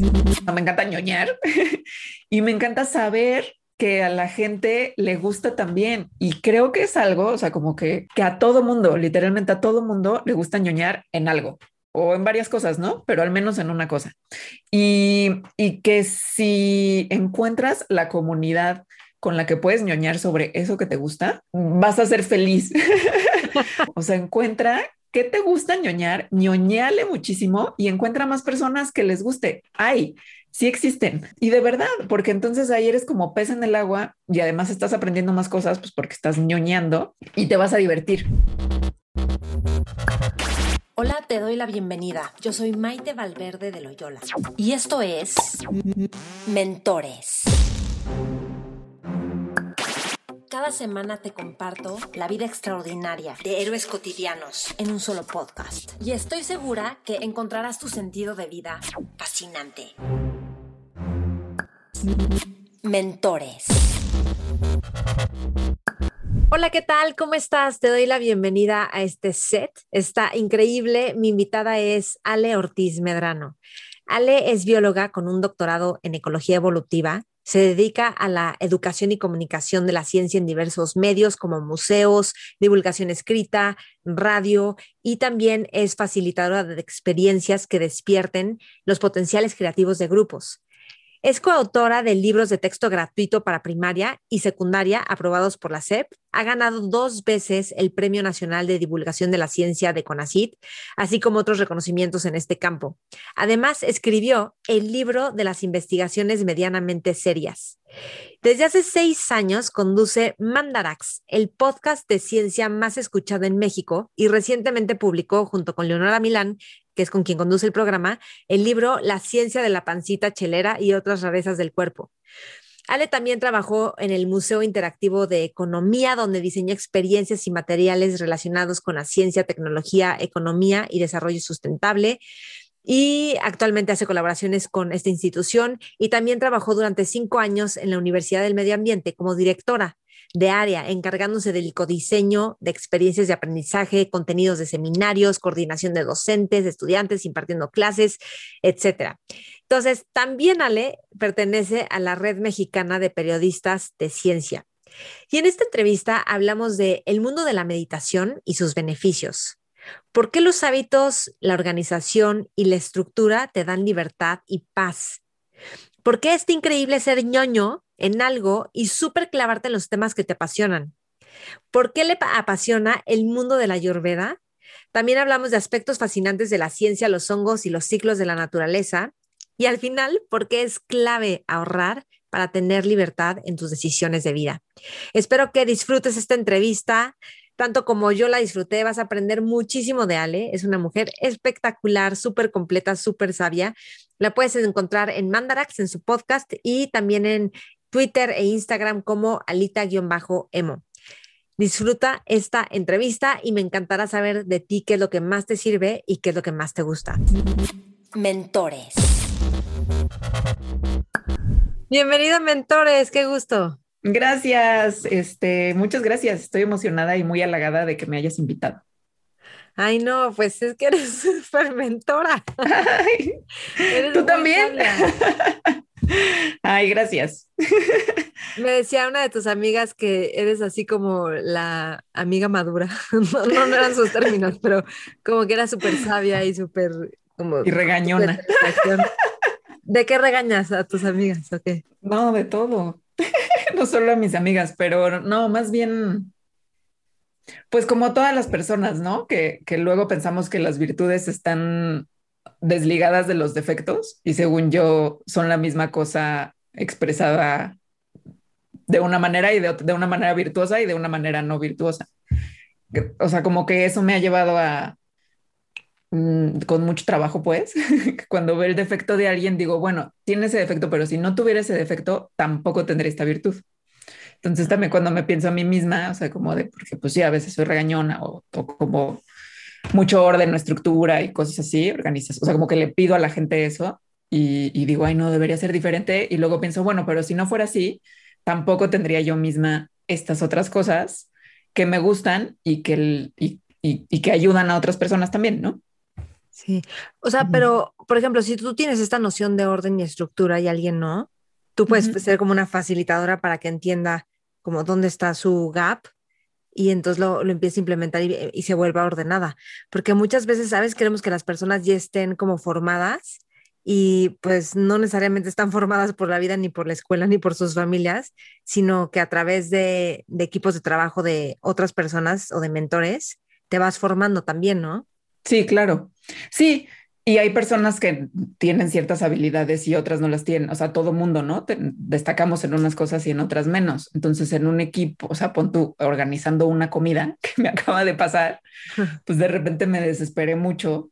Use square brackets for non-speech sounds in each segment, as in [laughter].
Me encanta ñoñar [laughs] y me encanta saber que a la gente le gusta también. Y creo que es algo, o sea, como que, que a todo mundo, literalmente a todo mundo le gusta ñoñar en algo o en varias cosas, ¿no? Pero al menos en una cosa. Y, y que si encuentras la comunidad con la que puedes ñoñar sobre eso que te gusta, vas a ser feliz. [laughs] o sea, encuentra ¿Qué te gusta ñoñar? ñoñale muchísimo y encuentra más personas que les guste. Hay, sí existen. Y de verdad, porque entonces ahí eres como pez en el agua y además estás aprendiendo más cosas, pues porque estás ñoñando y te vas a divertir. Hola, te doy la bienvenida. Yo soy Maite Valverde de Loyola y esto es Mentores. Cada semana te comparto la vida extraordinaria de héroes cotidianos en un solo podcast. Y estoy segura que encontrarás tu sentido de vida fascinante. Mentores. Hola, ¿qué tal? ¿Cómo estás? Te doy la bienvenida a este set. Está increíble. Mi invitada es Ale Ortiz Medrano. Ale es bióloga con un doctorado en ecología evolutiva se dedica a la educación y comunicación de la ciencia en diversos medios como museos, divulgación escrita, radio y también es facilitadora de experiencias que despierten los potenciales creativos de grupos. Es coautora de libros de texto gratuito para primaria y secundaria aprobados por la SEP. Ha ganado dos veces el Premio Nacional de Divulgación de la Ciencia de CONACIT, así como otros reconocimientos en este campo. Además, escribió el libro de las investigaciones medianamente serias. Desde hace seis años conduce Mandarax, el podcast de ciencia más escuchado en México, y recientemente publicó, junto con Leonora Milán, que es con quien conduce el programa, el libro La ciencia de la pancita chelera y otras rarezas del cuerpo. Ale también trabajó en el Museo Interactivo de Economía, donde diseñó experiencias y materiales relacionados con la ciencia, tecnología, economía y desarrollo sustentable y actualmente hace colaboraciones con esta institución y también trabajó durante cinco años en la Universidad del Medio Ambiente como directora de área, encargándose del codiseño de experiencias de aprendizaje, contenidos de seminarios, coordinación de docentes, estudiantes, impartiendo clases, etcétera. Entonces, también Ale pertenece a la Red Mexicana de Periodistas de Ciencia. Y en esta entrevista hablamos de el mundo de la meditación y sus beneficios. ¿Por qué los hábitos, la organización y la estructura te dan libertad y paz? ¿Por qué es increíble ser ñoño en algo y súper clavarte en los temas que te apasionan? ¿Por qué le apasiona el mundo de la ayurveda? También hablamos de aspectos fascinantes de la ciencia, los hongos y los ciclos de la naturaleza. Y al final, ¿por qué es clave ahorrar para tener libertad en tus decisiones de vida? Espero que disfrutes esta entrevista tanto como yo la disfruté, vas a aprender muchísimo de Ale. Es una mujer espectacular, súper completa, súper sabia. La puedes encontrar en Mandarax, en su podcast y también en Twitter e Instagram como alita-emo. Disfruta esta entrevista y me encantará saber de ti qué es lo que más te sirve y qué es lo que más te gusta. Mentores. Bienvenido, mentores, qué gusto. Gracias, este, muchas gracias. Estoy emocionada y muy halagada de que me hayas invitado. Ay, no, pues es que eres [laughs] fermentora. [laughs] Tú también. Ay, gracias. Me decía una de tus amigas que eres así como la amiga madura. [laughs] No, no, eran sus términos, pero como que era súper sabia y súper como... Y regañona. ¿De qué regañas a tus amigas? Okay. No, de todo. [laughs] no solo a mis amigas, pero no, más bien, pues como todas las personas, ¿no? Que, que luego pensamos que las virtudes están desligadas de los defectos y según yo son la misma cosa expresada de una manera y de, de, una manera virtuosa y de una manera no virtuosa. O sea, como que eso me ha llevado a, Mm, con mucho trabajo, pues, [laughs] cuando veo el defecto de alguien, digo, bueno, tiene ese defecto, pero si no tuviera ese defecto, tampoco tendría esta virtud. Entonces también cuando me pienso a mí misma, o sea, como de, porque pues sí, a veces soy regañona o, como mucho orden o estructura y cosas así, organizas, o sea, como que le pido a la gente eso y, y, digo, ay, no, debería ser diferente. Y luego pienso, bueno, pero si no fuera así, tampoco tendría yo misma estas otras cosas que me gustan y que, y, y, y que ayudan a otras personas también, ¿no? Sí, o sea, pero, por ejemplo, si tú tienes esta noción de orden y estructura y alguien no, tú puedes ser como una facilitadora para que entienda como dónde está su gap y entonces lo, lo empiece a implementar y, se vuelva ordenada. Porque muchas veces, ¿sabes? Queremos que las personas ya estén como formadas y pues no necesariamente están [laughs] formadas por la vida, ni por la escuela, ni por sus familias, sino que a través de equipos de trabajo de otras personas o de mentores, te vas formando también, ¿no? Sí, claro. Sí, y hay personas que tienen ciertas habilidades y otras no las tienen. O sea, todo mundo, ¿no? destacamos en unas cosas y en otras menos. Entonces, en un equipo, o sea, pon tú organizando una comida [laughs] que me acaba de pasar, [laughs] pues de repente me desesperé mucho.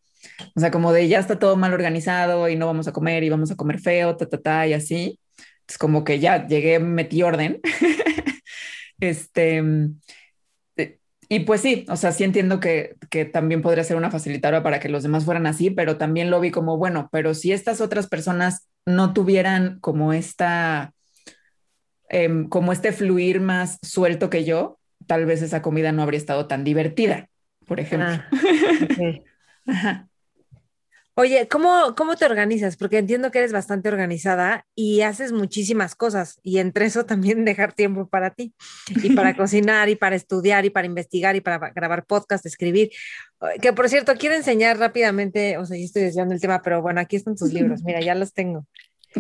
O sea, como de ya está todo mal organizado y no vamos a comer y vamos a comer feo, ta, ta, ta, y así. Es como que ya llegué, metí orden. [laughs] este, y pues sí, o sea, sí entiendo que, que, también podría ser una facilitadora para que los demás fueran así, pero también lo vi como, bueno, pero si estas otras personas no tuvieran como esta, em, como este fluir más suelto que yo, tal vez esa comida no habría estado tan divertida, por ejemplo. Ah, [laughs] Oye, ¿cómo, ¿cómo te organizas? Porque entiendo que eres bastante organizada y haces muchísimas cosas y entre eso también [laughs] dejar tiempo para ti y para [laughs] cocinar y para estudiar y para investigar y para grabar podcast, escribir. Que por cierto, quiero enseñar rápidamente, o sea, yo estoy desviando el tema, pero bueno, aquí están tus libros, mira, ya los tengo.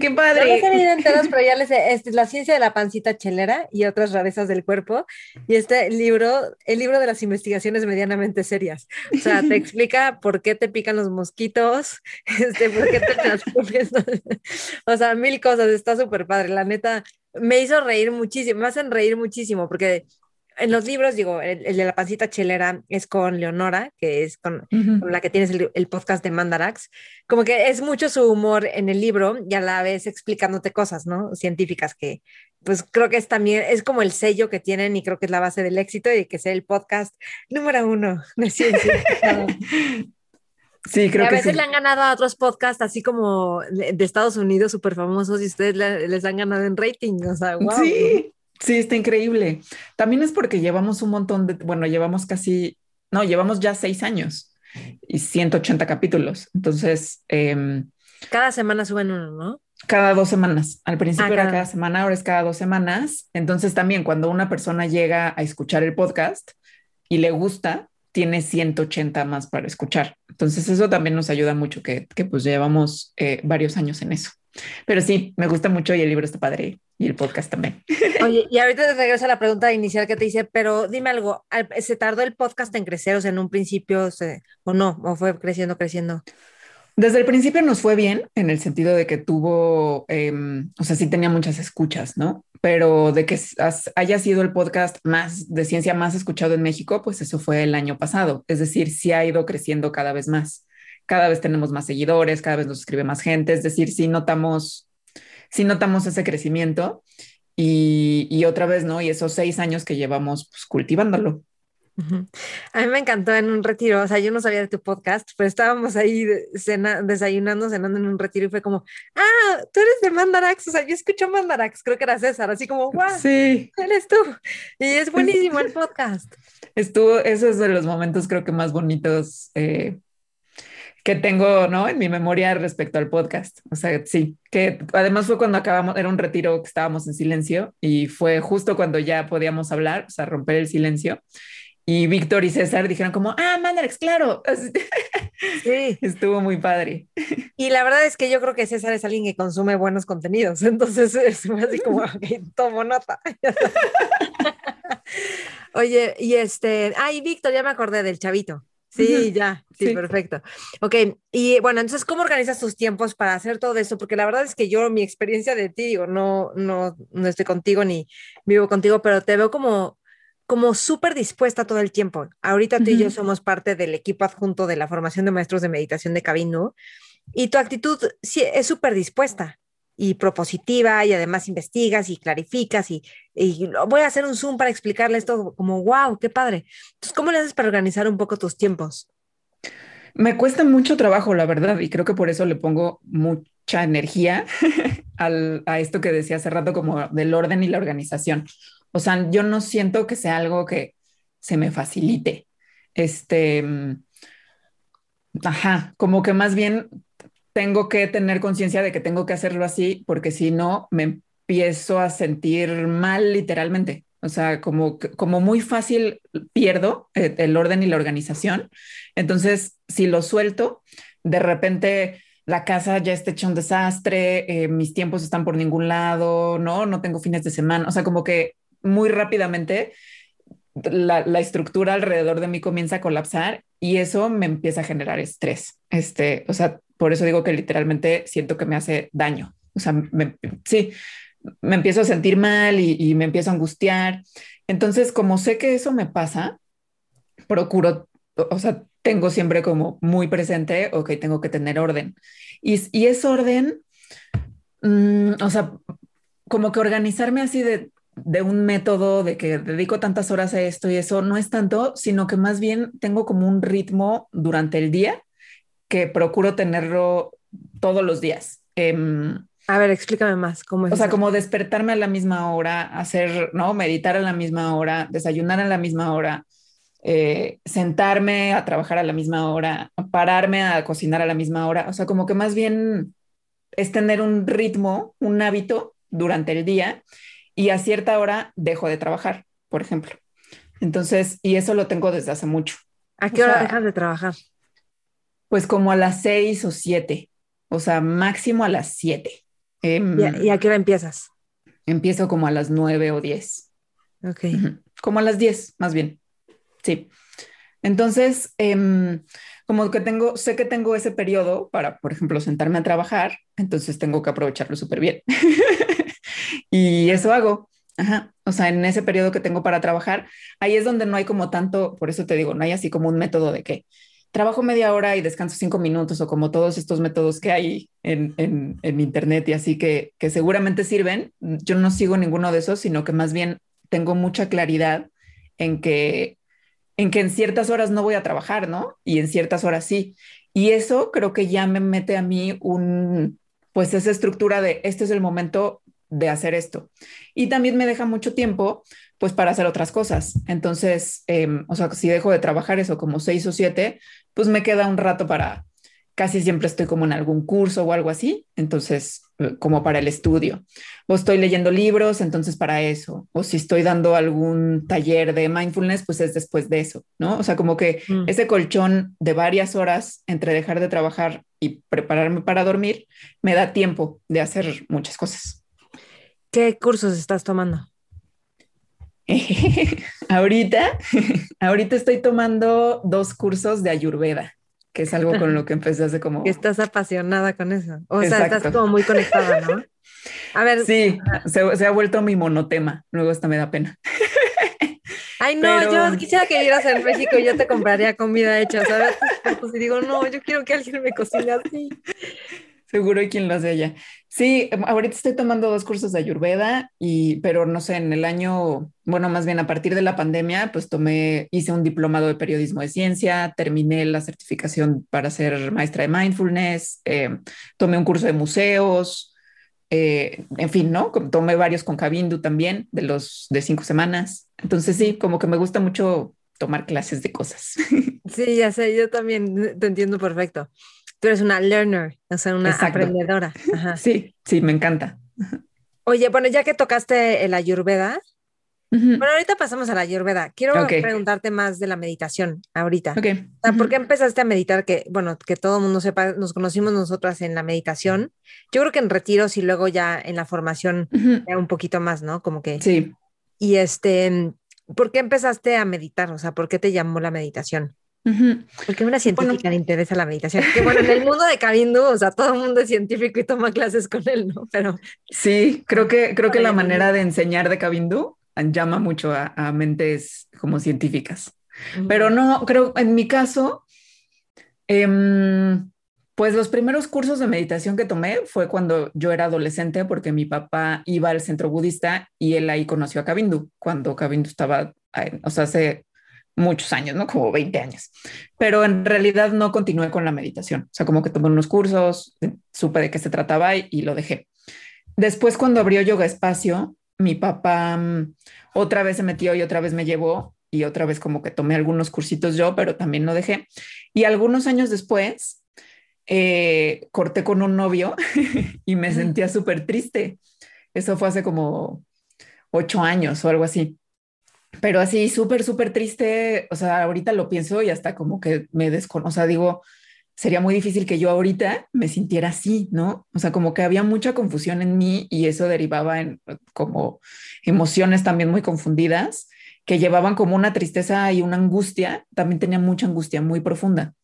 ¡Qué padre! No he enteros, [laughs] pero ya les sé, este es La ciencia de la pancita chelera y otras rarezas del cuerpo. Y este libro, el libro de las investigaciones medianamente serias. O sea, te [laughs] explica por qué te pican los mosquitos, [laughs] este, por qué te transformas. o sea, mil cosas. Está súper padre. La neta, me hizo reír muchísimo, me hacen reír muchísimo porque en los libros, digo, el, de la pancita chelera es con Leonora, que es con, la que tienes el, podcast de Mandarax. Como que es mucho su humor en el libro y a la vez explicándote cosas, ¿no? Científicas que, pues creo que es también, es como el sello que tienen y creo que es la base del éxito y que sea el podcast número uno de ciencia. [laughs] Sí, creo y a veces le han ganado a otros podcasts así como de, Estados Unidos súper famosos y ustedes les han ganado en rating, o sea, wow. Sí, Sí, está increíble. También es porque llevamos un montón de, bueno, llevamos casi, no, llevamos ya seis años y 180 capítulos. Entonces... Em, cada semana suben uno, ¿no? Cada dos semanas. Al principio ah, era cada semana, ahora es cada dos semanas. Entonces también cuando una persona llega a escuchar el podcast y le gusta, tiene 180 más para escuchar. Entonces eso también nos ayuda mucho que, que pues llevamos eh, varios años en eso. Pero sí, me gusta mucho y el libro está padre y el podcast también. [laughs] Oye, y ahorita te regreso a la pregunta inicial que te hice, pero dime algo, ¿se tardó el podcast en crecer? O sea, en un principio, ¿o no? ¿O fue creciendo, creciendo? Desde el principio nos fue bien en el sentido de que tuvo, em, o sea, sí tenía muchas escuchas, ¿no? Pero de que haya sido el podcast más de ciencia más escuchado en México, pues eso fue el año pasado. Es decir, sí ha ido creciendo cada vez más. Cada vez tenemos más seguidores, cada vez nos escribe más gente. Es decir, sí notamos sí notamos ese crecimiento y, otra vez, ¿no? Y esos seis años que llevamos pues, cultivándolo. A mí me encantó en un retiro, o sea, yo no sabía de tu podcast, pero estábamos ahí desayunando, cenando en un retiro y fue como, ah, tú eres de Mandarax, o sea, yo escucho Mandarax, creo que era César, así como, wow, sí. eres tú. Y es buenísimo el [laughs] podcast. Estuvo, eso es de los momentos creo que más bonitos eh, que tengo, ¿no? En mi memoria respecto al podcast. O sea, sí, que además fue cuando acabamos, era un retiro que estábamos en silencio y fue justo cuando ya podíamos hablar, o sea, romper el silencio. Y Víctor y César dijeron como, ah, Mandrex, claro. Sí. [laughs] Estuvo muy padre. Y la verdad es que yo creo que César es alguien que consume buenos contenidos. [laughs] Entonces es así como, [laughs] ok, tomo nota. Oye, y este, ay, Víctor, ya me acordé del chavito. Sí, ya, sí, perfecto. Ok, y bueno, entonces, ¿cómo organizas tus tiempos para hacer todo eso? Porque la verdad es que yo, mi experiencia de ti, digo, no, no, no estoy contigo ni vivo contigo, pero te veo como, como súper dispuesta todo el tiempo. Ahorita tú y yo somos parte del equipo adjunto de la formación de maestros de meditación de Cabino, y tu actitud sí, es súper dispuesta y propositiva y además investigas y clarificas y, voy a hacer un Zoom para explicarle esto como, wow, qué padre. Entonces, ¿cómo le haces para organizar un poco tus tiempos? Me cuesta mucho trabajo, la verdad, y creo que por eso le pongo mucha energía [laughs] a esto que decía hace rato como del orden y la organización. O sea, yo no siento que sea algo que se me facilite. Este, Ajá, como que más bien tengo que tener conciencia de que tengo que hacerlo así, porque si no, me empiezo a sentir mal literalmente. O sea, como, como muy fácil pierdo eh, el orden y la organización. Entonces, si lo suelto, de repente la casa ya está hecha un desastre, eh, mis tiempos están por ningún lado, no, no tengo fines de semana. O sea, como que muy rápidamente la, la, estructura alrededor de mí comienza a colapsar y eso me empieza a generar estrés. Este, o sea, por eso digo que literalmente siento que me hace daño. O sea, me, sí, me empiezo a sentir mal y, y, me empiezo a angustiar. Entonces, como sé que eso me pasa, procuro, o sea, tengo siempre como muy presente, ok, tengo que tener orden. Y, y es orden, mmm, o sea, como que organizarme así de, de un método de que dedico tantas horas a esto y eso no es tanto, sino que más bien tengo como un ritmo durante el día que procuro tenerlo todos los días. Eh, a ver, explícame más cómo es. O sea, como despertarme a la misma hora, hacer, ¿no? Meditar a la misma hora, desayunar a la misma hora, eh, sentarme a trabajar a la misma hora, pararme a cocinar a la misma hora. O sea, como que más bien es tener un ritmo, un hábito durante el día y a cierta hora dejo de trabajar, por ejemplo. Entonces, y eso lo tengo desde hace mucho. ¿A qué o hora sea, dejas de trabajar? Pues como a las seis o siete, o sea, máximo a las siete. Eh, ¿Y, a, qué hora empiezas? Empiezo como a las nueve o diez. Ok. Como a las diez, más bien. Sí. Entonces, eh, como que tengo, sé que tengo ese periodo para, por ejemplo, sentarme a trabajar, entonces tengo que aprovecharlo súper bien. [laughs] y eso hago. Ajá. O sea, en ese periodo que tengo para trabajar, ahí es donde no hay como tanto, por eso te digo, no hay así como un método de que trabajo media hora y descanso cinco minutos o como todos estos métodos que hay en, en, en internet y así que, que seguramente sirven. Yo no sigo ninguno de esos, sino que más bien tengo mucha claridad en que en que en ciertas horas no voy a trabajar, ¿no? Y en ciertas horas sí. Y eso creo que ya me mete a mí un, pues esa estructura de este es el momento de hacer esto. Y también me deja mucho tiempo, pues para hacer otras cosas. Entonces, eh, o sea, si dejo de trabajar eso como seis o siete, pues me queda un rato para, casi siempre estoy como en algún curso o algo así, entonces eh, como para el estudio. O estoy leyendo libros, entonces para eso. O si estoy dando algún taller de mindfulness, pues es después de eso, ¿no? O sea, como que mm. ese colchón de varias horas entre dejar de trabajar y prepararme para dormir, me da tiempo de hacer muchas cosas. ¿Qué cursos estás tomando? [laughs] ahorita, [laughs] ahorita estoy tomando dos cursos de Ayurveda que es algo con lo que empecé hace como... [laughs] Estás apasionada con eso. O sea, estás como muy conectada, ¿no? A ver. Sí, se, se, ha vuelto mi monotema. Luego hasta me da pena. Ay, no, Pero... yo quisiera que vivieras en México y yo te compraría comida hecha, ¿sabes? Pues, y digo, no, yo quiero que alguien me cocine así. Seguro hay quien lo hace allá. Sí, ahorita estoy tomando dos cursos de Ayurveda y, pero no sé, en el año, bueno, más bien a partir de la pandemia, pues tomé, hice un diplomado de periodismo de ciencia, terminé la certificación para ser maestra de mindfulness, eh, tomé un curso de museos, eh, en fin, ¿no? Tomé varios con Cabindu también, de los de cinco semanas. Entonces sí, como que me gusta mucho tomar clases de cosas. [laughs] Sí, ya sé, yo también te entiendo perfecto tú eres una learner, o sea, una Exacto. aprendedora. Ajá. Sí, sí, me encanta. Oye, bueno, ya que tocaste el ayurveda, uh -huh. bueno, ahorita pasamos a la ayurveda. Quiero okay. preguntarte más de la meditación ahorita. Okay. O sea, ¿Por qué empezaste a meditar? Que, bueno, que todo el mundo sepa, nos conocimos nosotras en la meditación. Yo creo que en retiros y luego ya en la formación uh -huh. ya un poquito más, ¿no? Como que... Sí. Y este, ¿por qué empezaste a meditar? O sea, ¿por qué te llamó la meditación? Uh -huh. Porque a una científica bueno, le interesa la meditación. [laughs] Que bueno, en el mundo de Cabindu, o sea, todo el mundo es científico y toma clases con él, ¿no? Pero sí, creo que creo que la manera de enseñar de Cabindu llama mucho a, a mentes como científicas. Uh -huh. Pero no, creo en mi caso, eh, pues los primeros cursos de meditación que tomé fue cuando yo era adolescente, porque mi papá iba al centro budista y él ahí conoció a Cabindu, cuando Cabindu estaba, o sea, hace muchos años, ¿no? Como 20 años. Pero en realidad no continué con la meditación. O sea, como que tomé unos cursos, supe de qué se trataba y, y lo dejé. Después, cuando abrió Yoga Espacio, mi papá um, otra vez se metió y otra vez me llevó y otra vez como que tomé algunos cursitos yo, pero también lo dejé. Y algunos años después, eh, corté con un novio [laughs] y me sentía súper triste. Eso fue hace como ocho años o algo así. Pero así, súper, súper triste. O sea, ahorita lo pienso y hasta como que me desconozco. O sea, digo, sería muy difícil que yo ahorita me sintiera así, ¿no? O sea, como que había mucha confusión en mí y eso derivaba en como emociones también muy confundidas que llevaban como una tristeza y una angustia. También tenía mucha angustia muy profunda.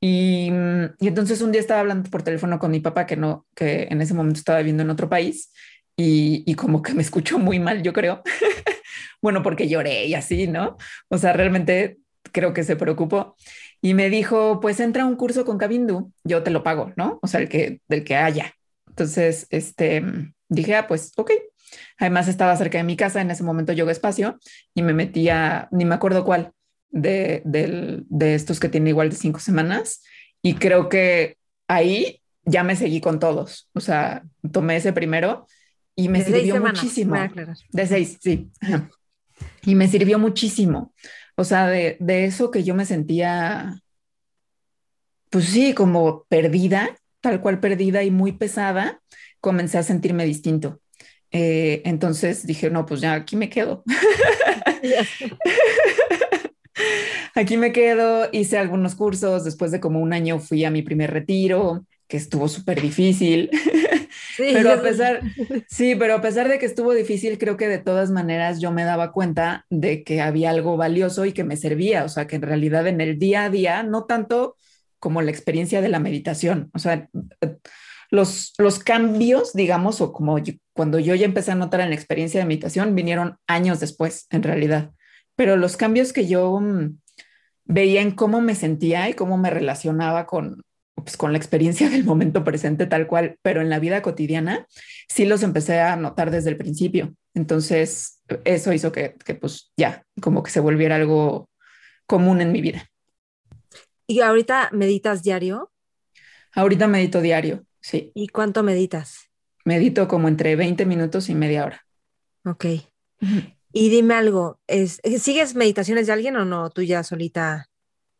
Y, y, entonces un día estaba hablando por teléfono con mi papá que no, que en ese momento estaba viviendo en otro país y, y como que me escuchó muy mal, yo creo. [laughs] bueno, porque lloré y así, ¿no? O sea, realmente creo que se preocupó y me dijo, pues entra a un curso con Cabindu, yo te lo pago, ¿no? O sea, el que, del que haya. Entonces, este, dije, ah, pues, ok. Además estaba cerca de mi casa, en ese momento yo espacio y me metía, ni me acuerdo cuál, de, de estos que tiene igual de cinco semanas. Y creo que ahí ya me seguí con todos. O sea, tomé ese primero y me sirvió muchísimo. De seis, sí. Y me sirvió muchísimo. O sea, de, de, eso que yo me sentía, pues sí, como perdida, tal cual perdida y muy pesada, comencé a sentirme distinto. Eh, entonces dije, no, pues ya aquí me quedo. [laughs] aquí me quedo, hice algunos cursos, después de como un año fui a mi primer retiro, que estuvo súper difícil. Pero a [laughs] pesar, sí, pero a pesar de que estuvo difícil, creo que de todas maneras yo me daba cuenta de que había algo valioso y que me servía, o sea, que en realidad en el día a día, no tanto como la experiencia de la meditación, o sea, los, los cambios, digamos, o como cuando yo ya empecé a notar en la experiencia de meditación, vinieron años después, en realidad, pero los cambios que yo mm, veía en cómo me sentía y cómo me relacionaba con, pues, con la experiencia del momento presente tal cual, pero en la vida cotidiana sí los empecé a notar desde el principio. Entonces, eso hizo que, que pues ya, como que se volviera algo común en mi vida. ¿Y ahorita meditas diario? Ahorita medito diario, sí. ¿Y cuánto meditas? Medito como entre 20 minutos y media hora. Ok. Y dime algo, ¿es, ¿sigues meditaciones de alguien o no? Tú ya solita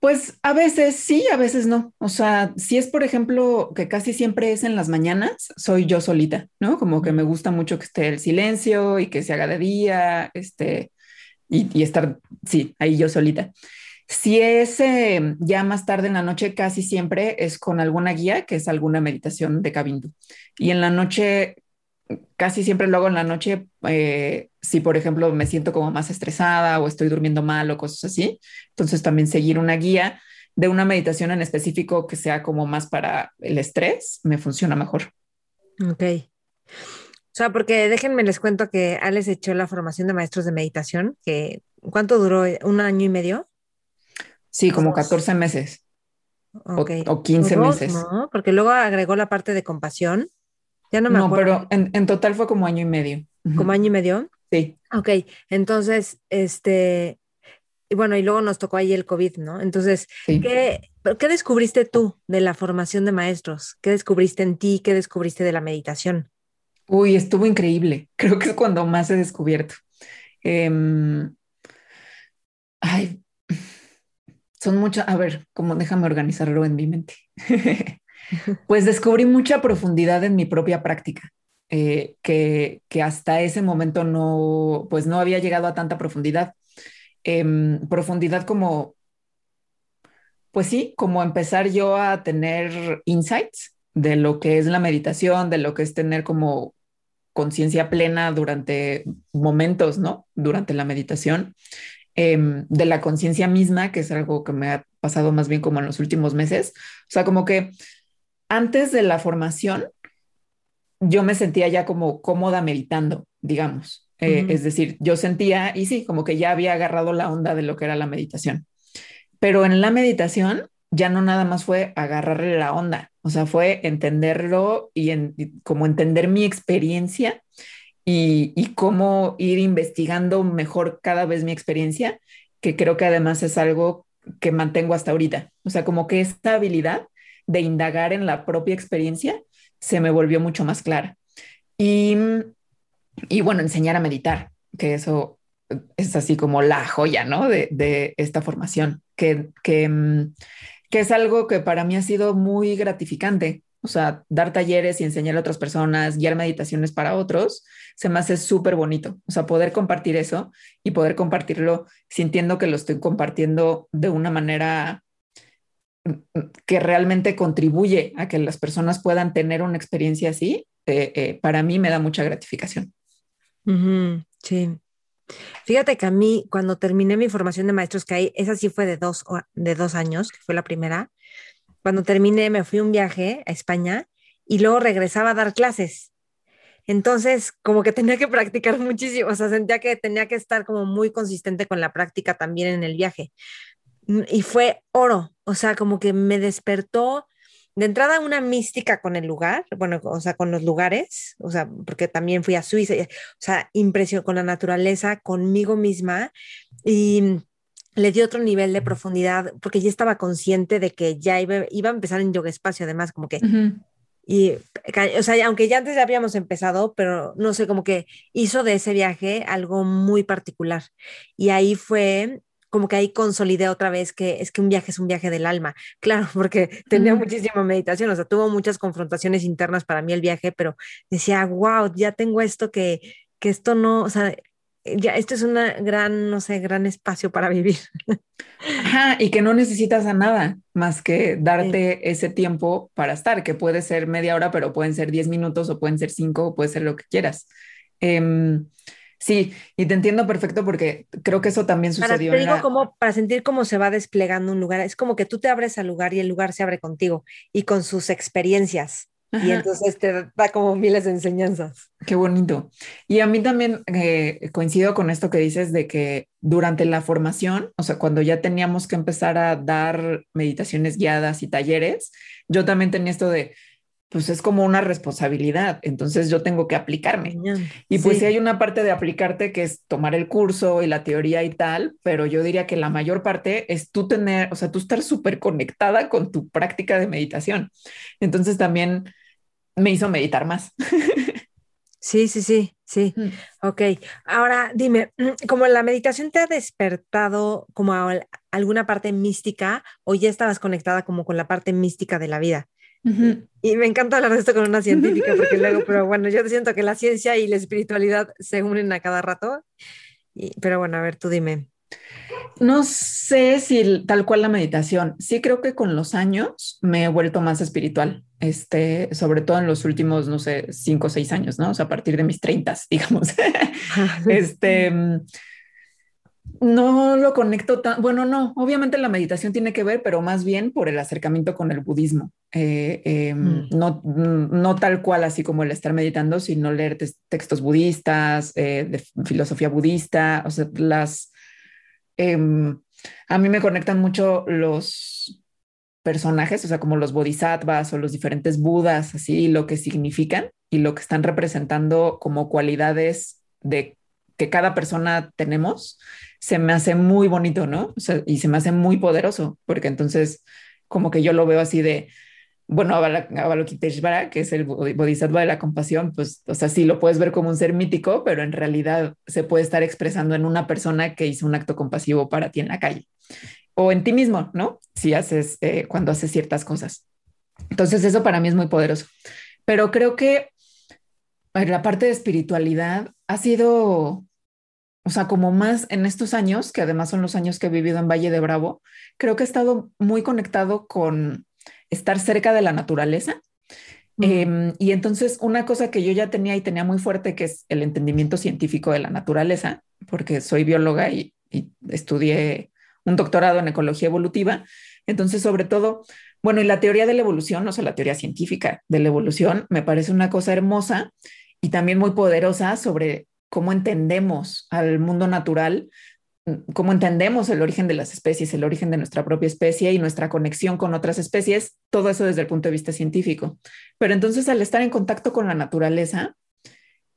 pues a veces sí, a veces no. O sea, si es, por ejemplo, que casi siempre es en las mañanas, soy yo solita, ¿no? Como que me gusta mucho que esté el silencio y que se haga de día, este, y, estar, sí, ahí yo solita. Si es eh, ya más tarde en la noche, casi siempre es con alguna guía, que es alguna meditación de Cabindu. Y en la noche casi siempre lo hago en la noche, eh, si por ejemplo me siento como más estresada o estoy durmiendo mal o cosas así. Entonces también seguir una guía de una meditación en específico que sea como más para el estrés, me funciona mejor. Ok. O sea, porque déjenme les cuento que Alex echó la formación de maestros de meditación, que ¿cuánto duró? ¿Un año y medio? Sí, como 14 meses. O, 15 meses. ¿no? Porque luego agregó la parte de compasión. Ya no me no, pero en, total fue como año y medio. ¿Como año y medio? Sí. Ok, entonces, este, y bueno, y luego nos tocó ahí el COVID, ¿no? Entonces, ¿qué, ¿qué, descubriste tú de la formación de maestros? ¿Qué descubriste en ti? ¿Qué descubriste de la meditación? Uy, estuvo increíble. [laughs] Creo que es cuando más he descubierto. Em, ay, son muchas, a ver, como déjame organizarlo en mi mente. [laughs] Pues descubrí mucha profundidad en mi propia práctica, eh, que, que, hasta ese momento no, pues no había llegado a tanta profundidad. Em, profundidad como, pues sí, como empezar yo a tener insights de lo que es la meditación, de lo que es tener como conciencia plena durante momentos, ¿no? Durante la meditación, em, de la conciencia misma, que es algo que me ha pasado más bien como en los últimos meses. O sea, como que antes de la formación, yo me sentía ya como cómoda meditando, digamos. Eh, es decir, yo sentía, y sí, como que ya había agarrado la onda de lo que era la meditación. Pero en la meditación ya no nada más fue agarrarle la onda, o sea, fue entenderlo y, como entender mi experiencia y, y, cómo ir investigando mejor cada vez mi experiencia, que creo que además es algo que mantengo hasta ahorita. O sea, como que esta habilidad de indagar en la propia experiencia se me volvió mucho más clara. Y, y bueno, enseñar a meditar, que eso es así como la joya, ¿no? De, de esta formación, que, que, que es algo que para mí ha sido muy gratificante. O sea, dar talleres y enseñar a otras personas, guiar meditaciones para otros, se me hace súper bonito. O sea, poder compartir eso y poder compartirlo sintiendo que lo estoy compartiendo de una manera mm, mm, que realmente contribuye a que las personas puedan tener una experiencia así, eh, eh, para mí me da mucha gratificación. sí. Fíjate que a mí, cuando terminé mi formación de maestros, que hay, esa sí fue de dos, de dos años, que fue la primera, cuando terminé me fui un viaje a España y luego regresaba a dar clases. Entonces, como que tenía que practicar [laughs] muchísimo, o sea, sentía que tenía que estar como muy consistente con la práctica también en el viaje. Mm, y fue oro, o sea, como que me despertó de entrada una mística con el lugar, bueno, o sea, con los lugares, o sea, porque también fui a Suiza, o sea, impresión con la naturaleza, conmigo misma y le di otro nivel de profundidad porque ya estaba consciente de que ya iba, iba a empezar en yoga espacio, además, como que... Y, o sea, aunque ya antes ya habíamos empezado, pero no sé, como que hizo de ese viaje algo muy particular. Y ahí fue como que ahí consolidé otra vez que es que un viaje es un viaje del alma. [laughs] Claro, porque tenía muchísima meditación, o sea, tuvo muchas confrontaciones internas para mí el viaje, pero decía, wow, ya tengo esto que, que esto no, o sea, ya esto es un gran, no sé, gran espacio para vivir. [laughs] Ajá, y que no necesitas a nada más que darte ese tiempo para estar, que puede ser media hora, pero pueden ser 10 minutos o pueden ser 5 o puede ser lo que quieras. Em, Sí, y te entiendo perfecto porque creo que eso también sucedió. Para, digo como para sentir cómo se va desplegando un lugar, es como que tú te abres al lugar y el lugar se abre contigo y con sus experiencias. Y entonces te da como miles de enseñanzas. Qué bonito. Y a mí también eh, coincido con esto que dices de que durante la formación, o sea, cuando ya teníamos que empezar a dar meditaciones guiadas y talleres, yo también tenía esto de, pues es como una responsabilidad, entonces yo tengo que aplicarme. Y pues sí. hay una parte de aplicarte que es tomar el curso y la teoría y tal, pero yo diría que la mayor parte es tú tener, o sea, tú estar súper conectada con tu práctica de meditación. Entonces también me hizo meditar más. [laughs] Sí, sí, sí, sí. Mm. Ok. Ahora dime, [clears throat] ¿como la meditación te ha despertado como alguna parte mística o ya estabas conectada como con la parte mística de la vida? Y me encanta hablar de esto con una científica, porque luego, [laughs] pero bueno, yo siento que la ciencia y la espiritualidad se unen a cada rato. pero bueno, a ver, tú dime. No sé si tal cual la meditación. Sí creo que con los años me he vuelto más espiritual, este, sobre todo en los últimos, no sé, cinco o seis años, ¿no? O sea, a partir de mis treintas, [laughs] digamos. [laughs] este, no lo conecto tan, bueno, no, obviamente la meditación tiene que ver, pero más bien por el acercamiento con el budismo. Eh, em, mm. no, no tal cual así como el estar meditando, sino leer textos budistas, eh, de filosofía budista, o sea, las... Em, a mí me conectan mucho los personajes, o sea, como los bodhisattvas o los diferentes budas, así, lo que significan y lo que están representando como cualidades de que cada persona tenemos se me hace muy bonito, ¿no? Y se me hace muy poderoso, porque entonces como que yo lo veo así de, bueno, Avalokiteshvara, que es el bodhisattva de la compasión, pues, o sea, sí lo puedes ver como un ser mítico, pero en realidad se puede estar expresando en una persona que hizo un acto compasivo para ti en la calle o en ti mismo, ¿no? Si haces, eh, cuando haces ciertas cosas. Entonces, eso para mí es muy poderoso. Pero creo que la parte de espiritualidad ha sido o sea, como más en estos años, que además son los años que he vivido en Valle de Bravo, creo que he estado muy conectado con estar cerca de la naturaleza. Em, y entonces una cosa que yo ya tenía y tenía muy fuerte, que es el entendimiento científico de la naturaleza, porque soy bióloga y, y estudié un doctorado en ecología evolutiva. Entonces, sobre todo, bueno, y la teoría de la evolución, o sea, la teoría científica de la evolución, me parece una cosa hermosa y también muy poderosa sobre cómo entendemos al mundo natural, cómo entendemos el origen de las especies, el origen de nuestra propia especie y nuestra conexión con otras especies, todo eso desde el punto de vista científico. Pero entonces al estar en contacto con la naturaleza,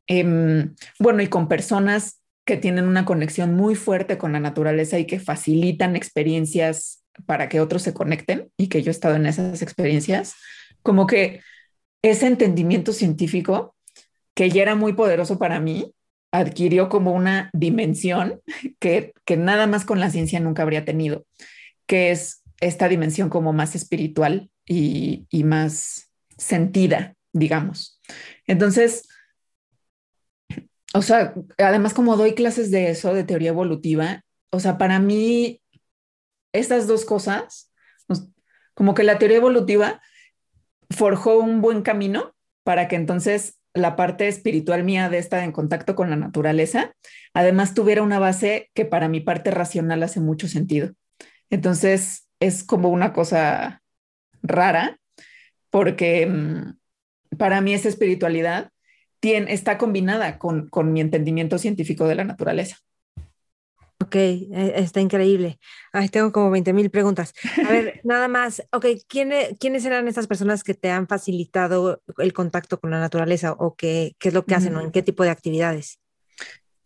em, bueno, y con personas que tienen una conexión muy fuerte con la naturaleza y que facilitan experiencias para que otros se conecten y que yo he estado en esas experiencias, como que ese entendimiento científico que ya era muy poderoso para mí, adquirió como una dimensión que, que nada más con la ciencia nunca habría tenido, que es esta dimensión como más espiritual y, y más sentida, digamos. Entonces, o sea, además como doy clases de eso, de teoría evolutiva, o sea, para mí, estas dos cosas, como que la teoría evolutiva forjó un buen camino para que entonces la parte espiritual mía de estar en contacto con la naturaleza, además tuviera una base que para mi parte racional hace mucho sentido. Entonces, es como una cosa rara, porque mm, para mí esa espiritualidad tiene, está combinada con, con mi entendimiento científico de la naturaleza. Ok, e, está increíble. Ay, tengo como 20 mil preguntas. A ver, [laughs] nada más. Ok, ¿quiénes, ¿quiénes eran estas personas que te han facilitado el contacto con la naturaleza o qué, qué es lo que hacen o en qué tipo de actividades?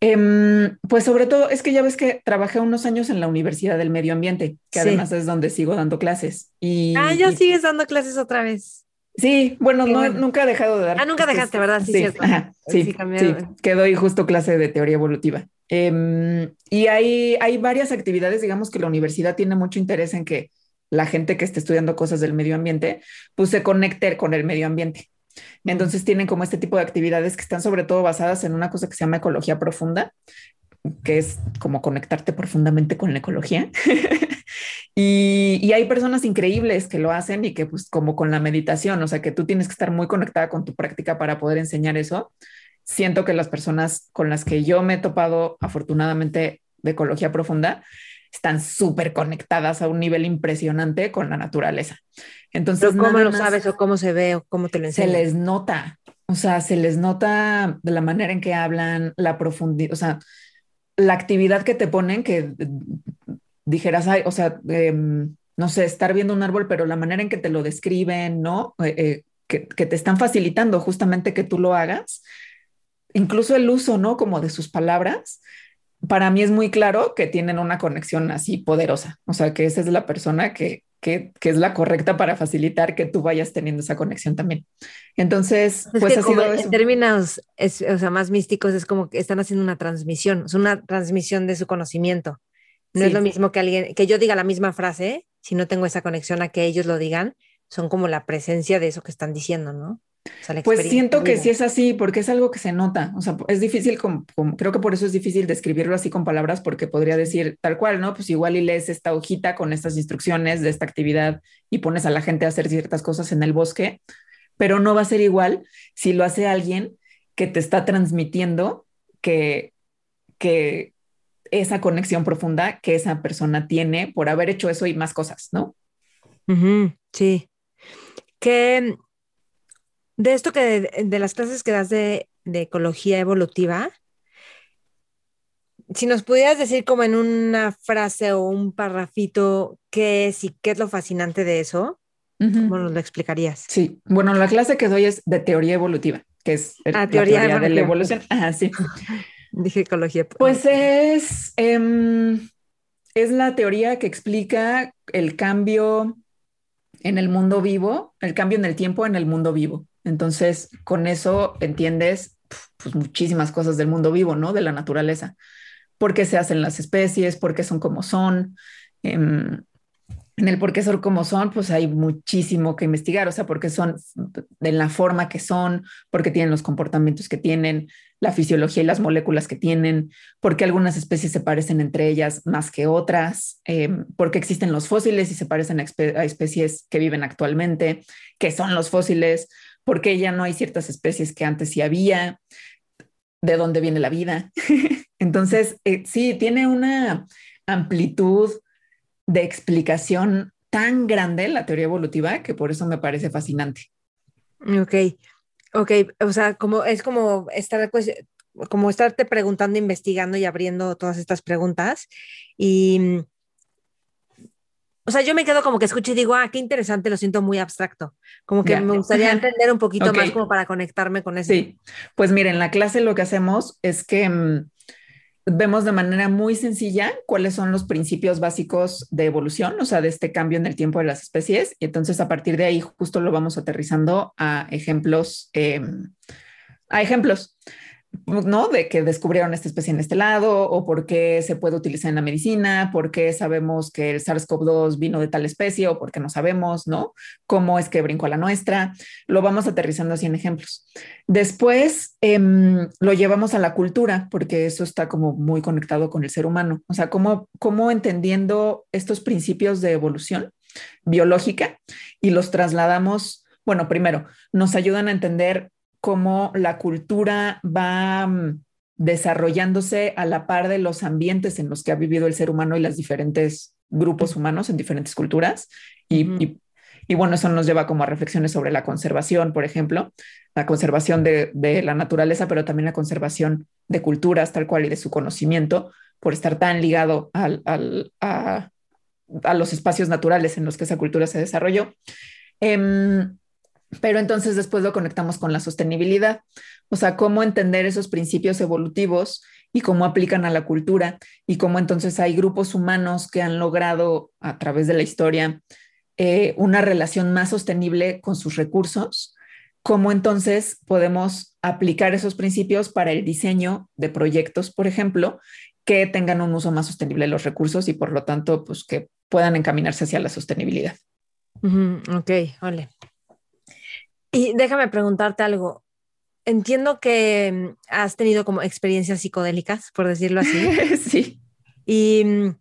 Um, pues sobre todo es que ya ves que trabajé unos años en la Universidad del Medio Ambiente, que sí. además es donde sigo dando clases. Y, ah, ya y, sigues dando clases otra vez. Sí, bueno, no, bueno. nunca he dejado de dar. Ah, nunca dejaste, ¿verdad? Sí, sí, ajá, sí, sí, sí, que doy justo clase de teoría evolutiva. Um, y hay, hay varias actividades, digamos que la universidad tiene mucho interés en que la gente que esté estudiando cosas del medio ambiente, pues se conecte con el medio ambiente. Entonces tienen como este tipo de actividades que están sobre todo basadas en una cosa que se llama ecología profunda, que es como conectarte profundamente con la ecología. [laughs] y, y, hay personas increíbles que lo hacen y que pues como con la meditación, o sea que tú tienes que estar muy conectada con tu práctica para poder enseñar eso. Siento que las personas con las que yo me he topado afortunadamente de ecología profunda están súper conectadas a un nivel impresionante con la naturaleza. Entonces, ¿Pero ¿cómo lo sabes o cómo se ve o cómo te lo enseñan? Se les nota, o sea, se les nota de la manera en que hablan, la profundidad, o sea, la actividad que te ponen que dijeras, ay, o sea, eh, no sé, estar viendo un árbol, pero la manera en que te lo describen, ¿no? Eh, eh, que, que, te están facilitando justamente que tú lo hagas, incluso el uso, ¿no? Como de sus palabras, para mí es muy claro que tienen una conexión así poderosa, o sea, que esa es la persona que, que, que, es la correcta para facilitar que tú vayas teniendo esa conexión también. Entonces, es pues ha sido en eso. términos es, o sea, más místicos, es como que están haciendo una transmisión, es una transmisión de su conocimiento. No sí. es lo mismo que alguien, que yo diga la misma frase, si no tengo esa conexión a que ellos lo digan, son como la presencia de eso que están diciendo, ¿no? O sea, pues siento que sí es así, porque es algo que se nota. O sea, es difícil, creo que por eso es difícil describirlo así con palabras, porque podría decir tal cual, ¿no? Pues igual y lees esta hojita con estas instrucciones de esta actividad y pones a la gente a hacer ciertas cosas en el bosque, pero no va a ser igual si lo hace alguien que te está transmitiendo que, que esa conexión profunda que esa persona tiene por haber hecho eso y más cosas, ¿no? Uh -huh, sí. Que de esto que de, de las clases que das de, de, ecología evolutiva, si nos pudieras decir como en una frase o un parrafito qué es y qué es lo fascinante de eso, uh -huh. ¿cómo nos lo explicarías? Sí, bueno, la clase que doy es de teoría evolutiva, que es ah, la teoría, teoría de la evolución. Ajá, [laughs] sí. [laughs] Dije ecología. Pues es, eh, es la teoría que explica el cambio en el mundo vivo, el cambio en el tiempo en el mundo vivo. Entonces, con eso entiendes pues, muchísimas cosas del mundo vivo, ¿no? De la naturaleza. ¿Por qué se hacen las especies? ¿Por qué son como son? Eh, en el por qué son como son, pues hay muchísimo que investigar, o sea, porque son de la forma que son, porque tienen los comportamientos que tienen, la fisiología y las moléculas que tienen, porque algunas especies se parecen entre ellas más que otras, eh, porque existen los fósiles y se parecen a, espe a especies que viven actualmente, que son los fósiles, porque ya no hay ciertas especies que antes sí había, de dónde viene la vida. [laughs] Entonces, eh, sí, tiene una amplitud de explicación tan grande la teoría evolutiva que por eso me parece fascinante. Ok, ok, o sea, como es como estar, pues, como estarte preguntando, investigando y abriendo todas estas preguntas y o sea, yo me quedo como que escucho y digo, ah, qué interesante, lo siento muy abstracto. Como que me gustaría [laughs] entender un poquito okay. más como para conectarme con eso. Sí, pues miren, en la clase lo que hacemos es que mmm, vemos de manera muy sencilla cuáles son los principios básicos de evolución, o sea, de este cambio en el tiempo de las especies. Y entonces a partir de ahí justo lo vamos aterrizando a ejemplos, eh, a ejemplos. ¿No? De que descubrieron esta especie en este lado o por qué se puede utilizar en la medicina, por qué sabemos que el SARS-CoV-2 vino de tal especie o por qué no sabemos, ¿no? Cómo es que brincó a la nuestra. Lo vamos aterrizando así en ejemplos. Después eh, lo llevamos a la cultura, porque eso está como muy conectado con el ser humano. O sea, cómo, cómo entendiendo estos principios de evolución biológica y los trasladamos, bueno, primero, nos ayudan a entender cómo la cultura va mm, desarrollándose a la par de los ambientes en los que ha vivido el ser humano y los diferentes grupos humanos en diferentes culturas. Y, y, bueno, eso nos lleva como a reflexiones sobre la conservación, por ejemplo, la conservación de, de, la naturaleza, pero también la conservación de culturas tal cual y de su conocimiento, por estar tan ligado al, al, a, a, los espacios naturales en los que esa cultura se desarrolló. Eh, pero entonces después lo conectamos con la sostenibilidad, o sea, cómo entender esos principios evolutivos y cómo aplican a la cultura y cómo entonces hay grupos humanos que han logrado a través de la historia eh, una relación más sostenible con sus recursos, cómo entonces podemos aplicar esos principios para el diseño de proyectos, por ejemplo, que tengan un uso más sostenible de los recursos y por lo tanto, pues que puedan encaminarse hacia la sostenibilidad. Ok, vale. Y déjame preguntarte algo. Entiendo que mm, has tenido como experiencias psicodélicas, por decirlo así. [laughs] sí. Y mm,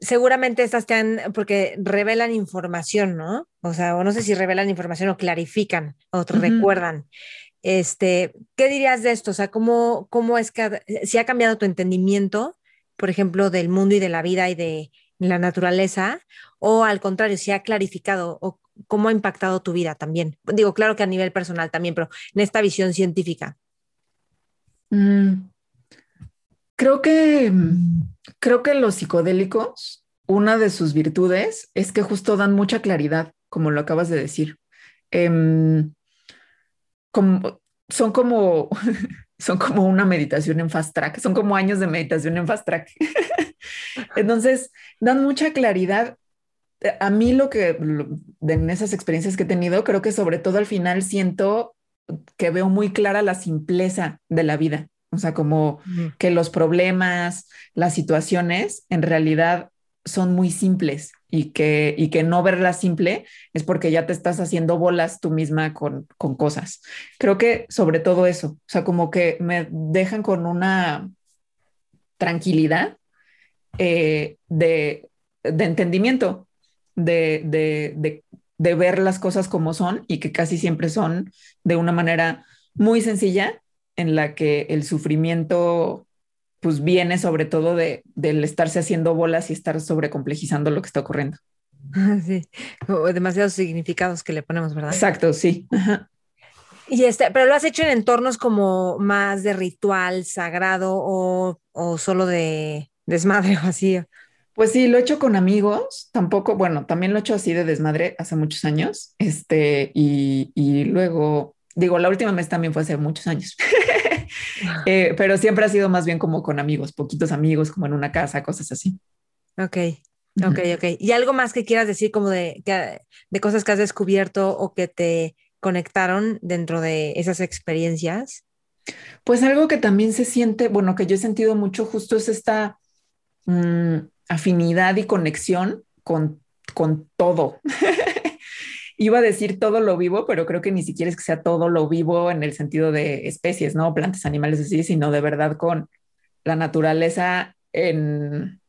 seguramente estas te han, porque revelan información, ¿no? O sea, o no sé si revelan información o clarifican o te uh -huh. recuerdan. Este, ¿qué dirías de esto? O sea, ¿cómo, cómo es que si ha cambiado tu entendimiento, por ejemplo, del mundo y de la vida y de la naturaleza? O al contrario, si ha clarificado o cómo ha impactado tu vida también. Digo, claro que a nivel personal también, pero en esta visión científica. Mm, creo que creo que los psicodélicos, una de sus virtudes es que justo dan mucha claridad, como lo acabas de decir. Como, son como [laughs] son como una meditación en fast track, son como años de meditación en fast track. [laughs] Entonces, dan mucha claridad a mí lo que en esas experiencias que he tenido, creo que sobre todo al final siento que veo muy clara la simpleza de la vida. O sea, como mm. que los problemas, las situaciones en realidad son muy simples y que, y que no verlas simple es porque ya te estás haciendo bolas tú misma con, con cosas. Creo que sobre todo eso, o sea, como que me dejan con una tranquilidad eh, de, de entendimiento de, de, de, de, ver las cosas como son y que casi siempre son de una manera muy sencilla en la que el sufrimiento pues viene sobre todo de, del estarse haciendo bolas y estar sobrecomplejizando lo que está ocurriendo. [laughs] Sí, o demasiados significados que le ponemos, ¿verdad? Exacto, sí. Ajá. Y este, pero lo has hecho en entornos como más de ritual, sagrado o, o solo de desmadre o así. Pues sí, lo he hecho con amigos, tampoco, bueno, también lo he hecho así de desmadre hace muchos años, este, y, y luego, digo, la última vez también fue hace muchos años, [laughs] eh, pero siempre ha sido más bien como con amigos, poquitos amigos, como en una casa, cosas así. Ok, ok, ok. ¿Y algo más que quieras decir como de, de cosas que has descubierto o que te conectaron dentro de esas experiencias? Pues algo que también se siente, bueno, que yo he sentido mucho justo es esta... Mmm, afinidad y conexión con, con todo. [laughs] Iba a decir todo lo vivo, pero creo que ni siquiera es que sea todo lo vivo en el sentido de especies, ¿no? Plantas, animales así, sino de verdad con la naturaleza en,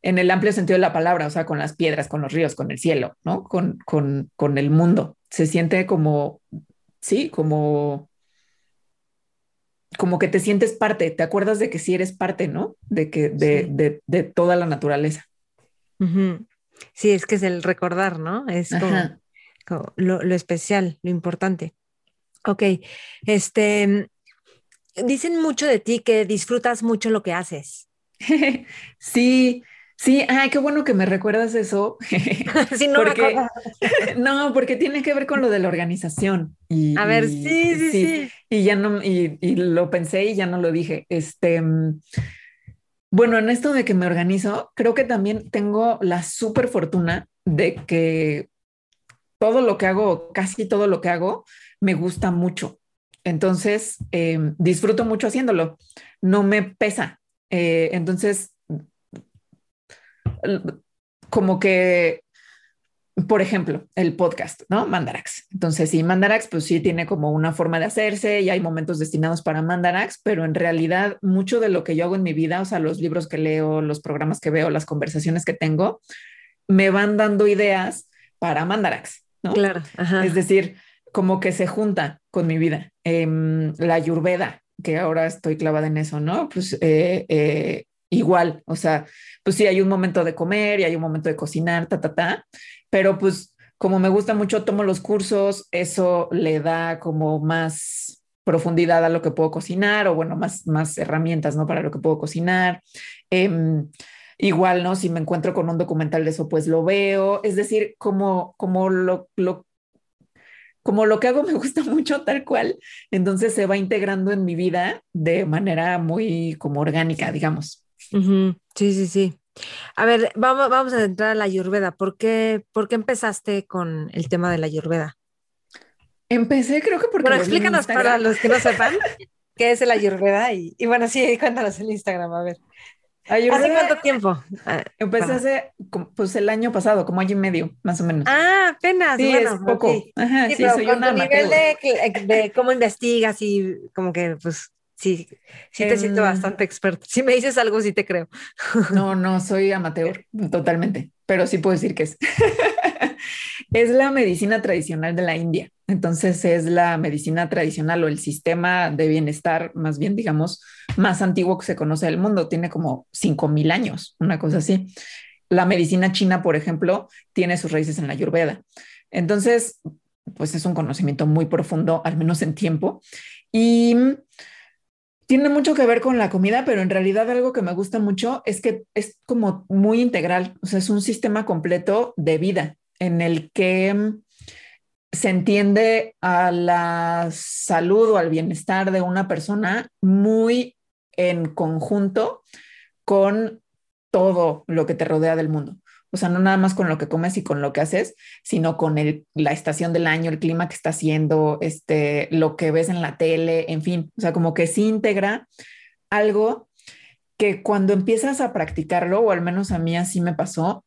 en el amplio sentido de la palabra, o sea, con las piedras, con los ríos, con el cielo, ¿no? Con, con, con el mundo. Se siente como, sí, como como que te sientes parte, te acuerdas de que sí eres parte, ¿no? De que de, sí. de, de toda la naturaleza. Uh -huh. Sí, es que es el recordar, ¿no? Es como, como lo, lo, especial, lo importante. Ok, este, dicen mucho de ti que disfrutas mucho lo que haces. [laughs] sí, Sí, ay, qué bueno que me recuerdas eso. [laughs] sí, no, porque, [laughs] no, porque tiene que ver con lo de la organización. Y, a ver, sí, sí, sí, sí. Y ya no, y, y, lo pensé y ya no lo dije. Este, bueno, en esto de que me organizo, creo que también tengo la súper fortuna de que todo lo que hago, casi todo lo que hago, me gusta mucho. entonces em, disfruto mucho haciéndolo, no me pesa. Eh, entonces, como que por ejemplo, el podcast, ¿no? Mandarax. Entonces, sí, Mandarax, pues sí tiene como una forma de hacerse y hay momentos destinados para Mandarax, pero en realidad mucho de lo que yo hago en mi vida, o sea, los libros que leo, los programas que veo, las conversaciones que tengo, me van dando ideas para Mandarax, ¿no? Claro. Es decir, como que se junta con mi vida. Em, la Ayurveda, que ahora estoy clavada en eso, ¿no? Pues eh, eh, igual, o sea, pues sí, hay un momento de comer y hay un momento de cocinar, ta, ta, ta, pero pues como me gusta mucho, tomo los cursos, eso le da como más profundidad a lo que puedo cocinar o bueno, más, más herramientas, ¿no? Para lo que puedo cocinar. Em, igual, ¿no? Si me encuentro con un documental de eso, pues lo veo. Es decir, como, como lo, lo como lo que hago me [laughs] gusta mucho tal cual, entonces se va integrando en mi vida de manera muy como orgánica, digamos. Sí, sí, sí. A ver, vamos, vamos a entrar a la ayurveda. ¿Por qué, ¿Por qué empezaste con el tema de la ayurveda? Empecé, creo que porque. Bueno, explícanos para los que no sepan [laughs] qué es el ayurveda y, y, bueno, sí, cuéntanos el Instagram, a ver. Ayurveda, ¿Hace cuánto tiempo? Ah, empecé hace, pues el año pasado, como año y medio, más o menos. Ah, apenas. Sí, es poco. Ajá, sí, soy una nivel de, de, cómo investigas y como que, pues, sí, sí te siento em, bastante experto. Si me dices algo, sí te creo. No, no, soy amateur, totalmente, pero sí puedo decir que es. [laughs] es la medicina tradicional de la India. Entonces es la medicina tradicional o el sistema de bienestar, más bien, digamos, más antiguo que se conoce del mundo. Tiene como 5.000 años, una cosa así. La medicina china, por ejemplo, tiene sus raíces en la Ayurveda. Entonces, pues es un conocimiento muy profundo, al menos en tiempo. Y tiene mucho que ver con la comida, pero en realidad algo que me gusta mucho es que es como muy integral, o sea, es un sistema completo de vida en el que mm, se entiende a la salud o al bienestar de una persona muy en conjunto con todo lo que te rodea del mundo. O sea, no nada más con lo que comes y con lo que haces, sino con el, la estación del año, el clima que está haciendo, este, lo que ves en la tele, en fin. O sea, como que sí integra algo que cuando empiezas a practicarlo, o al menos a mí así me pasó,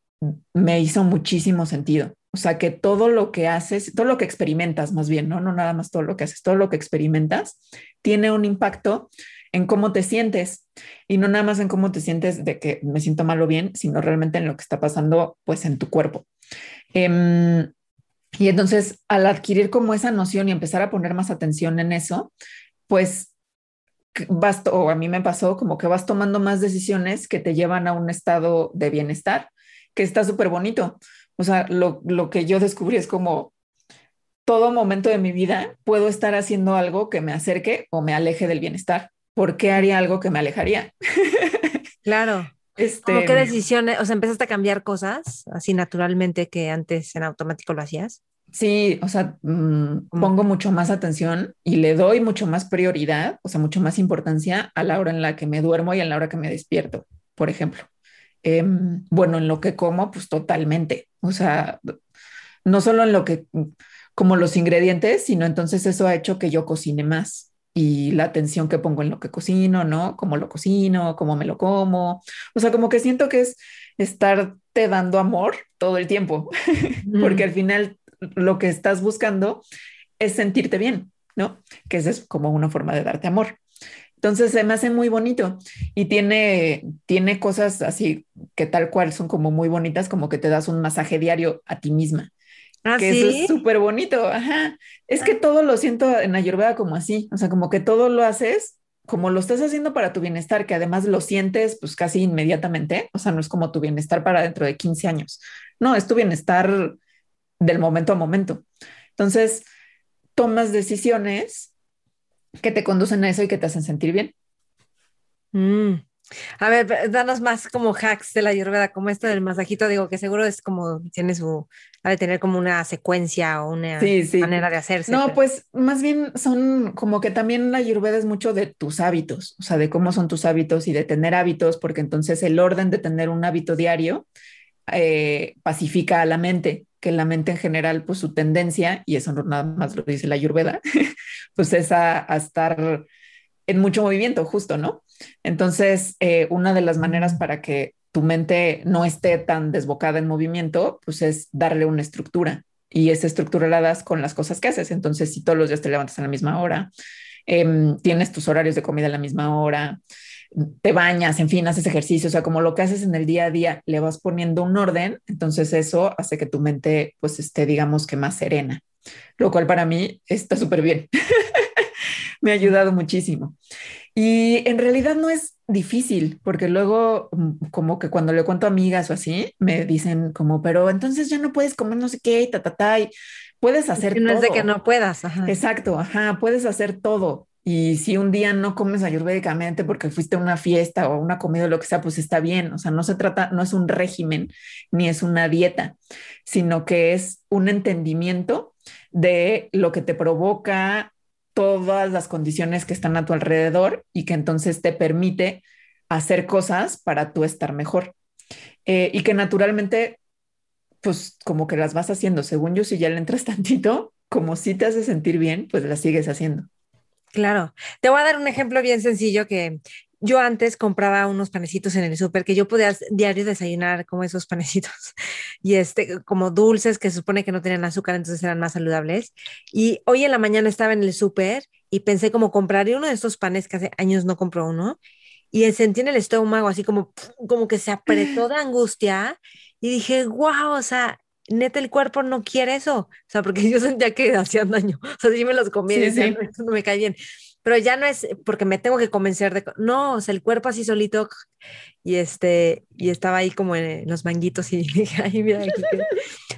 me hizo muchísimo sentido. O sea, que todo lo que haces, todo lo que experimentas más bien, ¿no? No nada más todo lo que haces, todo lo que experimentas tiene un impacto en cómo te sientes y no nada más en cómo te sientes de que me siento mal o bien, sino realmente en lo que está pasando pues en tu cuerpo. Em, y entonces al adquirir como esa noción y empezar a poner más atención en eso, pues vas, o a mí me pasó como que vas tomando más decisiones que te llevan a un estado de bienestar, que está súper bonito. O sea, lo, lo que yo descubrí es como todo momento de mi vida puedo estar haciendo algo que me acerque o me aleje del bienestar. ¿Por qué haría algo que me alejaría? Claro. [laughs] Este, qué decisiones? O sea, empezaste a cambiar cosas así naturalmente que antes en automático lo hacías. Sí, o sea, mm, pongo mucho más atención y le doy mucho más prioridad, o sea, mucho más importancia a la hora en la que me duermo y a la hora que me despierto, por ejemplo. Em, bueno, en lo que como, pues totalmente. O sea, no solo en lo que, como los ingredientes, sino entonces eso ha hecho que yo cocine más y la atención que pongo en lo que cocino, ¿no? Cómo lo cocino, cómo me lo como. O sea, como que siento que es estarte dando amor todo el tiempo, [laughs] porque al final lo que estás buscando es sentirte bien, ¿no? Que esa es como una forma de darte amor. Entonces se me hace muy bonito y tiene, tiene cosas así que tal cual son como muy bonitas, como que te das un masaje diario a ti misma. ¿Ah, que eso es súper bonito. Ajá. Es que ah. todo lo siento en Ayurveda como así, o sea, como que todo lo haces como lo estás haciendo para tu bienestar, que además lo sientes pues casi inmediatamente, o sea, no es como tu bienestar para dentro de 15 años, no, es tu bienestar del momento a momento. Entonces, tomas decisiones que te conducen a eso y que te hacen sentir bien. Mm. A ver, danos más como hacks de la ayurveda, como esto del masajito, digo que seguro es como, tiene su, ha de tener como una secuencia o una manera de hacerse. No, pues más bien son como que también la ayurveda es mucho de tus hábitos, o sea, de cómo son tus hábitos y de tener hábitos, porque entonces el orden de tener un hábito diario eh, pacifica a la mente, que la mente en general, pues su tendencia, y eso no nada más lo dice la Ayurveda, [laughs] pues es a, estar en mucho movimiento, justo, ¿no? Entonces, eh, una de las maneras para que tu mente no esté tan desbocada en movimiento, pues es darle una estructura y esa estructura la das con las cosas que haces. Entonces, si todos los días te levantas a la misma hora, em, tienes tus horarios de comida a la misma hora, te bañas, en fin, haces ejercicio, o sea, como lo que haces en el día a día, le vas poniendo un orden, entonces eso hace que tu mente pues esté, digamos que más serena, lo cual para mí está súper bien. [laughs] Me ha ayudado muchísimo. Y en realidad no es difícil, porque luego mm, como que cuando le cuento a amigas o así, me dicen como, pero entonces ya no puedes comer no sé qué y ta, ta, ta, y puedes hacer no todo. es de que no puedas. Exacto, ajá, puedes hacer todo. Y si un día no comes ayurvédicamente porque fuiste a una fiesta o una comida o lo que sea, pues está bien. O sea, no se trata, no es un régimen ni es una dieta, sino que es un entendimiento de lo que te provoca todas las condiciones que están a tu alrededor y que entonces te permite hacer cosas para tú estar mejor. Eh, y que naturalmente, pues como que las vas haciendo. Según yo, si ya le entras [laughs] tantito, como si te hace sentir bien, pues las sigues haciendo. Claro. Te voy a dar un ejemplo bien sencillo que yo antes compraba unos panecitos en el súper que yo podía diario desayunar como esos panecitos [laughs] y este como dulces que se supone que no tenían azúcar, entonces eran más saludables. Y hoy en la mañana estaba en el súper y pensé como compraría uno de estos panes que hace años no compro uno y sentí en el estómago así como [sniffs] como que se apretó de angustia y dije, "Wow, o sea, neta el cuerpo no quiere eso, o sea, porque [laughs] yo sentía que hacían daño, o sea, si me los comía y decía, no, no me cae bien, pero ya no es porque me tengo que convencer de, no, o sea, el cuerpo así solito y este, y estaba ahí como en los manguitos y [laughs] dije, ay, mira, aquí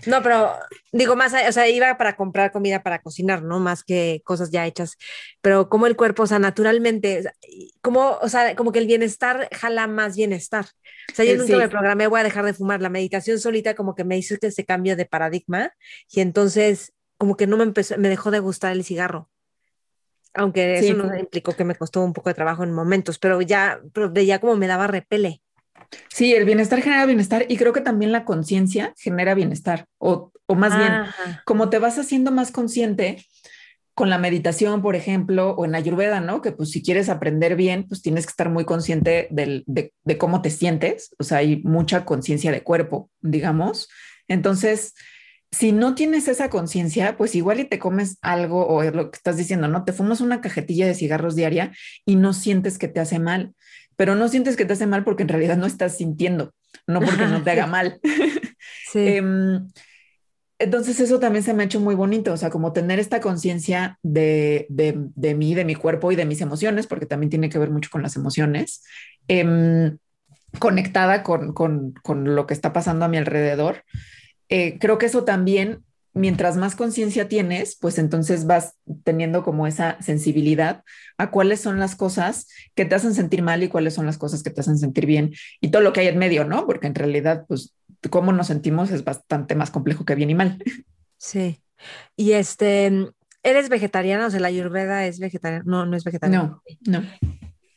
no, pero digo más, o sea, iba para comprar comida para cocinar, ¿no? Más que cosas ya hechas, pero como el cuerpo, o sea, naturalmente, como, o sea, como que el bienestar jala más bienestar. O sea, yo eh, nunca me programé, voy a dejar de fumar, la meditación solita como que me hizo que ese cambio de paradigma y entonces como que no me empezó, me dejó de gustar el cigarro aunque eso no implicó que me costó un poco de trabajo en momentos, pero ya, pero ya como me daba repele. Sí, el bienestar genera bienestar y creo que también la conciencia genera bienestar, o, o más bien, como te vas haciendo más consciente con la meditación, por ejemplo, o en Ayurveda, ¿no? Que pues si quieres aprender bien, pues tienes que estar muy consciente de, de cómo te sientes, o sea, hay mucha conciencia de cuerpo, digamos. Entonces, si no tienes esa conciencia, pues igual y te comes algo o lo que estás diciendo, ¿no? Te fumas una cajetilla de cigarros diaria y no sientes que te hace mal, pero no sientes que te hace mal porque en realidad no estás sintiendo, no porque no te haga mal. [laughs] Sí. Em, entonces eso también se me ha hecho muy bonito, o sea, como tener esta conciencia de, de, mí, de mi cuerpo y de mis emociones, porque también tiene que ver mucho con las emociones, em, conectada con, con, con lo que está pasando a mi alrededor. Eh, creo que eso también, mientras más conciencia tienes, pues entonces vas teniendo como esa sensibilidad a cuáles son las cosas que te hacen sentir mal y cuáles son las cosas que te hacen sentir bien y todo lo que hay en medio, ¿no? Porque en realidad, pues, cómo nos sentimos es bastante más complejo que bien y mal. Sí. Y este, ¿eres vegetariana? O sea, la ayurveda es vegetariana. No, no es vegetariana. No, no.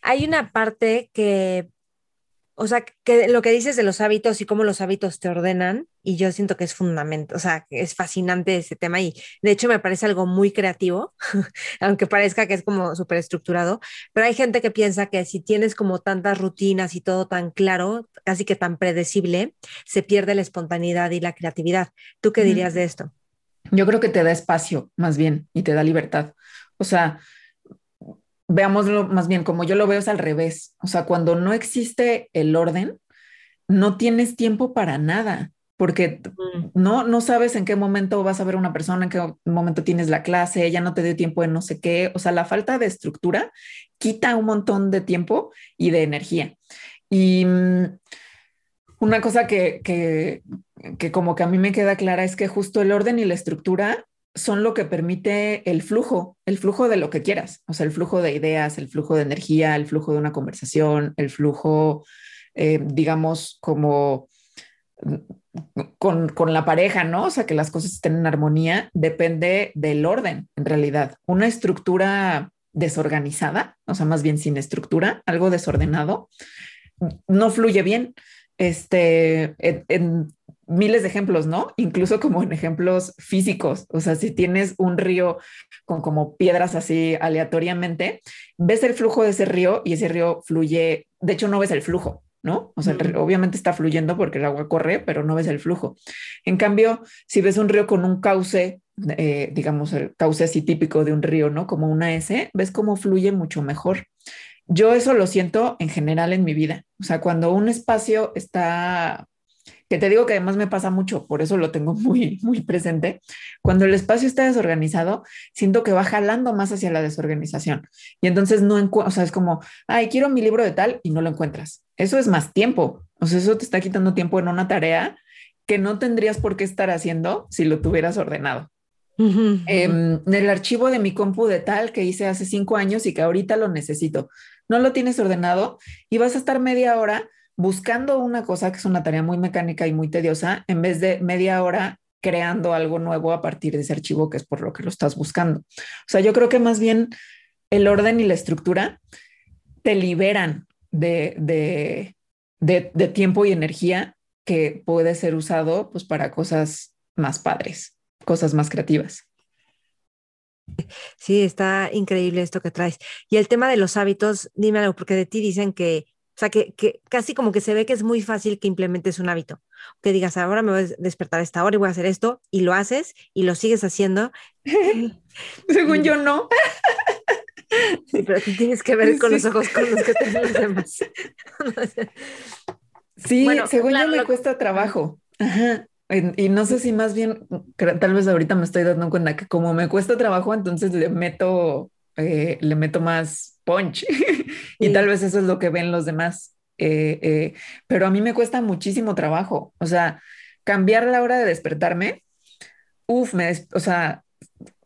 Hay una parte que o sea, que lo que dices de los hábitos y cómo los hábitos te ordenan, y yo siento que es fundamental, o sea, es fascinante ese tema y de hecho me parece algo muy creativo, [laughs] aunque parezca que es como súper estructurado, pero hay gente que piensa que si tienes como tantas rutinas y todo tan claro, casi que tan predecible, se pierde la espontaneidad y la creatividad. ¿Tú qué dirías de esto? Yo creo que te da espacio más bien y te da libertad. O sea, veámoslo más bien como yo lo veo es al revés. O sea, cuando no existe el orden, no tienes tiempo para nada, porque no, no sabes en qué momento vas a ver una persona, en qué momento tienes la clase, ya no te dio tiempo de no sé qué. O sea, la falta de estructura quita un montón de tiempo y de energía. Y mm, una cosa que, que, que como que a mí me queda clara es que justo el orden y la estructura son lo que permite el flujo, el flujo de lo que quieras, o sea, el flujo de ideas, el flujo de energía, el flujo de una conversación, el flujo, eh, digamos, como mm, con, con, la pareja, ¿no? O sea, que las cosas estén en armonía, depende del orden, en realidad. Una estructura desorganizada, o sea, más bien sin estructura, algo desordenado, no fluye bien. Este, en, miles de ejemplos, ¿no? Incluso como en ejemplos físicos. O sea, si tienes un río con como piedras así aleatoriamente, ves el flujo de ese río y ese río fluye, de hecho no ves el flujo, ¿no? O sea, obviamente está fluyendo porque el agua corre, pero no ves el flujo. En cambio, si ves un río con un cauce, eh, digamos, el cauce así típico de un río, ¿no? Como una S, ves cómo fluye mucho mejor. Yo eso lo siento en general en mi vida. O sea, cuando un espacio está que te digo que además me pasa mucho, por eso lo tengo muy, [laughs] muy presente. Cuando el espacio está desorganizado, siento que va jalando más hacia la desorganización. Y entonces no encuentro, o sea, es como, ay, quiero mi libro de tal y no lo encuentras. Eso es más tiempo. O sea, eso te está quitando tiempo en una tarea que no tendrías por qué estar haciendo si lo tuvieras ordenado. en el archivo de mi compu de tal que hice hace cinco años y que ahorita lo necesito. No lo tienes ordenado y vas a estar media hora buscando una cosa que es una tarea muy mecánica y muy tediosa, en vez de media hora creando algo nuevo a partir de ese archivo que es por lo que lo estás buscando. O sea, yo creo que más bien el orden y la estructura te liberan de, de, de, tiempo y energía que puede ser usado pues para cosas más padres, cosas más creativas. Sí, está increíble esto que traes. Y el tema de los hábitos, dime algo, porque de ti dicen que sea, que, casi como que se ve que es muy fácil que implementes un hábito. Que digas, ahora me voy a despertar a esta hora y voy a hacer esto, y lo haces y lo sigues haciendo. [laughs] Según yo, no. Sí, pero tienes que ver con los ojos con los que te los demás. [laughs] sí, según yo me cuesta trabajo. Y, no sé si más bien, tal vez ahorita me estoy dando cuenta que como me cuesta trabajo, entonces le meto, eh, le meto más punch. [laughs] y tal vez eso es lo que ven los demás. Eh, eh, pero a mí me cuesta muchísimo trabajo. O sea, cambiar la hora de despertarme, uff, me, o sea,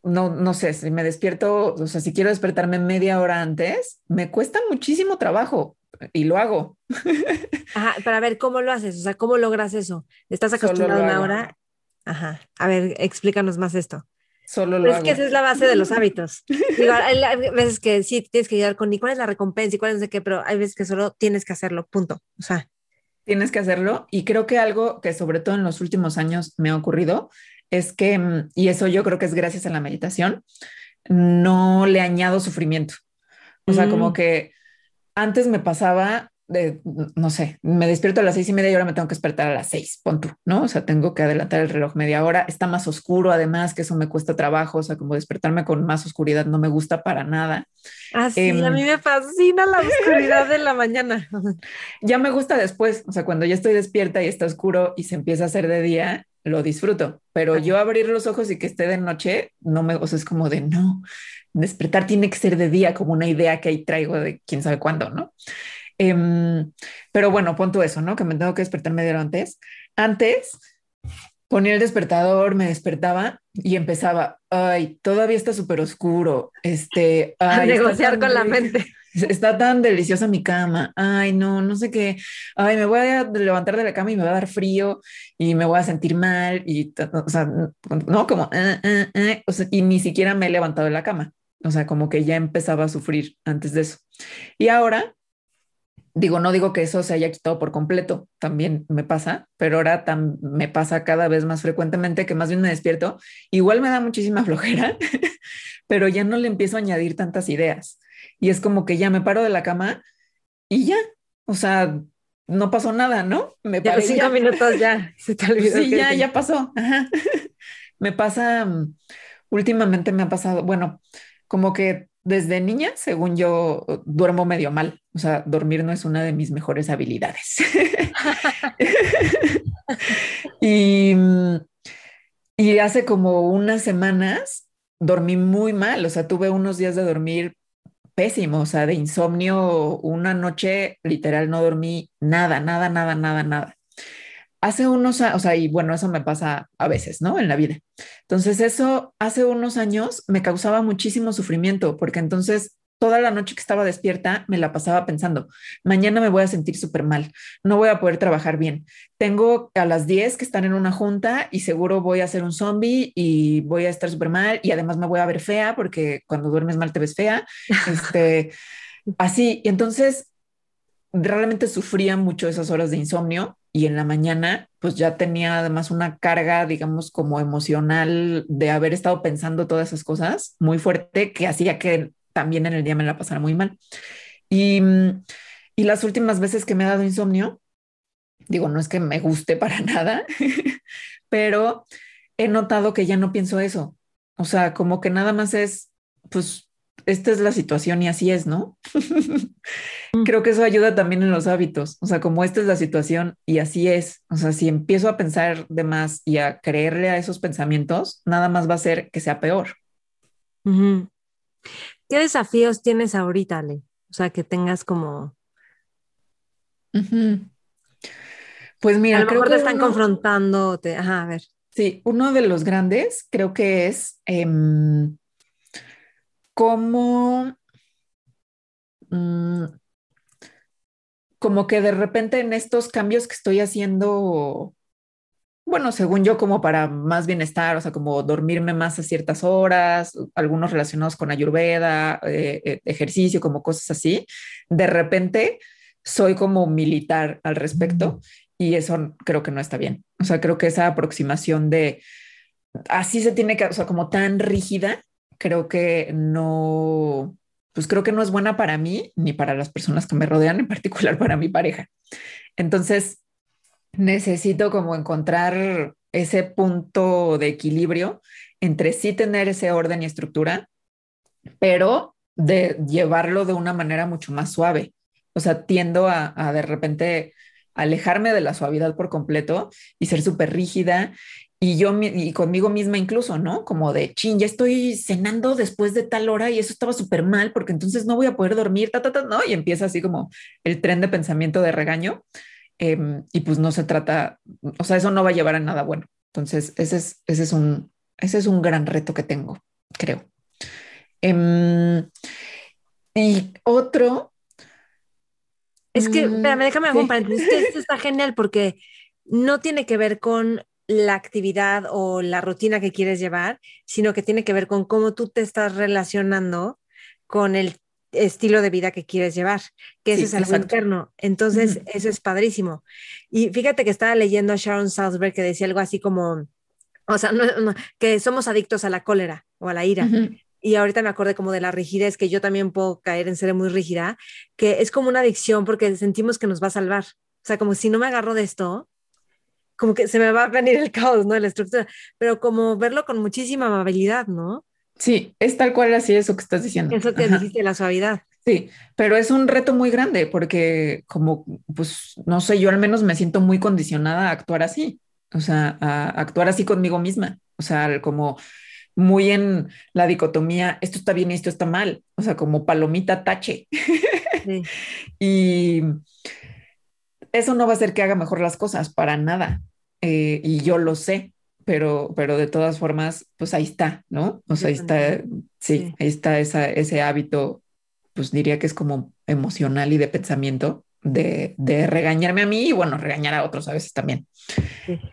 no, no sé, si me despierto, o sea, si quiero despertarme media hora antes, me cuesta muchísimo trabajo y lo hago. [laughs] Ajá, para ver cómo lo haces, o sea, cómo logras eso. ¿Estás acostumbrado a una hora? Ajá, a ver, explícanos más esto. Solo lo es que esa es la base de los hábitos. hay veces que sí tienes que llegar con ni cuál es la recompensa y cuál es de qué, pero hay veces que solo tienes que hacerlo, punto. O sea, tienes que hacerlo. Y creo que algo que sobre todo en los últimos años me ha ocurrido es que, mm, y eso yo creo que es gracias a la meditación, no le añado sufrimiento. O sea, como mm. que antes me pasaba de, no sé, me despierto a las seis y media y ahora me tengo que despertar a las seis, pon tú, ¿no? O sea, tengo que adelantar el reloj media hora, está más oscuro además, que eso me cuesta trabajo, o sea, como despertarme con más oscuridad no me gusta para nada. Ah, sí, a mí em, me fascina la oscuridad de la mañana. [laughs] Ya me gusta después, o sea, cuando ya estoy despierta y está oscuro y se empieza a hacer de día, lo disfruto, pero yo abrir los ojos y que esté de noche, no me, o sea, es como de no, despertar tiene que ser de día, como una idea que ahí traigo de quién sabe cuándo, ¿no? Em, pero bueno, punto eso, ¿no? Que me tengo que despertar media hora antes. Antes ponía el despertador, me despertaba y empezaba, ay, todavía está súper oscuro. Este, a negociar con la mente. [laughs] Está tan deliciosa mi cama. Ay, no, no sé qué. Ay, me voy a levantar de la cama y me va a dar frío y me voy a sentir mal y, o sea, no, como, ah, ah, ah", o sea, y ni siquiera me he levantado de la cama. O sea, como que ya empezaba a sufrir antes de eso. Y ahora digo, no digo que eso se haya quitado por completo, también me pasa, pero ahora me pasa cada vez más frecuentemente que más bien me despierto. Igual me da muchísima [laughs] flojera, pero ya no le empiezo a añadir tantas ideas. Y es como que ya me paro de la cama y ya, o sea, no pasó nada, ¿no? Me ya cinco minutos ya, [laughs] se te olvidó. Sí, ya, ya pasó. [laughs] me pasa, mm, últimamente me ha pasado, bueno, como que desde niña, según yo, duermo medio mal. O sea, dormir no es una de mis mejores habilidades. [laughs] y, y hace como unas semanas dormí muy mal. O sea, tuve unos días de dormir pésimo, o sea, de insomnio. Una noche literal no dormí nada, nada, nada, nada, nada hace unos, o sea, y bueno, eso me pasa a veces, ¿no? En la vida. Entonces, eso hace unos años me causaba muchísimo sufrimiento, porque entonces toda la noche que estaba despierta me la pasaba pensando, mañana me voy a sentir súper mal, no voy a poder trabajar bien. Tengo a las 10 que están en una junta y seguro voy a ser un zombie y voy a estar súper mal y además me voy a ver fea porque cuando duermes mal te ves fea. [laughs] Este, así, y entonces realmente sufría mucho esas horas de insomnio y en la mañana pues ya tenía además una carga, digamos, como emocional de haber estado pensando todas esas cosas muy fuerte que hacía que también en el día me la pasara muy mal. Y, y las últimas veces que me ha dado insomnio, digo, no es que me guste [laughs] para nada, pero he notado que ya no pienso eso. O sea, como que nada más es, pues, esta es la situación y así es, ¿no? [laughs] Creo que eso ayuda también en los hábitos. O sea, como esta es la situación y así es. O sea, si empiezo a pensar de más y a creerle a esos pensamientos, nada más va a ser que sea peor. ¿Qué desafíos tienes ahorita, Ale? O sea, que tengas como... Pues mira, a lo mejor te están confrontando. Ajá, a ver. Sí, uno de los grandes creo que es em, cómo, mm, como que de repente en estos cambios que estoy haciendo, bueno, según yo, como para más bienestar, o sea, como dormirme más a ciertas horas, algunos relacionados con ayurveda, eh, eh, ejercicio, como cosas así, de repente soy como militar al respecto y eso creo que no está bien. O sea, creo que esa aproximación de así se tiene que, o sea, como tan rígida, creo que no, pues creo que no es buena para mí ni para las personas que me rodean, en particular para mi pareja. Entonces, necesito como encontrar ese punto de equilibrio entre sí tener ese orden y estructura, pero de llevarlo de una manera mucho más suave. O sea, tiendo a, de repente alejarme de la suavidad por completo y ser súper rígida y yo y conmigo misma incluso, ¿no? Como de, chin, ya estoy cenando después de tal hora y eso estaba súper mal porque entonces no voy a poder dormir, ta, ta, ta, ¿no? Y empieza así como el tren de pensamiento de regaño. Em, y pues no se trata, o sea, eso no va a llevar a nada bueno. Entonces, ese es, ese es, un, ese es un gran reto que tengo, creo. Em, y otro es que, espérame, déjame hacer un paréntesis. Esto está genial porque no tiene que ver con la actividad o la rutina que quieres llevar, sino que tiene que ver con cómo tú te estás relacionando con el estilo de vida que quieres llevar, que ese es algo interno. Entonces, eso es padrísimo. Y fíjate que estaba leyendo a Sharon Salzberg que decía algo así como, o sea, que somos adictos a la cólera o a la ira. Y ahorita me acordé como de la rigidez, que yo también puedo caer en ser muy rígida, que es como una adicción porque sentimos que nos va a salvar. O sea, como si no me agarro de esto, como que se me va a venir el caos, ¿no? La estructura, pero como verlo con muchísima amabilidad, ¿no? Sí, es tal cual así eso que estás diciendo. Eso que dijiste, la suavidad. Sí, pero es un reto muy grande porque como, pues, no sé, yo al menos me siento muy condicionada a actuar así, o sea, a actuar así conmigo misma, o sea, como muy en la dicotomía, esto está bien y esto está mal, o sea, como palomita tache. [laughs] y eso no va a hacer que haga mejor las cosas, para nada. Eh, y yo lo sé, pero, pero de todas formas, pues ahí está, ¿no? O sea, ahí está, sí, ahí está esa, ese hábito, pues diría que es como emocional y de pensamiento. De, de regañarme a mí y bueno, regañar a otros a veces también.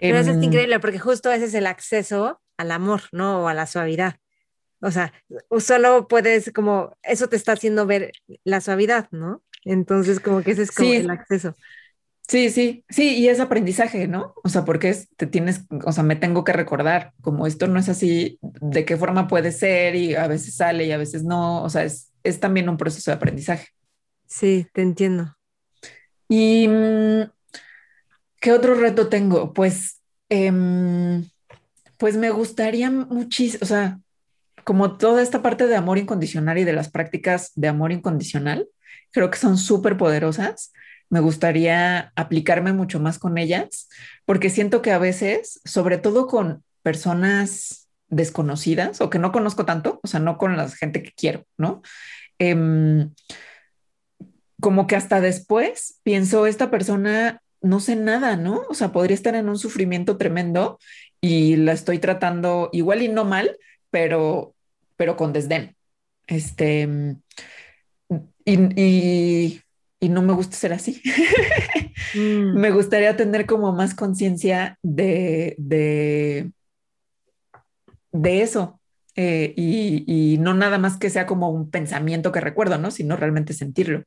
Pero eso es em, increíble porque justo ese es el acceso al amor, ¿no? O a la suavidad. O sea, solo puedes como, eso te está haciendo ver la suavidad, ¿no? Entonces, como que ese es como el acceso. Sí, sí, sí, y es aprendizaje, ¿no? O sea, porque es, te tienes, o sea, me tengo que recordar, como esto no es así, de qué forma puede ser y a veces sale y a veces no, o sea, es, es también un proceso de aprendizaje. Sí, te entiendo. ¿Y mm, qué otro reto tengo? Pues eh, pues me gustaría muchísimo, o sea, como toda esta parte de amor incondicional y de las prácticas de amor incondicional, creo que son súper poderosas. Me gustaría aplicarme mucho más con ellas, porque siento que a veces, sobre todo con personas desconocidas o que no conozco tanto, o sea, no con la gente que quiero, ¿no? Em, como que hasta después pienso, esta persona no sé nada, ¿no? O sea, podría estar en un sufrimiento tremendo y la estoy tratando igual y no pero, pero con desdén. Este, y, no me gusta ser así. [laughs] Mm. Me gustaría tener como más conciencia de, de, eso. Eh, y, y, no nada más que sea como un pensamiento que recuerdo, ¿no? Sino realmente sentirlo.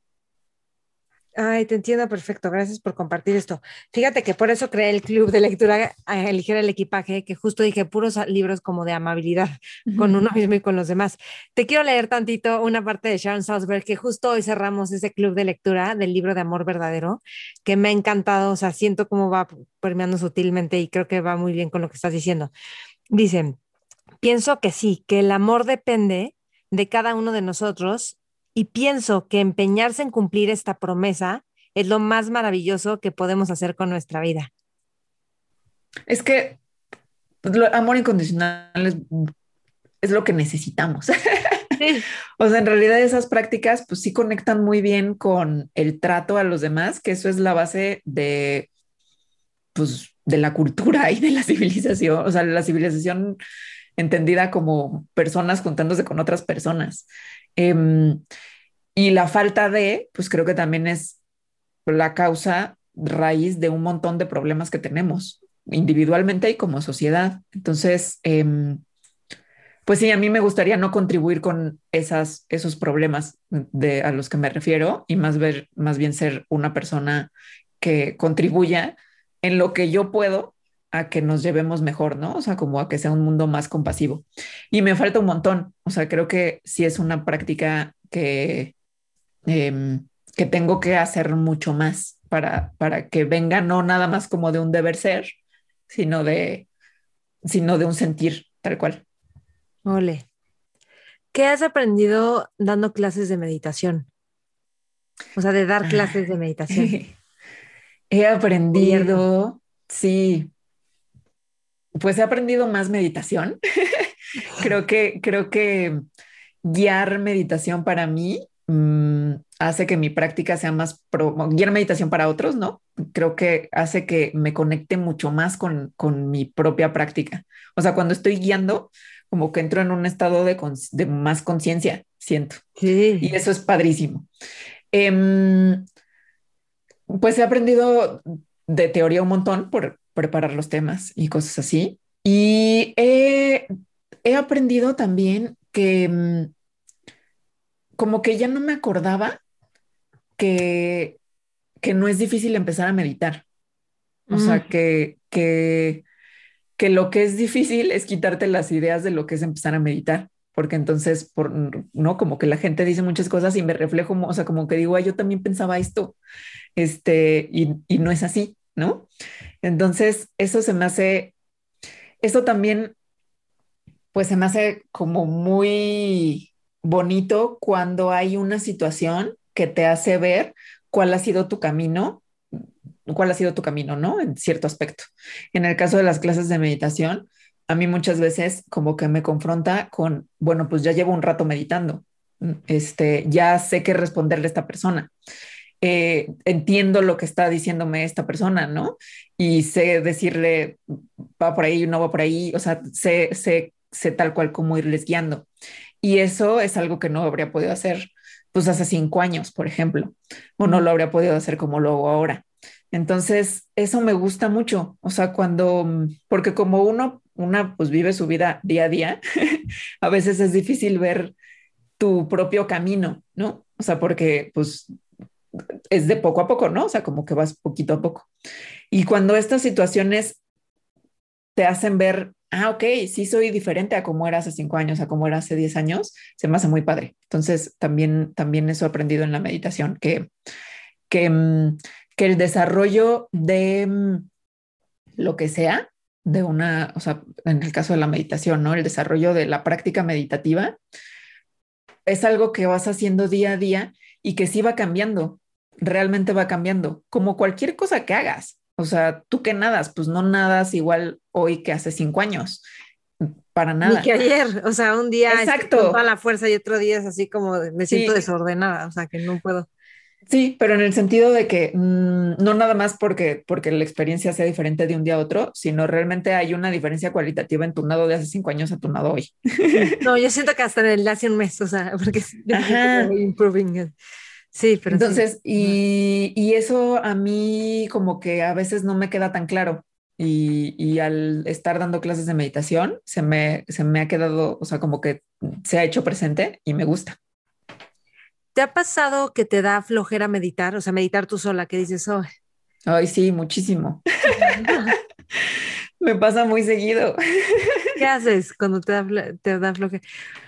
Ay, te entiendo perfecto. Gracias por compartir esto. Fíjate que por eso creé el club de lectura a elegir el equipaje, que justo dije puros libros como de amabilidad con uno mismo y con los demás. Te quiero leer tantito una parte de Sharon Salzberg, que justo hoy cerramos ese club de lectura del libro de amor verdadero, que me ha encantado. O sea, siento cómo va permeando sutilmente y creo que va muy bien con lo que estás diciendo. Dicen, pienso que sí, que el amor depende de cada uno de nosotros y pienso que empeñarse en cumplir esta promesa es lo más maravilloso que podemos hacer con nuestra vida. Es que el pues, amor incondicional es, lo que necesitamos. [laughs] o sea, en realidad esas prácticas pues sí conectan muy bien con el trato a los demás, que eso es la base de pues de la cultura y de la [laughs] civilización, o sea, la civilización entendida como personas juntándose con otras personas. Em, y la falta de, pues creo que también es la causa raíz de un montón de problemas que tenemos individualmente y como sociedad. Entonces, em, pues sí, a mí me gustaría no contribuir con esas, esos problemas de, a los que me refiero y más, ver, más bien ser una persona que contribuya en lo que yo puedo a que nos llevemos mejor, ¿no? O sea, como a que sea un mundo más compasivo. Y me falta un montón, o sea, creo que sí es una práctica que, em, que tengo que hacer mucho más para, para que venga no nada más como de un deber ser, sino de, sino de un sentir tal cual. Ole. ¿Qué has aprendido dando clases de meditación? O sea, de dar clases de meditación. [laughs] He aprendido, sí, pues he aprendido más meditación. [laughs] creo que, creo que guiar meditación para mí mm, hace que mi práctica sea más pro, guiar meditación para otros, ¿no? Creo que hace que me conecte mucho más con, con mi propia práctica. O sea, cuando estoy guiando, como que entro en un estado de, de más conciencia, siento. Sí. Y eso es padrísimo. Em, pues he aprendido de teoría un montón por, preparar los temas y cosas así. Y he, aprendido también que mm, como que ya no me acordaba que, que no es difícil empezar a meditar. O sea, mm. que, que, que lo que es difícil es quitarte las ideas de lo que es empezar a meditar porque entonces, por, no, como que la gente dice muchas cosas y me reflejo, o sea, como que digo, yo también pensaba esto, este, y, y, no es así, ¿no? Entonces, eso se me hace, eso también, pues se me hace como muy bonito cuando hay una situación que te hace ver cuál ha sido tu camino, cuál ha sido tu camino, ¿no? En cierto aspecto. En el caso de las clases de meditación, a mí muchas veces como que me confronta con, bueno, pues ya llevo un rato meditando, este, ya sé qué responderle a esta persona. Eh, entiendo lo que está diciéndome esta persona, ¿no? Y sé decirle, va por ahí, no va por ahí, o sea, sé, sé, sé tal cual como irles guiando. Y eso es algo que no habría podido hacer, pues hace cinco años, por ejemplo, o no lo habría podido hacer como lo hago ahora. Entonces, eso me gusta mucho, o sea, cuando, porque como uno, una pues vive su vida día a día, [laughs] a veces es difícil ver tu propio camino, ¿no? O sea, porque pues es de poco a poco, ¿no? O sea, como que vas poquito a poco. Y cuando estas situaciones te hacen ver, ah, ok, sí soy diferente a como era hace cinco años, a como era hace diez años, se me hace muy padre. Entonces, también, también eso he aprendido en la meditación, que, que, mm, que el desarrollo de mm, lo que sea, de una, o sea, en el caso de la meditación, ¿no? El desarrollo de la práctica meditativa es algo que vas haciendo día a día y que sí va cambiando realmente va cambiando, como cualquier cosa que hagas. O sea, tú que nadas, pues no nadas igual hoy que hace cinco años, para nada. Ni que ayer, o sea, un día Exacto. con toda la fuerza y otro día es así como me siento desordenada, o sea, que no puedo. Sí, pero en el sentido de que mm, no nada más porque, porque la experiencia sea diferente de un día a otro, sino realmente hay una diferencia cualitativa en tu nado de hace cinco años a tu nado hoy. No, yo siento que hasta en el hace un mes, o sea, porque [laughs] Ajá. [laughs] improving. Sí, pero entonces, Y, y, eso a mí como que a veces no me queda tan claro. Y, y, al estar dando clases de meditación, se me, se me ha quedado, o sea, como que se ha hecho presente y me gusta. ¿Te ha pasado que te da flojera meditar? O sea, meditar tú sola, que dices, oh. Ay, sí, muchísimo. [laughs] Me pasa muy seguido. ¿Qué haces cuando te da, te da flojera?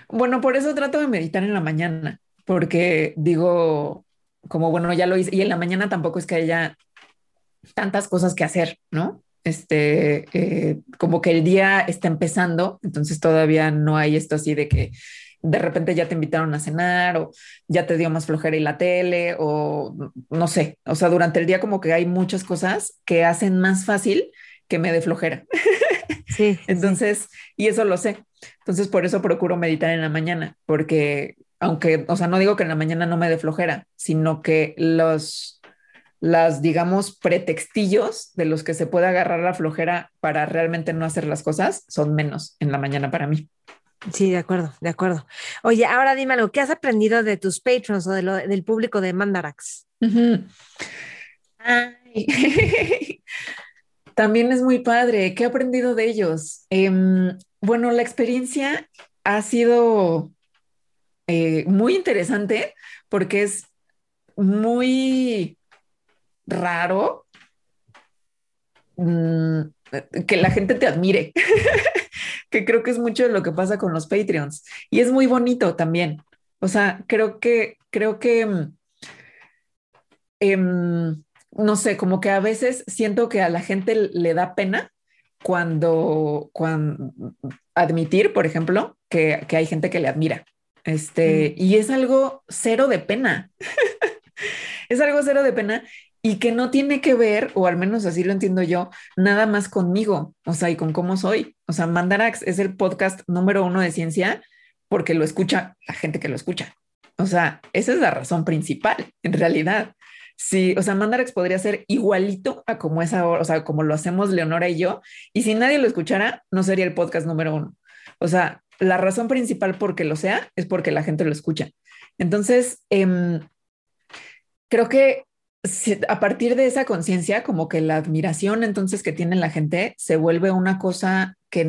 Bueno, por eso trato de meditar en la mañana, porque digo, como bueno, ya lo hice, y en la mañana tampoco es que haya tantas cosas que hacer, ¿no? Este, eh, como que el día está empezando, entonces todavía no hay esto así de que de repente ya te invitaron a cenar o ya te dio más flojera y la tele o no sé, o sea, durante el día como que hay muchas cosas que hacen más fácil que me dé flojera. [laughs] Sí. Entonces, y eso lo sé. Entonces, por eso procuro meditar en la mañana, porque aunque, o sea, no digo que en la mañana no me dé flojera, sino que los, las, digamos, pretextillos de los que se puede agarrar la flojera para realmente no hacer las cosas son menos en la mañana para mí. Sí, de acuerdo, de acuerdo. Oye, ahora dime algo, ¿qué has aprendido de tus patrons o de lo, del público de Mandarax? [laughs] También es muy padre. ¿Qué he aprendido de ellos? Em, bueno, la experiencia ha sido eh, muy interesante porque es muy raro mm, que la gente te admire, [laughs] que creo que es mucho de lo que pasa con los Patreons y es muy bonito también. O sea, creo que, creo que, mm, em, no sé, como que a veces siento que a la gente le da pena cuando, cuando admitir, por ejemplo, que, que hay gente que le admira. Este, y es algo cero de pena. [laughs] es algo cero de pena y que no tiene que ver, o al menos así lo entiendo yo, nada más conmigo, o sea, y con cómo soy. O sea, Mandarax es el podcast número uno de ciencia porque lo escucha la gente que lo escucha. O sea, esa es la razón principal, en realidad. Sí, o sea, Mandarax podría ser igualito a como es ahora, o sea, como lo hacemos Leonora y yo, y si nadie lo escuchara, no sería el podcast número uno. O sea, la razón principal por que lo sea es porque la gente lo escucha. Entonces, em, creo que a partir de esa conciencia, como que la admiración entonces que tiene la gente se vuelve una cosa que,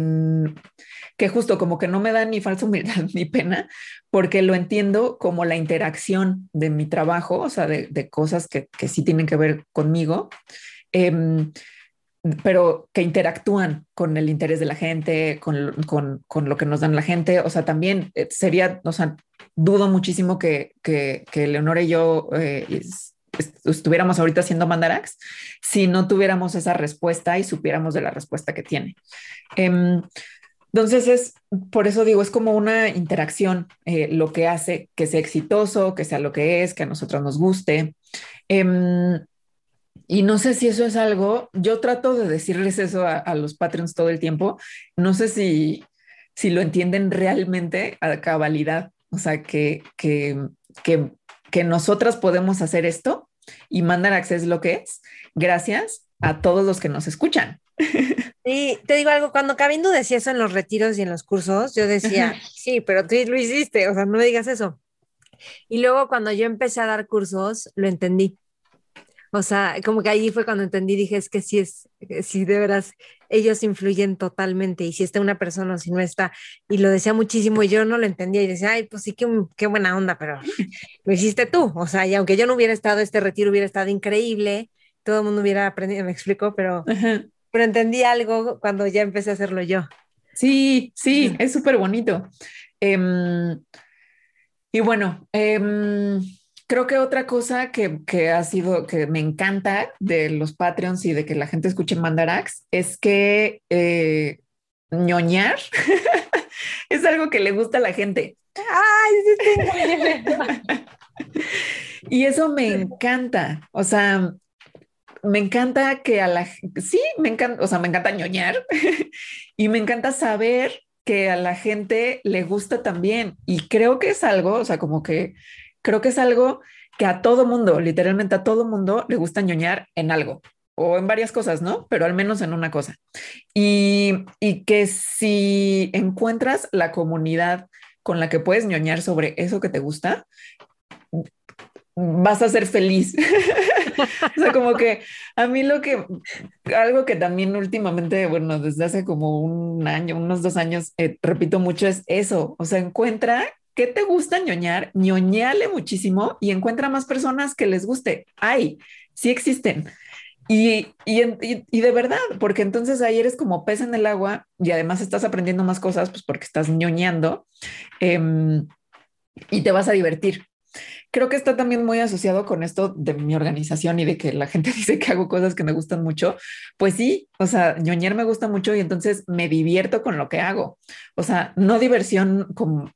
que justo como que no me da ni falsa humildad [laughs] ni pena, porque lo entiendo como la interacción de mi trabajo, o sea, de, cosas que, que, sí tienen que ver conmigo. Em, pero que interactúan con el interés de la gente, con, con, con, lo que nos dan la gente. O sea, también eh, sería, o sea, dudo muchísimo que, que, que Leonora y yo eh, estuviéramos ahorita haciendo Mandarax si no tuviéramos esa respuesta y supiéramos de la respuesta que tiene. Em, entonces es, por eso digo, es como una interacción eh, lo que hace que sea exitoso, que sea lo que es, que a nosotros nos guste. Em, y no sé si eso es algo, yo trato de decirles eso a, los patrons todo el tiempo, no sé si, si lo entienden realmente a cabalidad, o sea, que, que, que, que nosotras podemos hacer esto y mandar acceso lo que es, gracias a todos los que nos escuchan. [laughs] Sí, te digo algo, cuando Cabindo decía eso en los retiros y en los cursos, yo decía, sí, pero tú lo hiciste, o sea, no me digas eso. Y luego cuando yo empecé a dar cursos, lo entendí. O sea, como que ahí fue cuando entendí, dije, es que sí es, sí de veras, ellos influyen totalmente y si está una persona o si no está, y lo decía muchísimo y yo no lo entendía y decía, ay, pues sí, qué, qué buena onda, pero [laughs] lo hiciste tú, o sea, y aunque yo no hubiera estado, este retiro hubiera estado increíble, todo el mundo hubiera aprendido, [laughs] me explico, pero, pero entendí algo cuando ya empecé a hacerlo yo. Sí, sí, es súper bonito. Em, y bueno, eh, Creo que otra cosa que, que, ha sido, que me encanta de los Patreons y de que la gente escuche Mandarax es que eh, ñoñar [laughs] es algo que le gusta a la gente. Ay, [laughs] y eso me encanta. O sea, me encanta que a la sí, me encanta, o sea, me encanta ñoñar [laughs] y me encanta saber que a la gente le gusta también. Y creo que es algo, o sea, como que creo que es algo que a todo mundo, literalmente a todo mundo, le gusta ñoñar en algo o en varias cosas, ¿no? Pero al menos en una cosa. Y, y que si encuentras la comunidad con la que puedes ñoñar sobre eso que te gusta, vas a ser feliz. [laughs] o sea, como que a mí lo que, algo que también últimamente, bueno, desde hace como un año, unos dos años, eh, repito mucho es eso. O sea, encuentra ¿qué te gusta ñoñar? ñoñale muchísimo y encuentra más personas que les guste. Hay, sí existen. Y, y, de verdad, porque entonces ahí eres como pez en el agua y además estás aprendiendo más cosas, pues porque estás ñoñando em, y te vas a divertir. Creo que está también muy asociado con esto de mi organización y de que la gente [laughs] dice que hago cosas que me gustan mucho. Pues sí, o sea, ñoñar me gusta mucho y entonces me divierto con lo que hago. O sea, no diversión como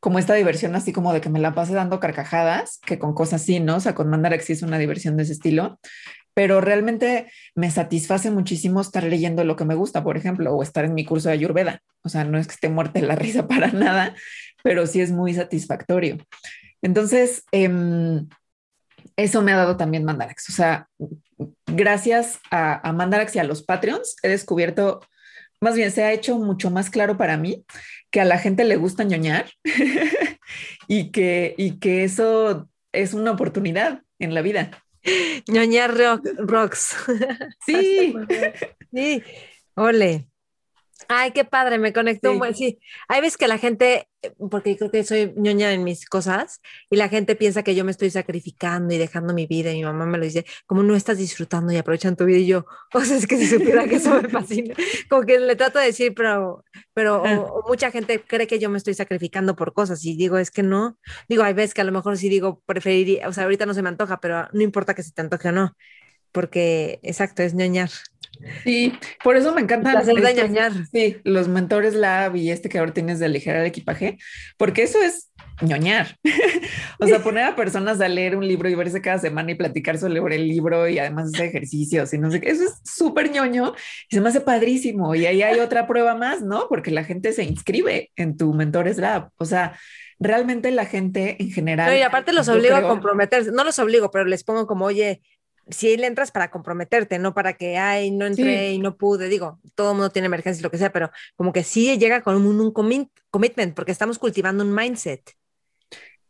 como esta diversión así como de que me la pase dando carcajadas, que con cosas así, ¿no? O sea, con mandar es una diversión de ese estilo, pero realmente me satisface muchísimo estar leyendo lo que me gusta, por ejemplo, o estar en mi curso de Ayurveda. O sea, no es que esté muerta la risa [laughs] para nada, pero sí es muy satisfactorio. Entonces, em, eso me ha dado también Mandarax. O sea, gracias a, a Mandarax y a los Patreons, he descubierto, más bien se ha hecho mucho más claro para mí que a la gente le gusta ñoñar [laughs] y, que, y que eso es una oportunidad en la vida. Ñoñar rocks. Sí. [laughs] sí. Ole. Ay, qué padre, me conectó. Sí. sí, hay veces que la gente, porque creo que soy ñoña en mis cosas, y la gente piensa que yo me estoy sacrificando y dejando mi vida, y mi mamá me lo dice, como no estás disfrutando y aprovechando tu vida, y yo, [laughs] o sea, es que si supiera que eso me fascina, como que le trato de decir, pero, pero o, mucha gente cree que yo me estoy sacrificando por cosas, y digo, es que no, digo, hay veces que a lo mejor sí digo, preferiría, o sea, ahorita no se me antoja, pero no importa que se te antoje o no, porque, exacto, es ñoñar. Sí, por eso me encantan estos, sí, los mentores lab y este que ahora tienes de aligerar el equipaje, porque eso es ñoñar. [laughs] o sea, [laughs] poner a personas a leer un libro y verse cada semana y platicar sobre el libro y además hacer ejercicios y no sé qué. Eso es súper ñoño y se me hace padrísimo. Y ahí hay otra prueba más, ¿no? Porque la gente se inscribe en tu mentores lab. O sea, realmente la gente en general. y aparte los obligo a comprometerse, no los obligo, pero les pongo como, oye, si le entras para comprometerte, no para que, ay, no entré y no pude, digo, todo el mundo tiene emergencias, lo que sea, pero como que sí llega con un, commitment, porque estamos cultivando un mindset.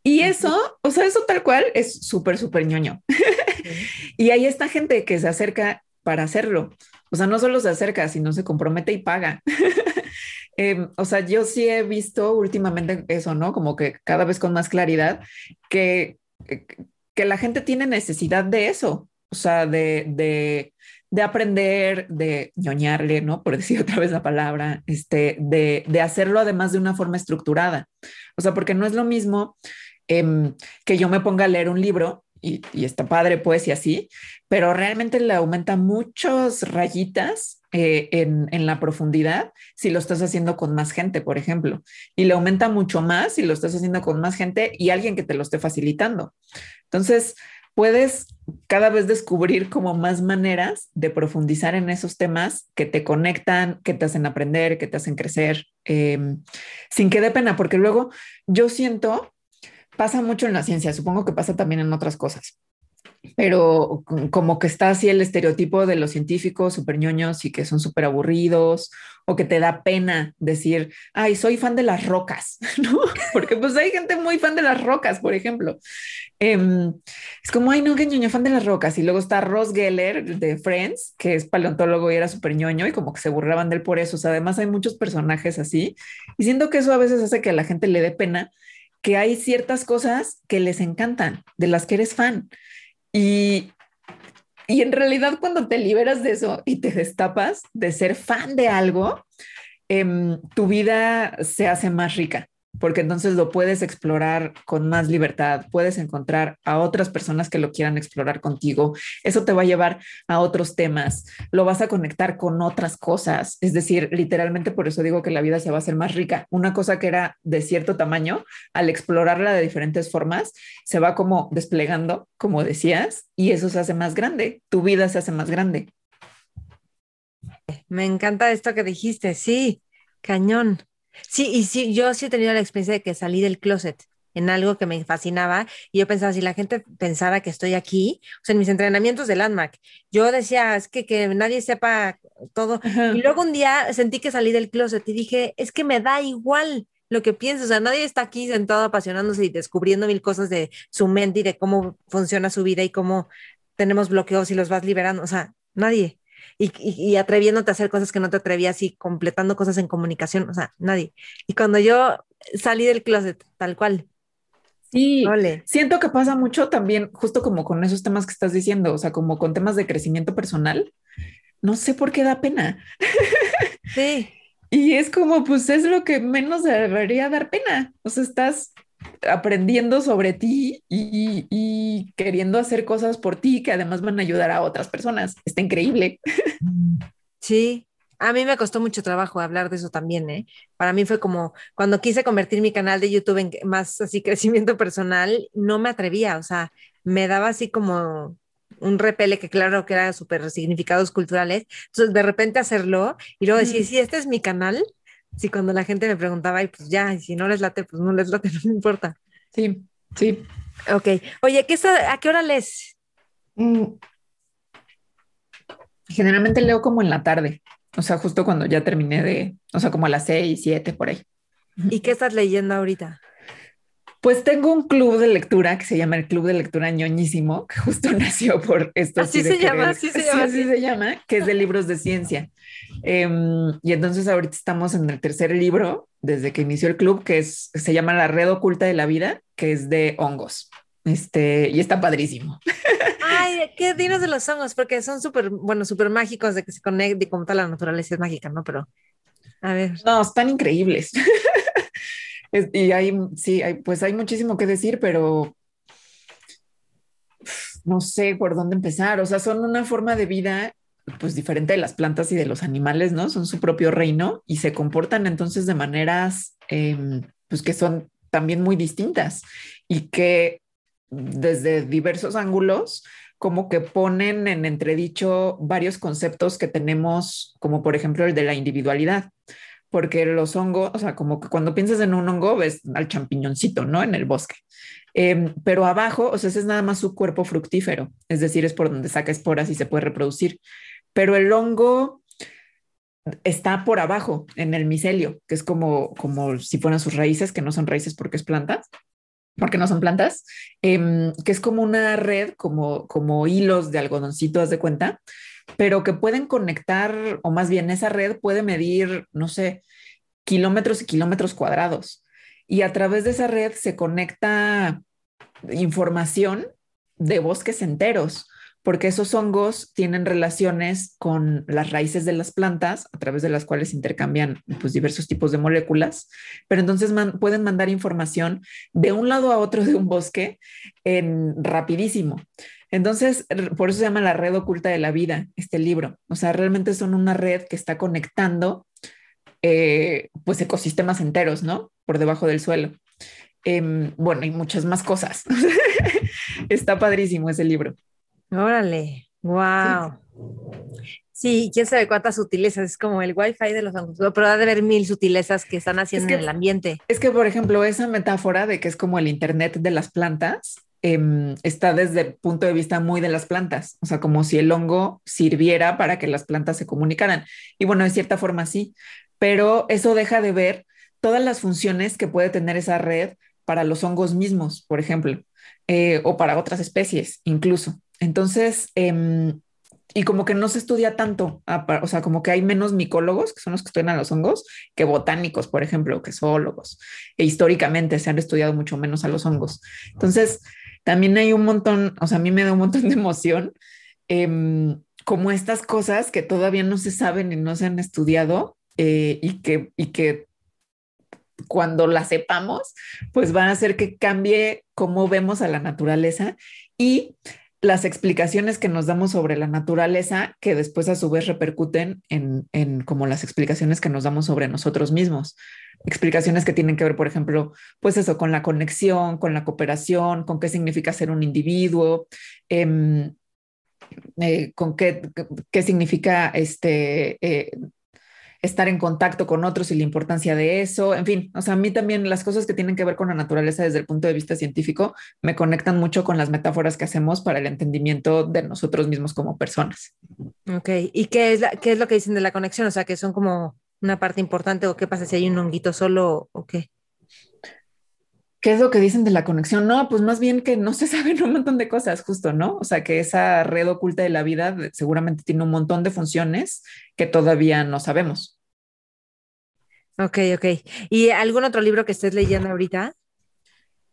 Y eso, o sea, eso tal cual es súper, súper ñoño. [laughs] y hay esta gente que se acerca para hacerlo. O sea, no solo se acerca, sino se compromete y paga. [laughs] Em, o sea, yo sí he visto últimamente eso, ¿no? Como que cada vez con más claridad que, que la gente tiene necesidad de eso o sea, de, de, de, aprender, de ñoñarle, ¿no? Por decir [laughs] otra vez la palabra, este, de, de hacerlo además de una forma estructurada. O sea, porque no es lo mismo em, que yo me ponga a leer un libro y, está padre, pues, y así, pero realmente le aumenta muchas rayitas eh, en, en, la profundidad si lo estás haciendo con más gente, por ejemplo, y le aumenta mucho más si lo estás haciendo con más gente y alguien que te lo esté facilitando. Entonces, puedes cada vez descubrir como más maneras de profundizar en esos temas que te conectan, que te hacen aprender, que te hacen crecer, em, sin que dé pena, porque luego yo siento, pasa mucho en la ciencia, supongo que pasa también en otras cosas, pero como que está así el estereotipo de los científicos súper ñoños y que son súper aburridos o que te da pena decir, ay, soy fan de las rocas, [laughs] ¿no? Porque pues hay gente muy fan de las rocas, por ejemplo. Em, es como, ay, no, que ñoño, fan de las rocas. Y luego está Ross Geller de Friends, que es paleontólogo y era súper ñoño y como que se burlaban de él por eso. O sea, además hay muchos personajes así y siento que eso a veces hace que a la gente le dé pena que hay ciertas cosas que les encantan, de las que eres fan. Y, y en realidad cuando te liberas de eso y te destapas de ser fan de algo, em, tu vida se hace más rica porque entonces lo puedes explorar con más libertad, puedes encontrar a otras personas que lo quieran explorar contigo, eso te va a llevar a otros temas, lo vas a conectar con otras cosas, es decir, literalmente por eso digo que la vida se va a hacer más rica. Una cosa que era de cierto tamaño, al explorarla de diferentes formas, se va como desplegando, como decías, y eso se hace más grande, tu vida se hace más grande. Me encanta esto que dijiste, sí, cañón. Sí, y sí, yo sí he tenido la experiencia de que salí del closet en algo que me fascinaba y yo pensaba, si la gente pensara que estoy aquí, o sea, en mis entrenamientos de Landmark, yo decía, es que, que nadie sepa todo. Y luego un día sentí que salí del closet y dije, es que me da igual lo que pienso, o sea, nadie está aquí sentado apasionándose y descubriendo mil cosas de su mente y de cómo funciona su vida y cómo tenemos bloqueos y los vas liberando, o sea, nadie y, atreviéndote a hacer cosas que no te atrevías y completando cosas en comunicación, o sea, nadie. Y cuando yo salí del closet, tal cual. Sí, siento que pasa mucho también, justo como con esos temas que estás diciendo, o sea, como con temas de crecimiento personal. No sé por qué da pena. Sí. [laughs] y es como, pues es lo que menos debería dar pena. O sea, estás aprendiendo sobre ti y, y, queriendo hacer cosas por ti que además van a ayudar a otras personas. Está increíble. Sí, a mí me costó mucho trabajo hablar de eso también, ¿eh? Para mí fue como cuando quise convertir mi canal de YouTube en más así [laughs] crecimiento personal, no me atrevía, o sea, me daba así como un repele que claro que era súper significados culturales. Entonces, de repente hacerlo y luego decir, sí, este es mi canal. Sí, cuando la gente me preguntaba, y pues ya, y si no les late, pues no les late, [laughs] no me importa. Sí, sí. Ok. Oye, ¿qué está, ¿a qué hora lees? Mm. Generalmente leo como en la tarde. O sea, justo cuando ya terminé de, o sea, como a las seis, siete, por ahí. ¿Y qué estás leyendo ahorita? Pues tengo un club de lectura que se llama el Club de Lectura ñoñísimo, que justo [laughs] nació por esto. Así se llama, así se [laughs] llama. Así se llama, que es de libros de ciencia. Em, y entonces ahorita estamos en el tercer libro desde que inició el club, que es, se llama La Red Oculta de la Vida, que es de hongos. Este, y está padrísimo. Ay, [laughs] ¿qué dinos de los hongos? Porque son súper, bueno, súper mágicos de que se conecte como tal la naturaleza es mágica, ¿no? Pero, a ver. No, están increíbles. Y hay, sí, hay, pues hay muchísimo que decir, pero no sé por dónde empezar. O sea, son una forma de vida pues diferente de las plantas y de los animales, ¿no? Son su propio reino y se comportan entonces de maneras em, pues que son también muy distintas y que desde diversos ángulos como que ponen en entredicho varios conceptos que tenemos, como por ejemplo el de la individualidad, porque los hongos, o sea, como que cuando piensas en un hongo ves al champiñoncito, ¿no? En el bosque. Em, pero abajo, o sea, ese es nada más su cuerpo fructífero, es decir, es por donde saca esporas y se puede reproducir. Pero el hongo está por abajo, en el micelio, que es como, como si fueran sus raíces, que no son raíces porque es planta porque no son plantas, em, que es como una red, como, como hilos de algodoncito, haz de cuenta, pero que pueden conectar, o más bien esa red puede medir, no sé, kilómetros y kilómetros cuadrados. Y a través de esa red se conecta información de bosques enteros porque esos hongos tienen relaciones con las raíces de las plantas a través de las cuales intercambian pues, diversos tipos de moléculas, pero entonces pueden mandar información de un lado a otro de un bosque en rapidísimo. Entonces, por eso se llama la red oculta de la vida, este libro. O sea, realmente son una red que está conectando eh, pues ecosistemas enteros, ¿no? Por debajo del suelo. Em, bueno, y muchas más cosas. [laughs] está padrísimo ese libro. Órale, wow. Sí. quién sabe cuántas sutilezas, es como el wifi de los hongos, pero ha de haber mil sutilezas que están haciendo en el ambiente. Es que, por ejemplo, esa metáfora de que es como el Internet de las plantas, em, está desde el punto de vista muy de las plantas, o sea, como si el hongo sirviera para que las plantas se comunicaran. Y bueno, de cierta forma sí, pero eso deja de ver todas las funciones que puede tener esa red para los hongos mismos, por ejemplo, eh, o para otras especies incluso. Entonces, em, y como que no se estudia tanto, o sea, como que hay menos micólogos, que son los que estudian a los hongos, que botánicos, por ejemplo, que zoólogos. E históricamente se han estudiado mucho menos a los hongos. Entonces, también hay un montón, o sea, a mí me da un montón de emoción, em, como estas cosas que todavía no se saben y no se han estudiado eh, y, que, y que cuando las sepamos, pues van a hacer que cambie cómo vemos a la naturaleza y las explicaciones que nos damos sobre la naturaleza, que después a su vez repercuten en, en, como las explicaciones que nos damos sobre nosotros mismos. Explicaciones que tienen que ver, por ejemplo, pues eso, con la conexión, con la cooperación, con qué significa ser un individuo, em, eh, con qué, qué significa este, eh, estar en contacto con otros y la importancia de eso. En fin, o sea, a mí también las cosas que tienen que ver con la naturaleza desde el punto de vista científico me conectan mucho con las metáforas que hacemos para el entendimiento de nosotros mismos como personas. Ok, ¿y qué es, qué es lo que dicen de la conexión? O sea, que son como una parte importante o qué pasa si hay un honguito solo o qué? ¿Qué es lo que dicen de la conexión? No, pues más bien que no se [laughs] saben un montón de cosas, justo, ¿no? O sea, que esa red oculta de la vida seguramente tiene un montón de funciones que todavía no sabemos. Ok, ok. ¿Y algún otro libro que estés leyendo ahorita?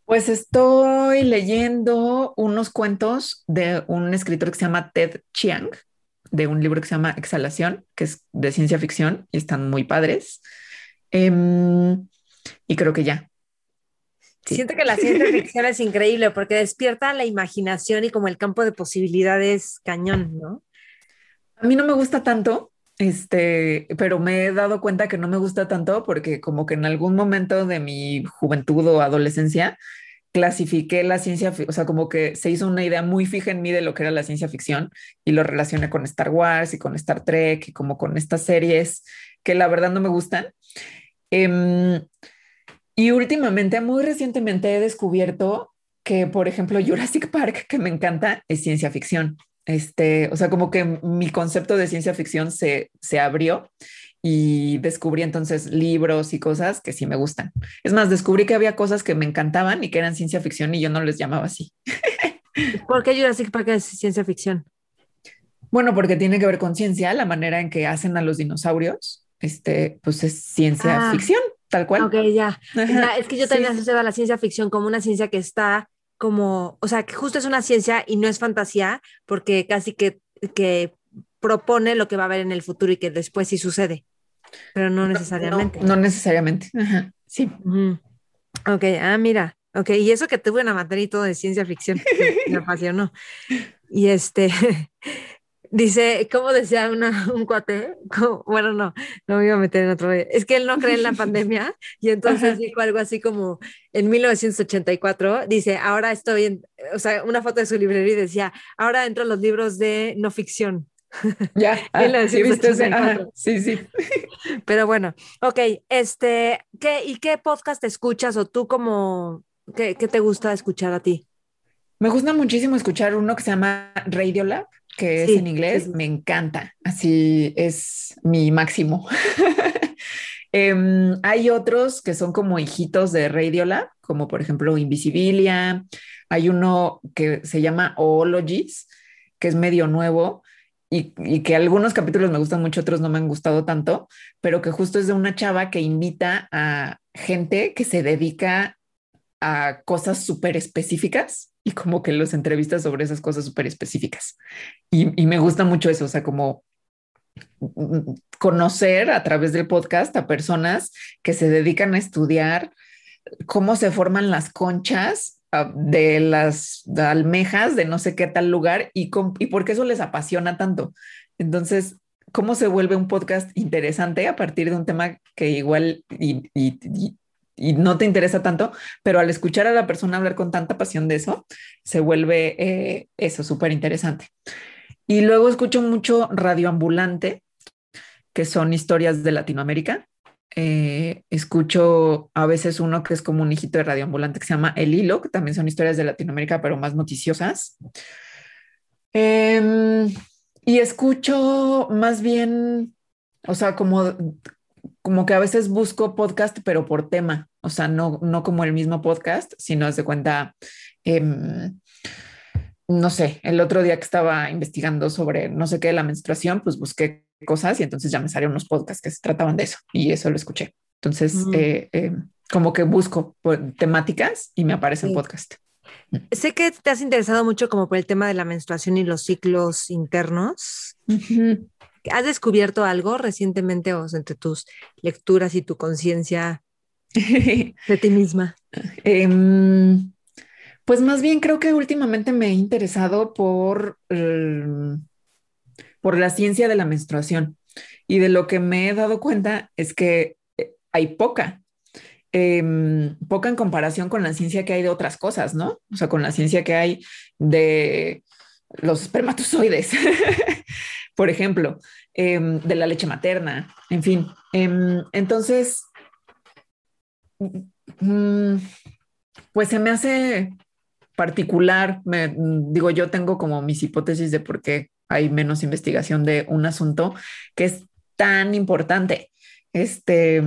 Pues estoy leyendo unos cuentos de un escritor que se llama Ted Chiang, de un libro que se llama Exhalación, que es de ciencia ficción y están muy padres. Em, y creo que ya. Siento que la ciencia ficción es increíble porque despierta la imaginación y como el campo de posibilidades cañón, ¿no? A mí no me gusta tanto, este, pero me he dado cuenta que no me gusta tanto porque como que en algún momento de mi juventud o adolescencia clasifiqué la ciencia, o sea, como que se hizo una idea muy fija en mí de lo que era la ciencia ficción y lo relacioné con Star Wars y con Star Trek y como con estas series que la verdad no me gustan. Em, y últimamente, muy recientemente he descubierto que, por ejemplo, Jurassic Park, que me encanta, es ciencia ficción. Este, o sea, como que mi concepto de ciencia ficción se, se abrió y descubrí entonces libros y cosas que sí me gustan. Es más, descubrí que había cosas que me encantaban y que eran ciencia ficción y yo no les llamaba así. [laughs] ¿Por qué Jurassic Park es ciencia ficción? Bueno, porque tiene que ver con ciencia, la manera en que hacen a los dinosaurios, este, pues es ciencia ah, ficción, tal cual. Ok, ya. es que yo también sí. asociaba la ciencia ficción como una ciencia que está como, o sea, que justo es una ciencia y no es fantasía, porque casi que, que propone lo que va a haber en el futuro y que después sí sucede, pero no necesariamente. No, necesariamente, sí. Ok, ah, mira, ok, y eso que tuve una materia y todo de ciencia ficción, [laughs] me apasionó. Y este, [laughs] Dice, ¿cómo decía una, un cuate? Bueno, no, no me iba a meter en otro. Es que él no cree en la [laughs] pandemia y entonces dijo algo así como en 1984, dice, ahora estoy en, o sea, una foto de su librería y decía, ahora entro en los libros de no ficción. Ya, [laughs] ah, sí, sí, sí. [laughs] Pero bueno, ok, este, ¿qué, ¿y qué podcast escuchas o tú como, qué, qué te gusta escuchar a ti? Me gusta muchísimo escuchar uno que se llama Radio Lab que es en inglés, me encanta. Así es mi máximo. [laughs] Em, hay otros que son como hijitos de Radiola, como por ejemplo Invisibilia. Hay uno que se llama Oologies, que es medio nuevo y, y, que algunos capítulos me gustan mucho, otros no me han gustado tanto, pero que justo es de una chava que invita a gente que se dedica a cosas súper específicas y como que los entrevistas sobre esas cosas súper específicas. Y, me gusta mucho eso, o sea, como conocer a través del podcast a personas que se dedican a estudiar cómo se forman las conchas de las almejas de no sé qué tal lugar y, y por qué eso les apasiona tanto. Entonces, cómo se vuelve un podcast interesante a partir de un tema que igual y, y no te interesa tanto, pero al escuchar a la persona hablar con tanta pasión de eso, se vuelve eh, eso súper interesante. Y luego escucho mucho radioambulante, que son historias de Latinoamérica. Eh, escucho a veces uno que es como un hijito de radioambulante que se llama El Hilo, que también son historias de Latinoamérica, pero más noticiosas. Em, y escucho más bien, o sea, como como que a veces busco podcast, pero por tema, o sea, no, no como el mismo podcast, sino de cuenta, em, no sé, el otro día que estaba investigando sobre no sé qué, la menstruación, pues busqué cosas y entonces ya me salieron unos podcasts que se trataban de eso y eso lo escuché. Entonces, mm. eh, em, como que busco temáticas y me aparecen podcast. Mm. Sé que te has interesado mucho como por el tema de la menstruación y los ciclos internos. ¿Has descubierto algo recientemente o entre tus lecturas y tu conciencia [laughs] de ti misma? Em, pues más bien creo que últimamente me he interesado por, em, por la ciencia de la menstruación y de lo que me he dado cuenta es que eh, hay poca, em, poca en comparación con la ciencia que hay de otras cosas, ¿no? O sea, con la ciencia que hay de los espermatozoides. [laughs] por ejemplo, em, de la leche materna, en fin. Em, entonces, mm, pues se me hace particular, me, digo, yo tengo como mis hipótesis de por qué hay menos investigación de un asunto que es tan importante, este,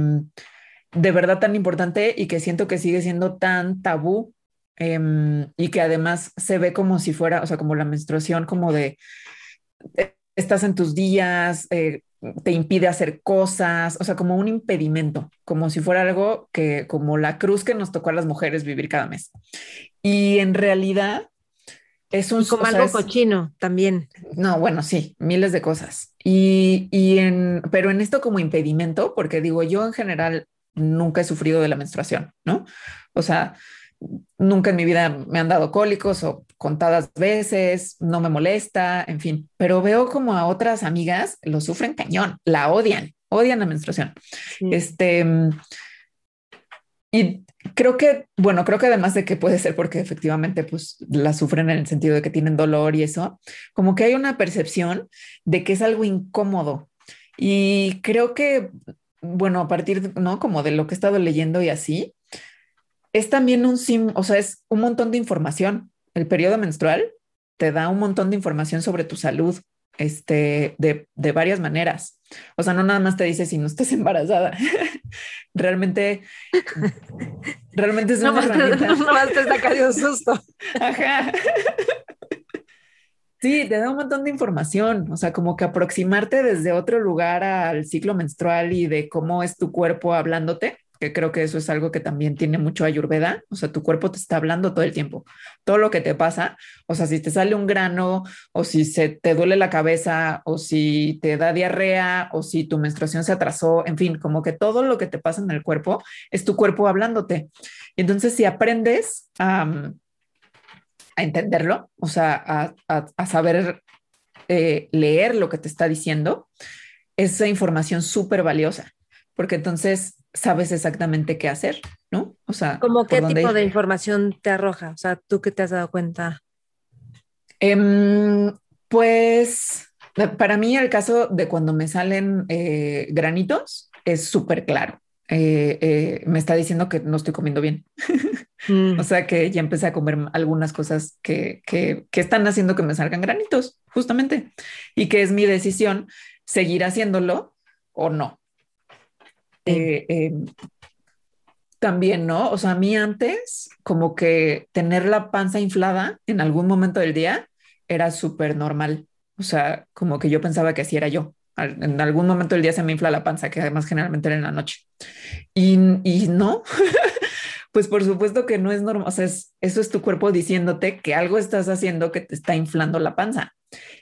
de verdad tan importante y que siento que sigue siendo tan tabú em, y que además se ve como si fuera, o sea, como la menstruación, como de estás en tus días, eh, te impide hacer cosas, o sea, como un impedimento, como si fuera algo que, como la cruz que nos tocó a las mujeres vivir cada mes. Y en realidad es un... como algo cochino también. No, bueno, sí, miles de cosas. Y, y en, pero en esto como impedimento, porque digo, yo en general nunca he sufrido de la menstruación, ¿no? O sea, nunca en mi vida me han dado cólicos o contadas veces, no me molesta, en fin, pero veo como a otras amigas lo sufren cañón, la odian, odian la menstruación. Este, y creo que, bueno, creo que además de que puede ser porque efectivamente pues la sufren en el sentido de que tienen dolor y eso, como que hay una percepción de que es algo incómodo. Y creo que, bueno, a partir, ¿no? Como de lo que he estado leyendo y así, es también un sim, o sea, es un montón de información. El periodo menstrual te da un montón de información sobre tu salud, este, de, de varias maneras. O sea, no nada más te dice si no estás [laughs] embarazada. realmente, realmente es una no, herramienta. [laughs] No, más te saca un susto. Ajá. Sí, te da un montón de información, o sea, como que aproximarte desde otro lugar al ciclo menstrual y de cómo es tu cuerpo hablándote, que creo que eso es algo que también tiene mucho ayurveda, o sea, tu cuerpo te está hablando todo el tiempo, todo lo que te pasa, o sea, si te sale un grano, o si se te duele la cabeza, o si te da diarrea, o si tu menstruación se atrasó, en fin, como que todo lo que te pasa en el cuerpo es tu cuerpo hablándote. Y entonces, si aprendes a, a entenderlo, o sea, a, saber eh, leer lo que te está diciendo, esa información súper valiosa, porque entonces sabes exactamente qué hacer, ¿no? O sea, ¿cómo qué tipo de información te arroja? O sea, ¿tú qué te has dado cuenta? Em, pues para mí el caso de cuando me salen eh, granitos es súper claro. Eh, eh, me está diciendo que no estoy comiendo bien. [laughs] Mm. o sea que ya empecé a comer algunas cosas que, que, que, están haciendo que me salgan granitos, justamente. Y que es mi decisión seguir haciéndolo o no. Eh, em, también, ¿no? O sea, a mí antes, como que tener la panza inflada en algún momento del día era súper normal. O sea, como que yo pensaba que así era yo. En algún momento del día se me infla la panza, que además generalmente era en la noche. Y, y no, [laughs] pues por supuesto que no es normal. O sea, eso es tu cuerpo diciéndote que algo estás haciendo que te está inflando la panza.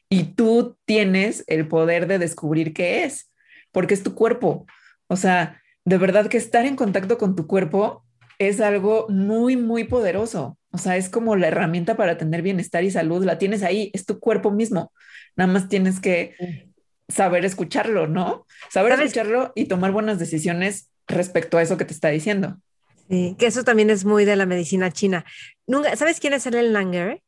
Y tú tienes el poder de descubrir qué es, porque es tu cuerpo. O sea, de verdad que estar en contacto con tu cuerpo es algo muy, muy poderoso. O sea, es como la herramienta para tener bienestar y salud. La tienes ahí, es tu cuerpo mismo. Nada más tienes que saber escucharlo, ¿no? Saber escucharlo y tomar buenas decisiones respecto a eso que te está diciendo. Sí, que eso también es muy de la medicina china. Nunca, ¿Sabes quién es Ellen Langer?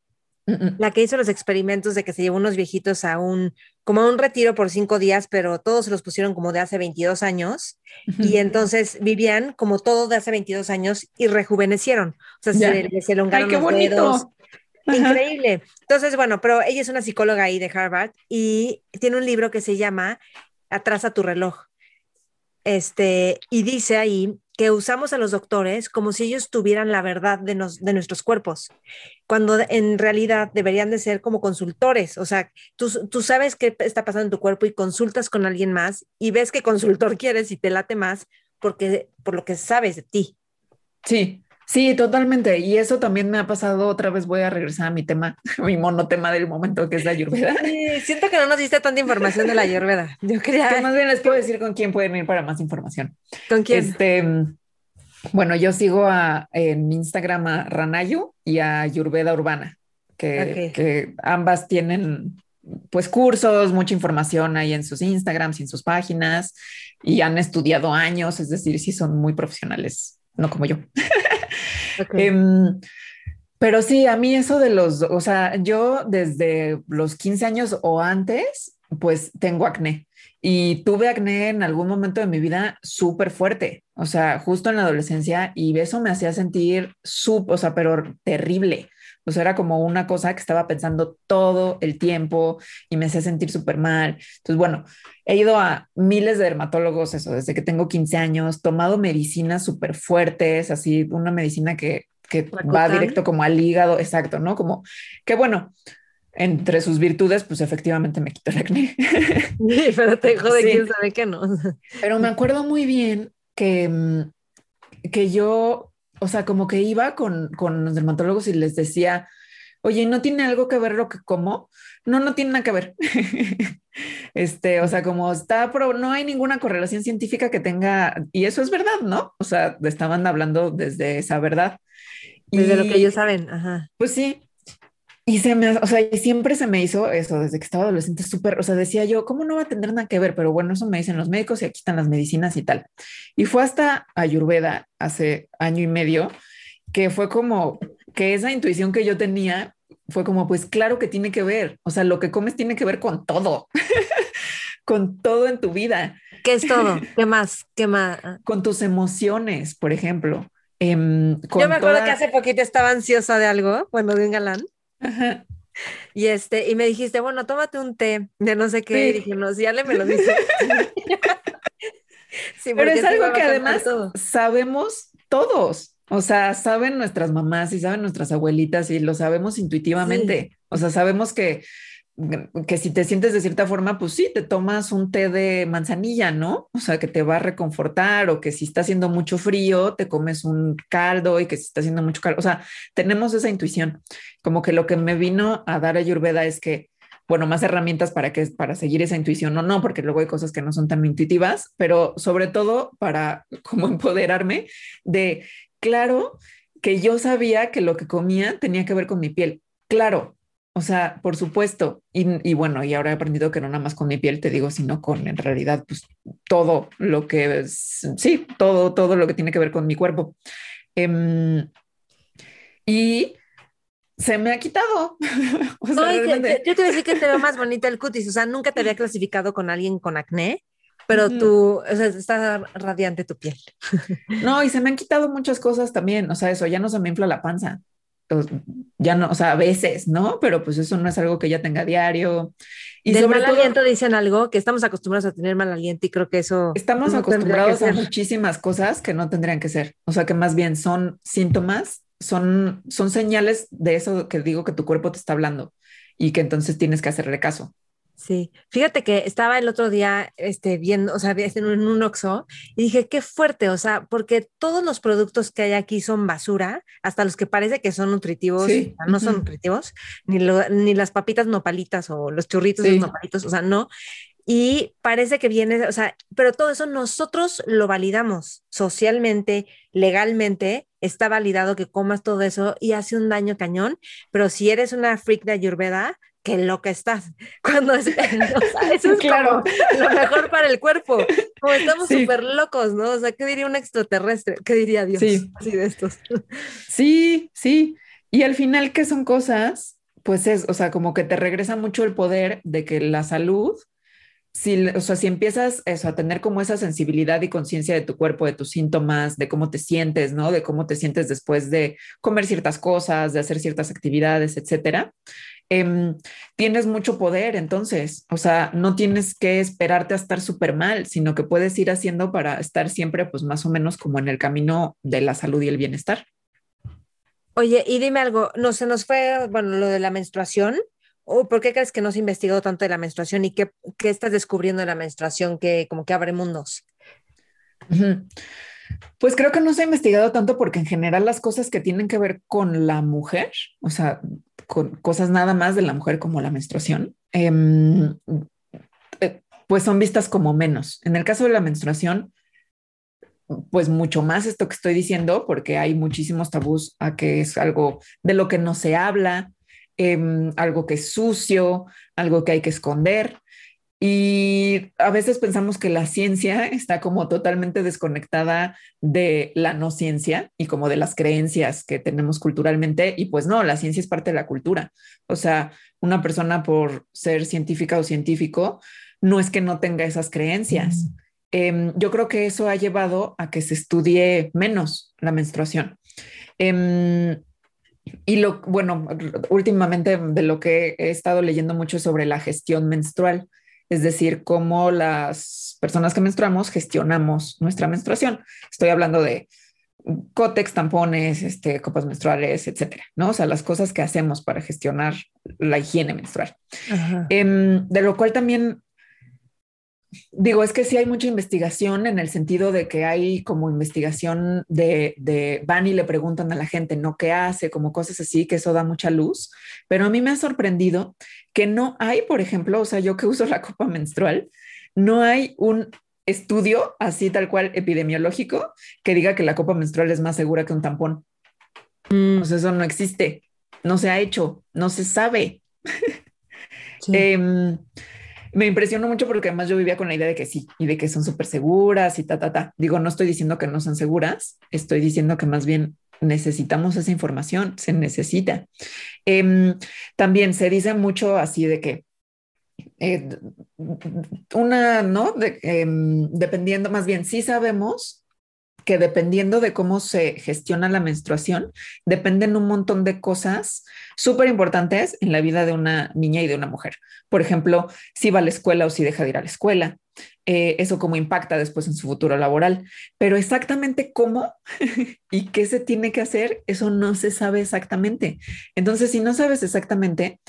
La que hizo los experimentos de que se llevó unos viejitos a un, como a un retiro por cinco días, pero todos se los pusieron como de hace 22 años y entonces vivían como todo de hace 22 años y rejuvenecieron. O sea, se elongaron Ay, qué los dedos. Increíble. Entonces, bueno, pero ella es una psicóloga ahí de Harvard y tiene un libro que se llama Atrasa tu reloj. Este, y dice ahí que usamos a los doctores como si ellos tuvieran la verdad de, de nuestros cuerpos, cuando en realidad deberían de ser como consultores. O sea, tú, tú sabes qué está pasando en tu cuerpo y consultas con alguien más y ves qué consultor [laughs] quieres y te late más porque, por lo que sabes de ti. Sí, Sí, totalmente. Y eso también me ha pasado. Otra vez voy a regresar a mi tema, [laughs] mi monotema del momento, que es la ayurveda. Sí, siento que no nos diste tanta información de la ayurveda. Yo quería. Que más bien les puedo decir con quién pueden ir para más información. ¿Con quién? Este, bueno, yo sigo a, en Instagram a Ranayu y a Ayurveda Urbana, que, que ambas tienen pues cursos, mucha información ahí en sus Instagrams y en sus páginas y han estudiado años, es decir, sí son muy profesionales, no como yo. [laughs] Em, pero sí, a mí eso de los, o sea, yo desde los 15 años o antes, pues tengo acné y tuve acné en algún momento de mi vida súper fuerte, o sea, justo en la adolescencia y eso me hacía sentir súper, o sea, pero terrible. O sea, era como una cosa que estaba pensando todo el tiempo y me hacía sentir súper mal. Entonces, bueno, he ido a miles de dermatólogos, eso, desde que tengo 15 años, tomado medicinas súper fuertes, así, una medicina que, que va directo como al hígado, exacto, ¿no? Como que bueno, entre sus virtudes, pues efectivamente me quitó el acné. [laughs] Sí, pero te jode quién sabe que no. Pero me acuerdo muy bien que, mm, que yo, o sea, como que iba con, con los dermatólogos y les decía, oye, ¿no tiene algo que ver lo que como? No, no tiene nada que ver. [laughs] este, o sea, como está, pero no hay ninguna correlación científica que tenga, y eso es verdad, ¿no? O sea, estaban hablando desde esa verdad. Desde lo que ellos saben, ajá. Pues sí, y se me, o sea, y siempre se me hizo eso desde que estaba adolescente súper, o sea, decía yo, ¿cómo no va a tener nada que ver? Pero bueno, eso me dicen los médicos y aquí están las medicinas y tal. Y fue hasta Ayurveda hace año y medio que fue como que esa intuición que yo tenía fue como, pues claro que tiene que ver, o sea, lo que comes tiene que ver con todo, [laughs] con todo en tu vida. ¿Qué es todo? [laughs] ¿Qué más? ¿Qué más? Con tus emociones, por ejemplo. Em, yo me acuerdo que hace poquito estaba ansiosa de algo, bueno, de un galán. Y este, y me dijiste, bueno, tómate un té de no sé qué. Y dije, no, si Ale me lo dice. [laughs] sí, Pero es algo que además sabemos todos. O sea, saben nuestras mamás y saben nuestras abuelitas y lo sabemos intuitivamente. O sea, sabemos que que si te sientes de cierta forma, pues sí, te tomas un té de manzanilla, ¿no? O sea, que te va a reconfortar o que si está haciendo mucho frío, te comes un caldo y que si está haciendo mucho caldo, o sea, tenemos esa intuición. Como que lo que me vino a dar Ayurveda es que, bueno, más herramientas para que para seguir esa intuición o no, porque luego hay cosas que no son tan intuitivas, pero sobre todo para como [laughs] empoderarme de, claro, que yo sabía que lo que comía tenía que ver con mi piel. Claro, o sea, por supuesto. Y, bueno, y ahora he aprendido que no nada más con mi piel, te digo, sino con en realidad, pues todo lo que es, sí, todo, todo lo que tiene que ver con mi cuerpo. Em, y se me ha quitado. [laughs] yo, te voy a decir que te veo más bonita el cutis. O sea, nunca te había clasificado con alguien con acné, pero tú, o sea, está radiante tu piel. [laughs] no, y se me han quitado muchas cosas también. O sea, eso ya no se me infla la panza ya no, o sea, a veces, ¿no? Pero pues eso no es algo que ya tenga diario. Y Del mal aliento dicen algo, que estamos acostumbrados a tener mal aliento y creo que eso... Estamos acostumbrados a muchísimas cosas que no tendrían que ser. O sea, que más bien son síntomas, son, son señales de eso que digo que tu cuerpo te está hablando y que entonces tienes que hacerle caso. Sí, fíjate que estaba el otro día este, viendo, o sea, en un, en un Oxxo y dije, qué fuerte, o sea, porque todos los productos que hay aquí son basura, hasta los que parece que son nutritivos, no son nutritivos, ni, ni las papitas nopalitas o los churritos de nopalitos, o sea, no. Y parece que viene, o sea, pero todo eso nosotros lo validamos socialmente, legalmente, está validado que comas todo eso y hace un daño cañón, pero si eres una freak de Ayurveda, qué loca estás. [laughs] Cuando es, eso es claro. lo mejor para el cuerpo. Como estamos súper locos, ¿no? O sea, ¿qué diría un extraterrestre? ¿Qué diría Dios? Sí. Así de estos. Sí, sí. Y al final, ¿qué son cosas? Pues es, o sea, como que te regresa mucho el poder de que la salud, si, o sea, si empiezas eso, a tener como esa sensibilidad y conciencia de tu cuerpo, de tus síntomas, de cómo te sientes, ¿no? De cómo te sientes después de comer ciertas cosas, de hacer ciertas actividades, etcétera Em, tienes mucho poder, entonces, o sea, no tienes que esperarte a estar súper mal, sino que puedes ir haciendo para estar siempre, pues más o menos como en el camino de la salud y el bienestar. Oye, y dime algo, no se nos fue, bueno, lo de la menstruación, ¿o por qué crees que no se ha investigado tanto de la menstruación y qué, qué estás descubriendo de la menstruación que como que abre mundos? Pues creo que no se ha investigado tanto porque en general las cosas que tienen que ver con la mujer, o sea, con cosas nada más de la mujer como la menstruación, em, eh, pues son vistas como menos. En el caso de la menstruación, pues mucho más esto que estoy diciendo, porque hay muchísimos tabús a que es algo de lo que no se habla, em, algo que es sucio, algo que hay que esconder. Y a veces pensamos que la ciencia está como totalmente desconectada de la no ciencia y como de las creencias que tenemos culturalmente. Y pues no, la ciencia es parte de la cultura. O sea, una persona por ser científica o científico no es que no tenga esas creencias. Em, yo creo que eso ha llevado a que se estudie menos la menstruación. Em, y lo, bueno, últimamente de lo que he estado leyendo mucho sobre la gestión menstrual es decir, cómo las personas que menstruamos gestionamos nuestra menstruación. Estoy hablando de cótex, tampones, este, copas menstruales, etcétera, ¿no? O sea, las cosas que hacemos para gestionar la higiene menstrual. Em, de lo cual también digo, es que sí hay mucha investigación en el sentido de que hay como investigación de, de, van y le preguntan a la gente, ¿no? ¿Qué hace? Como cosas así, que eso da mucha luz. Pero a mí me ha sorprendido que no hay, por ejemplo, o sea, yo que uso la copa menstrual, no hay un estudio así tal cual epidemiológico que diga que la copa menstrual es más segura que un tampón. Mm. O sea, eso no existe, no se ha hecho, no se sabe. [laughs] Em, me impresionó mucho porque además yo vivía con la idea de que sí y de que son súper seguras y ta, ta, ta. Digo, no estoy diciendo que no son seguras, estoy diciendo que más bien necesitamos esa información, se necesita. Em, también se dice mucho así de que eh, una, ¿no? Em, dependiendo, más bien, sí sabemos que dependiendo de cómo se gestiona la menstruación, dependen un montón de cosas súper importantes en la vida de una niña y de una mujer. Por ejemplo, si va a la escuela o si deja de ir a la escuela, eh, eso cómo impacta después en su futuro laboral. Pero exactamente cómo [laughs] y qué se tiene que hacer, eso no se sabe exactamente. Entonces, si no sabes exactamente,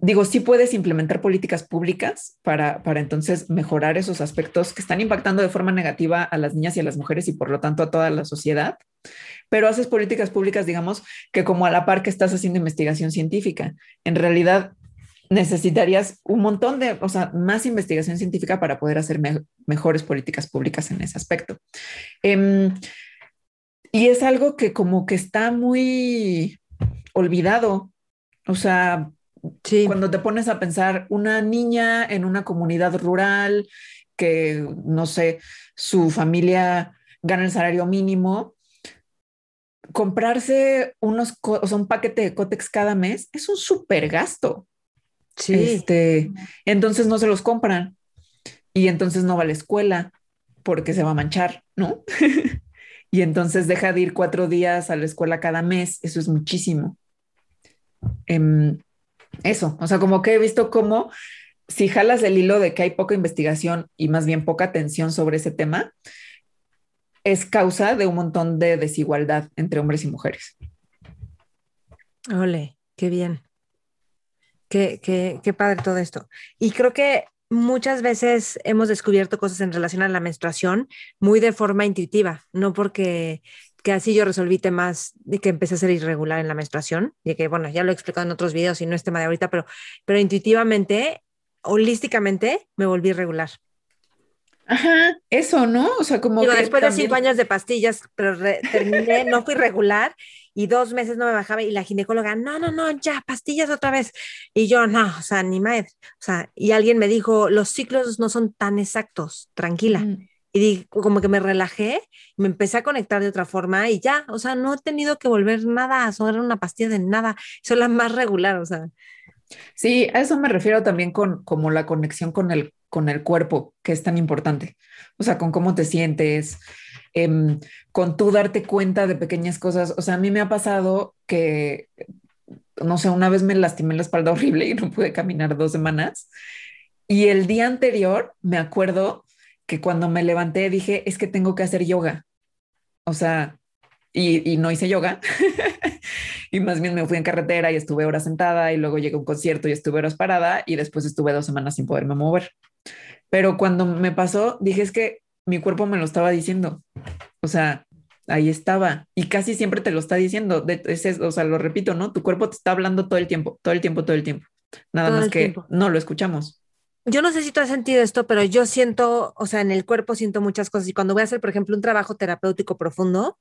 digo, sí puedes implementar políticas públicas para, para entonces mejorar esos aspectos que están impactando de forma negativa a las niñas y a las mujeres y por lo tanto a toda la sociedad, pero haces políticas públicas, digamos, que como a la par que estás haciendo investigación científica. En realidad necesitarías un montón de, o sea, más investigación científica para poder hacer mejores políticas públicas en ese aspecto. Em, y es algo que como que está muy olvidado. O sea, cuando te pones a pensar una niña en una comunidad rural que, no sé, su familia gana el salario mínimo, comprarse unos, o sea, un paquete de cótex cada mes es un súper gasto. Sí. Este, entonces no se los compran y entonces no va a la escuela porque se va a manchar, ¿no? [laughs] y entonces deja de ir cuatro días a la escuela cada mes. Eso es muchísimo. Em, eso, o sea, como que he visto cómo si jalas el hilo de que hay poca investigación y más bien poca atención sobre ese tema, es causa de un montón de desigualdad entre hombres y mujeres. Ole, qué bien. Qué, qué, qué padre todo esto. Y creo que muchas veces hemos descubierto cosas en relación a la menstruación muy de forma intuitiva, no porque que así yo resolví temas de que empecé a ser irregular en la menstruación, y que bueno, ya lo he explicado en otros videos y no es tema de ahorita, pero, pero intuitivamente, holísticamente, me volví irregular. Ajá, eso, ¿no? O sea, como... después de cinco años de pastillas, pero terminé, no fui regular y dos meses no me bajaba y la ginecóloga, no, no, no, ya, pastillas otra vez. Y yo, no, o sea, ni madre. O sea, y alguien me dijo, los ciclos no son tan exactos, tranquila. Mm y como que me relajé, me empecé a conectar de otra forma y ya, o sea, no he tenido que volver nada a sobre una pastilla de nada, soy la más regular, o sea. Sí, a eso me refiero también con como la conexión con el, con el cuerpo, que es tan importante, o sea, con cómo te sientes, em, con tú darte cuenta de pequeñas cosas, o sea, a mí me ha pasado que, no sé, una vez me lastimé la espalda [laughs] horrible y no pude caminar dos semanas. Y el día anterior me acuerdo que cuando me levanté dije, es que tengo que hacer yoga. O sea, y, no hice yoga. [laughs] y más bien me fui en carretera y estuve horas sentada y luego llegué a un concierto y estuve horas parada y después estuve dos semanas sin poderme mover. Pero cuando me pasó, dije, es que mi cuerpo me lo estaba diciendo. O sea, ahí estaba. Y casi siempre te lo está diciendo. De, o sea, lo repito, ¿no? Tu cuerpo te está hablando todo el tiempo, todo el tiempo, todo el tiempo. Nada más que no lo escuchamos yo no sé si tú has sentido esto, pero yo siento, o sea, en el cuerpo siento muchas cosas. Y cuando voy a hacer, por ejemplo, un trabajo terapéutico profundo,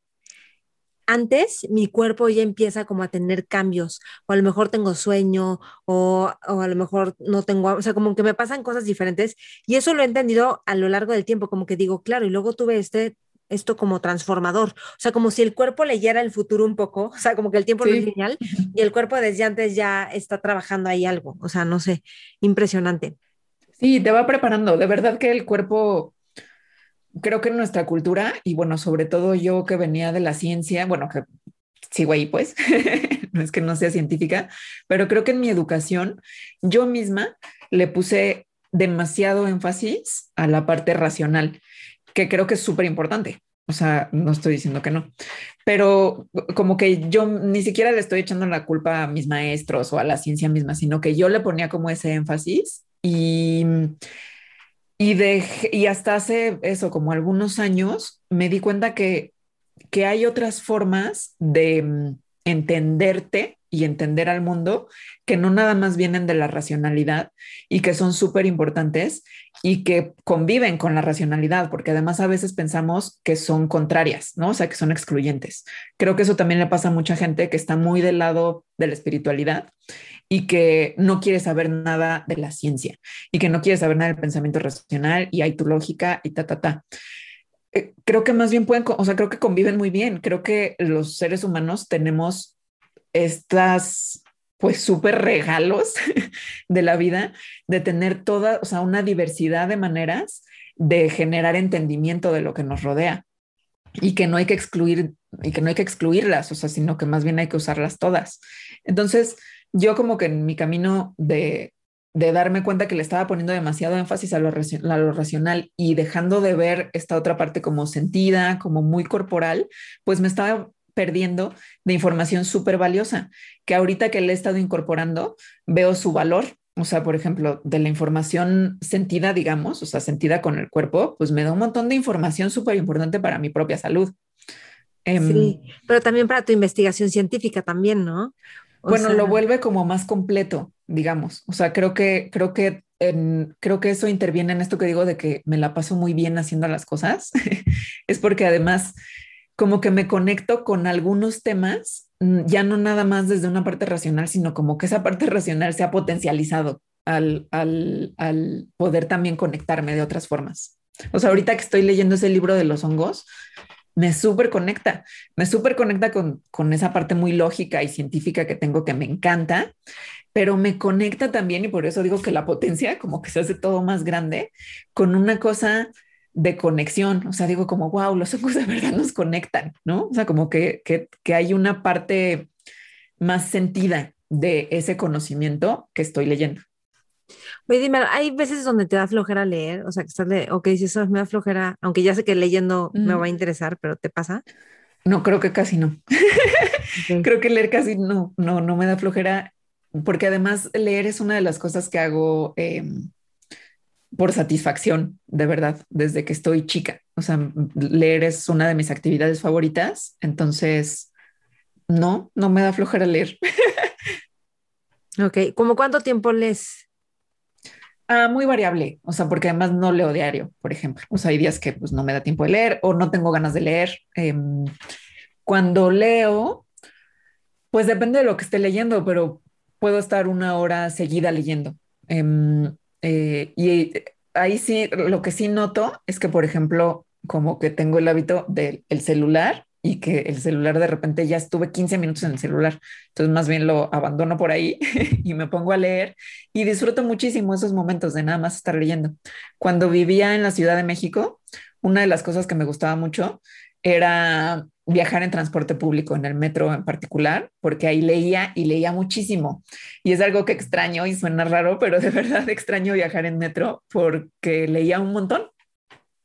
antes mi cuerpo ya empieza como a tener cambios, o a lo mejor tengo sueño, o, o, a lo mejor no tengo, o sea, como que me pasan cosas diferentes. Y eso lo he entendido a lo largo del tiempo, como que digo, claro, y luego tuve este esto como transformador, o sea, como si el cuerpo leyera el futuro un poco, [laughs] o sea, como que el tiempo no es lineal y el cuerpo desde antes ya está trabajando ahí algo, o sea, no sé, impresionante. Sí, te va preparando. De verdad que el cuerpo, creo que en nuestra cultura, y bueno, sobre todo yo que venía de la ciencia, bueno, que sigo ahí pues, [laughs] no es que no sea científica, pero creo que en mi educación yo misma le puse demasiado énfasis a la parte racional, que creo que es súper importante. O sea, no estoy diciendo que no, pero como que yo ni siquiera le estoy echando la culpa a mis maestros o a la ciencia misma, sino que yo le ponía como ese énfasis y, y, de, y hasta hace eso, como algunos años, me di cuenta que, que hay otras formas de mm, entenderte y entender al mundo que no nada más vienen de la racionalidad y que son súper importantes y que conviven con la racionalidad, porque además a veces pensamos que son contrarias, ¿no? O sea, que son excluyentes. Creo que eso también le pasa a mucha gente que está muy del lado de la espiritualidad y que no quiere saber nada de la ciencia y que no quiere saber nada del pensamiento racional y hay tu lógica y ta, ta, ta eh, creo que más bien pueden, o sea, creo que conviven muy bien. Creo que los seres humanos tenemos estas pues súper regalos [laughs] de la vida, de tener toda, o sea, una diversidad de maneras de generar entendimiento de lo que nos rodea y que no hay que excluir y que no hay que excluirlas, o sea, sino que más bien hay que usarlas todas. Entonces, yo como que en mi camino de, de darme cuenta que le estaba poniendo demasiado énfasis a lo, a lo, racional y dejando de ver esta otra parte como sentida, como muy corporal, pues me estaba perdiendo de información súper valiosa, que ahorita que le he estado incorporando, veo su valor. O sea, por ejemplo, de la información sentida, digamos, o sea, sentida con el cuerpo, pues me da un montón de información súper importante para mi propia salud. Em, sí, pero también para tu investigación científica también, ¿no? Bueno, lo vuelve como más completo, digamos. O sea, creo que, creo que creo que eso interviene en esto que digo de que me la paso muy bien haciendo las cosas. [laughs] es porque además como que me conecto con algunos temas, mm, ya no nada más desde una parte racional, sino como que esa parte racional se ha potencializado al, al, al poder también conectarme de otras formas. O sea, ahorita que estoy leyendo ese libro de los hongos, me súper conecta, me súper conecta con, con esa parte muy lógica y científica que tengo que me encanta, pero me conecta también, y por eso digo que la potencia como que se hace todo más grande, con una cosa de conexión, o sea, digo como, wow, los ojos de verdad nos conectan, ¿no? O sea, como que, que, que hay una parte más sentida de ese conocimiento que estoy leyendo. Oye, dime, hay veces donde te da flojera leer, o sea, que estás de, ok, si eso me da flojera, aunque ya sé que leyendo me va a interesar, pero ¿te pasa? No, creo que casi no. [laughs] creo que leer casi no, no, no me da flojera, porque además leer es una de las cosas que hago eh, por satisfacción, de verdad, desde que estoy chica. O sea, leer es una de mis actividades favoritas, entonces no, no me da flojera leer. [laughs] ok, ¿cómo cuánto tiempo lees? Ah, muy variable, o sea, porque además no leo diario, por ejemplo. O sea, hay días que pues no me da tiempo de leer o no tengo ganas de leer. Em, cuando leo, pues depende de lo que esté leyendo, pero puedo estar una hora seguida leyendo. Em, eh, y ahí sí, lo que sí noto es que, por ejemplo, como que tengo el hábito del celular y que el celular de repente ya estuve 15 minutos en el celular. Entonces más bien lo abandono por ahí [laughs] y me pongo a leer y disfruto muchísimo esos momentos de nada más estar leyendo. Cuando vivía en la Ciudad de México, una de las cosas que me gustaba mucho era viajar en transporte público, en el metro en particular, porque ahí leía y leía muchísimo. Y es algo que extraño y suena raro, pero de [laughs] verdad extraño viajar en metro porque leía un montón.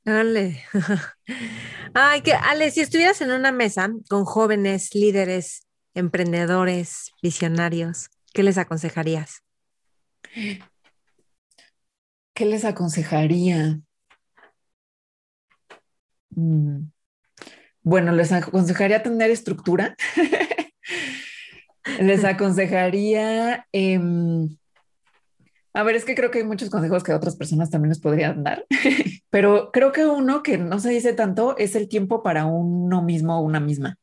Ale. [laughs] Ay, que Ale, si estuvieras en una mesa con jóvenes, líderes, emprendedores, visionarios, ¿qué les aconsejarías? ¿Qué les aconsejaría? Mm. Bueno, les aconsejaría tener estructura. [laughs] les aconsejaría... Em, a ver, es que creo que hay muchos consejos que otras personas también les podrían dar, [laughs] pero creo que uno que no se dice tanto es el tiempo para uno mismo o una misma.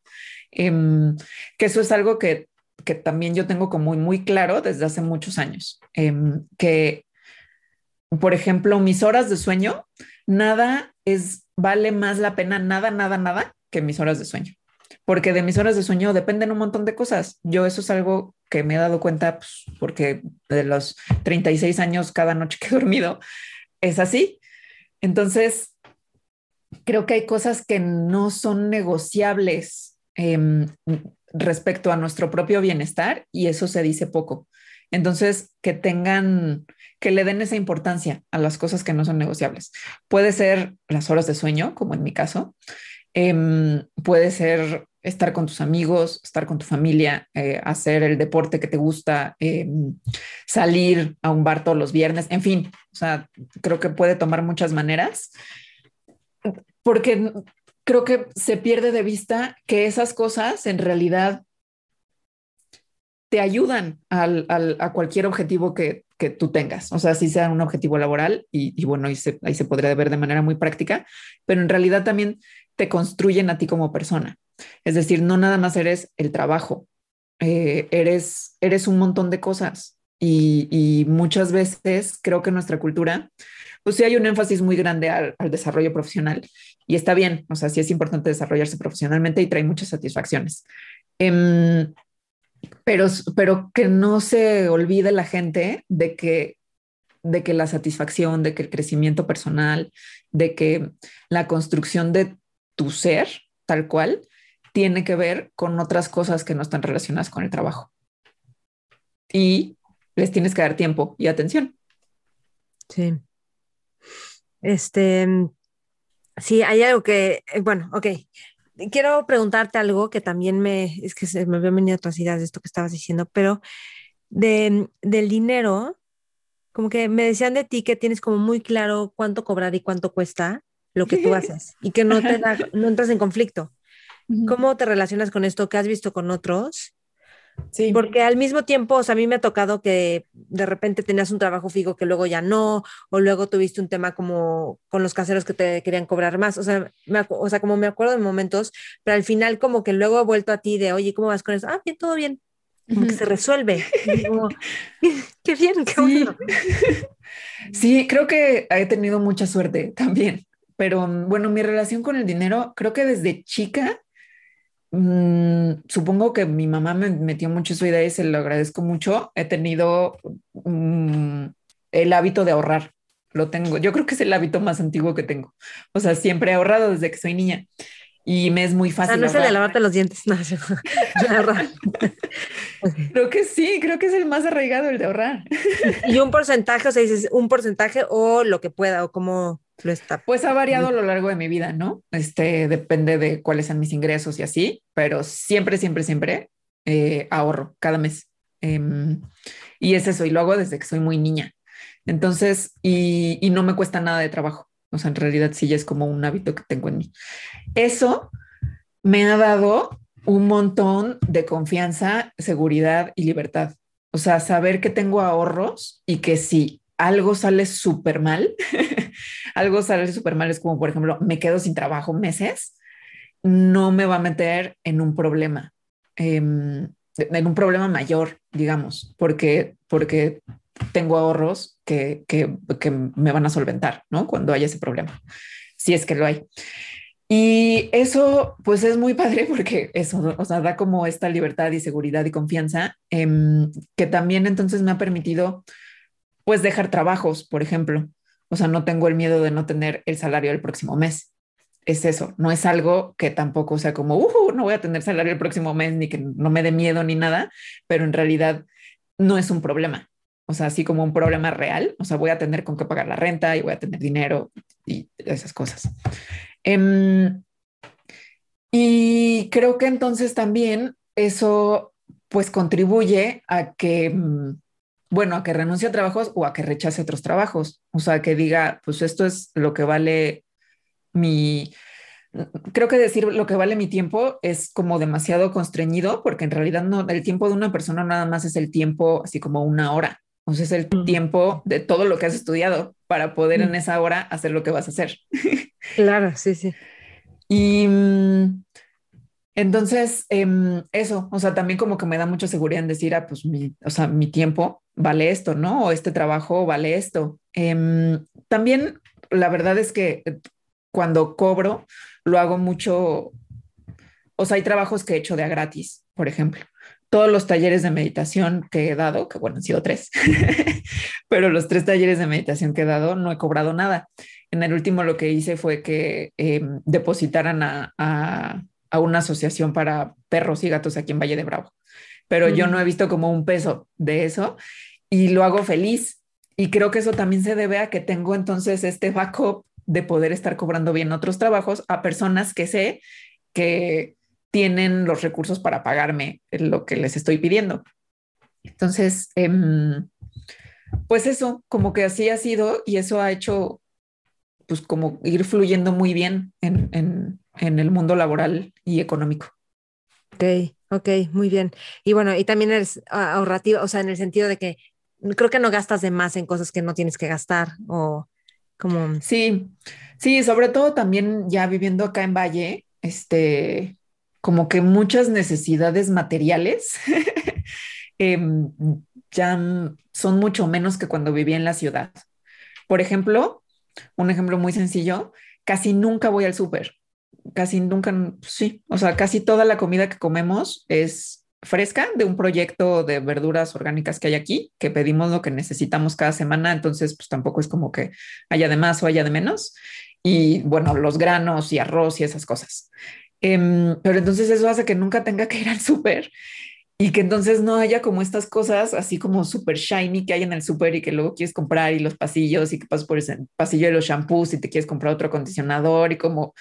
Em, que eso es algo que, que, también yo tengo como muy, muy claro desde hace muchos años. Em, que, por ejemplo, mis horas de sueño, nada es, vale más la pena, nada, nada, nada que mis horas de sueño, porque de mis horas de sueño dependen un montón de cosas. Yo eso es algo que me he dado cuenta pues, porque de los 36 años cada noche que he dormido es así. Entonces, creo que hay cosas que no son negociables em, respecto a nuestro propio bienestar y eso se dice poco. Entonces, que tengan, que le den esa importancia a las cosas que no son negociables. Puede ser las horas de sueño, como en mi caso, Em, puede ser estar con tus amigos, estar con tu familia, eh, hacer el deporte que te gusta, em, salir a un bar todos los viernes, en fin, o sea, creo que puede tomar muchas maneras, porque creo que se pierde de vista que esas cosas en realidad te ayudan al, a cualquier objetivo que, que, tú tengas. O sea, si sea un objetivo laboral y, y bueno, ahí se, ahí se podría ver de manera muy práctica, pero en realidad también te construyen a ti como persona. Es decir, no nada más eres el trabajo, eh, eres, eres un montón de cosas. Y, muchas veces creo que en nuestra cultura, pues sí hay un énfasis muy grande al, desarrollo profesional y está bien, o sea, sí es importante desarrollarse profesionalmente y trae muchas satisfacciones. Eh, pero, pero que no se olvide la gente de que, de que la satisfacción, de que el crecimiento personal, de que la construcción de tu ser tal cual tiene que ver con otras cosas que no están relacionadas con el trabajo. Y les tienes que dar tiempo y atención. Sí. Este, sí, hay algo que, eh, bueno, ok, quiero preguntarte algo que también me, es que se me habían venido otras ideas de esto que estabas diciendo, pero de, del dinero, como que me decían de ti que tienes como muy claro cuánto cobrar y cuánto cuesta lo que tú [laughs] haces y que no te da, no entras en conflicto. ¿Cómo te relacionas con esto? ¿Qué has visto con otros? Sí. Porque al mismo tiempo, o sea, a mí me ha tocado que de repente tenías un trabajo fijo que luego ya no, o luego tuviste un tema como con los caseros que te querían cobrar más. O sea, me, o sea, como me acuerdo de momentos, pero al final como que luego he vuelto a ti de, oye, ¿cómo vas con eso? Ah, bien, todo bien. Como que se resuelve. [laughs] Como, [laughs] qué bien, qué sí. bueno. [laughs] Sí, creo que he tenido mucha suerte también. Pero bueno, mi relación con el dinero, creo que desde chica Mm, supongo que mi mamá me metió mucho su idea y se lo agradezco mucho. He tenido mm, el hábito de ahorrar. Lo tengo. Yo creo que es el hábito más antiguo que tengo. O sea, siempre he ahorrado desde que soy niña y me es muy fácil. No es el de lavarte los dientes, [laughs] no. [laughs] creo que sí, creo que es el más arraigado el de ahorrar. y un porcentaje, o sea, dices un porcentaje o lo que pueda o como lo está. Pues ha variado a lo largo de mi vida, ¿no? Este depende de cuáles sean mis ingresos y así, pero siempre, siempre, siempre eh, ahorro cada mes. Eh, y es eso, y lo hago desde que soy muy niña. Entonces, y, y no me cuesta nada de trabajo. O sea, en realidad sí ya es como un hábito que tengo en mí. Eso me ha dado un montón de confianza, seguridad y libertad. O sea, saber que tengo ahorros y que si algo sale súper mal, [laughs] algo sale súper mal es como, por ejemplo, me quedo sin trabajo meses, no me va a meter en un problema, eh, en un problema mayor, digamos, porque, porque tengo ahorros que, que, que, me van a solventar, ¿no? Cuando haya ese problema, si es que lo hay. Y eso, pues es muy padre porque eso, o sea, da como esta libertad y seguridad y confianza eh, que también entonces me ha permitido, pues, dejar trabajos, por ejemplo. O sea, no tengo el miedo de no tener el salario el próximo mes. Es eso, no es algo que tampoco sea como, uh, no voy a tener salario el próximo mes, ni que no me dé miedo ni nada, pero en realidad no es un problema o sea, así como un problema real, o sea, voy a tener con qué pagar la renta y voy a tener dinero y esas cosas. Um, y creo que entonces también eso pues contribuye a que, bueno, a que renuncie a trabajos o a que rechace otros trabajos. O sea, que diga, pues esto es lo que vale mi, creo que decir lo que vale mi tiempo es como demasiado constreñido porque en realidad no, el tiempo de una persona nada más es el tiempo así como una hora. Entonces es el tiempo de todo lo que has estudiado para poder en esa hora hacer lo que vas a hacer. [laughs] Claro, sí, sí. Y mm, entonces eh, eso, o sea, también como que me da mucha seguridad en decir, ah, pues mi, o sea, mi tiempo vale esto, ¿no? O este trabajo vale esto. Eh, también la verdad es que cuando cobro, lo hago mucho, o sea, hay trabajos que he hecho de a gratis, por ejemplo todos los talleres de meditación que he dado, que bueno, han sido tres, [laughs] pero los tres talleres de meditación que he dado no he cobrado nada. En el último lo que hice fue que eh, depositaran a, a, a, una asociación para perros y gatos aquí en Valle de Bravo, pero mm. yo no he visto como un peso de eso y lo hago feliz. Y creo que eso también se debe a que tengo entonces este backup de poder estar cobrando bien otros trabajos a personas que sé que tienen los recursos para pagarme lo que les estoy pidiendo. Entonces, em, pues eso, como que así ha sido y eso ha hecho, pues como ir fluyendo muy bien en, en, en el mundo laboral y económico. Ok, ok, muy bien. Y bueno, y también eres ahorrativa, o sea, en el sentido de que creo que no gastas de más en cosas que no tienes que gastar o como... Sí, sí, sobre todo también ya viviendo acá en Valle, este, como que muchas necesidades materiales [laughs] em, ya son mucho menos que cuando vivía en la ciudad. Por ejemplo, un ejemplo muy sencillo, casi nunca voy al súper, casi nunca, sí, o sea, casi toda la comida que comemos es fresca de un proyecto de verduras orgánicas que hay aquí, que pedimos lo que necesitamos cada semana, entonces pues tampoco es como que haya de más o haya de menos. Y bueno, los granos y arroz y esas cosas. Em, pero entonces eso hace que nunca tenga que ir al súper y que entonces no haya como estas cosas así como súper shiny que hay en el súper y que luego quieres comprar y los pasillos y que pasas por ese pasillo de los shampoos y te quieres comprar otro acondicionador y como,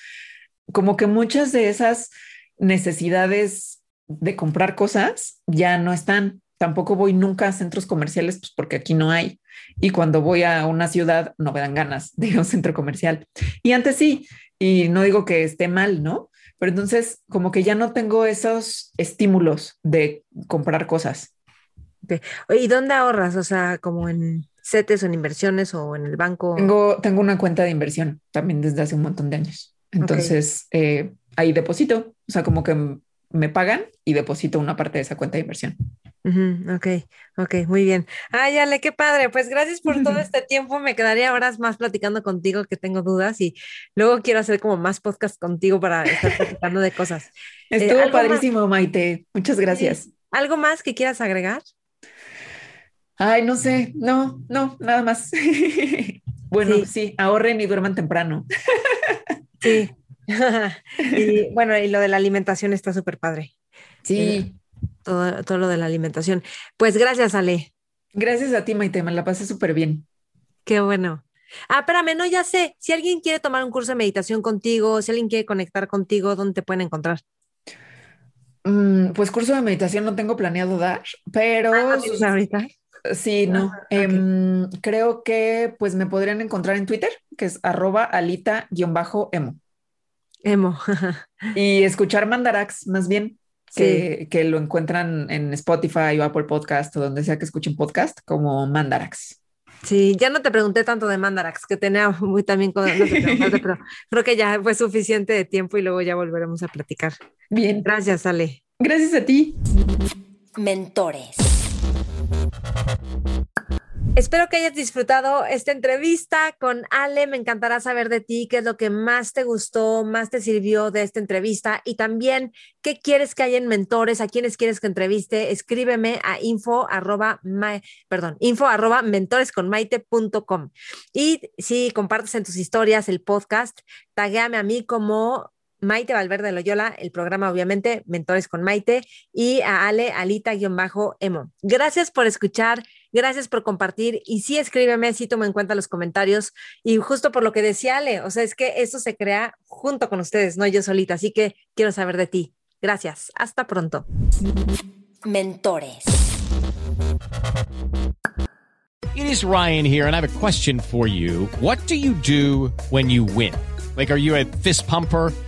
como que muchas de esas necesidades de comprar cosas ya no están. Tampoco voy nunca a centros comerciales pues porque aquí no hay. Y cuando voy a una ciudad no me dan ganas de ir a un centro comercial. Y antes sí, y no digo que esté mal, ¿no? Pero entonces como que ya no tengo esos estímulos de comprar cosas. ¿Y dónde ahorras? O sea, como en CETES o en inversiones o en el banco. Tengo, tengo una cuenta de inversión también desde hace un montón de años. Entonces eh, ahí deposito, o sea, como que me pagan y deposito una parte de esa cuenta de inversión. Ok, ok, muy bien. Ay, Ale, qué padre. Pues gracias por todo [laughs] este tiempo. Me quedaría horas más platicando contigo que tengo dudas y luego quiero hacer como más podcast contigo para estar platicando de cosas. Eh, Estuvo padrísimo, Maite. Muchas gracias. ¿Algo más que quieras agregar? Ay, no sé, no, no, nada más. [laughs] bueno, sí. sí, ahorren y duerman temprano. [laughs] sí, y bueno, y lo de la alimentación está súper padre. Sí. Todo, todo lo de la alimentación. Pues gracias, Ale. Gracias a ti, Maite, me la pasé súper bien. Qué bueno. Ah, espérame, no, ya sé. Si alguien quiere tomar un curso de meditación contigo, si alguien quiere conectar contigo, ¿dónde te pueden encontrar? Mm, pues curso de meditación no tengo planeado dar, pero... Ah, ahorita? Sí, no. Em, creo que pues me podrían encontrar en Twitter, que es arroba alita-emo. Emo. [laughs] y escuchar Mandarax, más bien, que, que, lo encuentran en Spotify o Apple Podcast o donde sea que escuchen podcast, como Mandarax. Sí, ya no te pregunté tanto de Mandarax, que tenía muy también con, [laughs] pero creo que ya fue suficiente de tiempo y luego ya volveremos a platicar. Bien. Gracias, Ale. Gracias a ti. Mentores. Espero que hayas disfrutado esta entrevista con Ale. Me encantará saber de ti, qué es lo que más te gustó, más te sirvió de esta entrevista y también qué quieres que haya en mentores, a quienes quieres que entreviste. Escríbeme a info arroba, perdón, info arroba mentoresconmaite.com. Y si compartes en tus historias el podcast, taguéame a mí como Maite Valverde Loyola, el programa obviamente Mentores con Maite y a Ale Alita-Emo. Gracias por escuchar, gracias por compartir y sí escríbeme, sí tomo en cuenta los comentarios y justo por lo que decía Ale, o sea, es que esto se crea junto con ustedes, no yo solita, así que quiero saber de ti. Gracias, hasta pronto. Mentores. It is Ryan here and I have a question for you. What do you do when you win? Like, are you a fist pumper?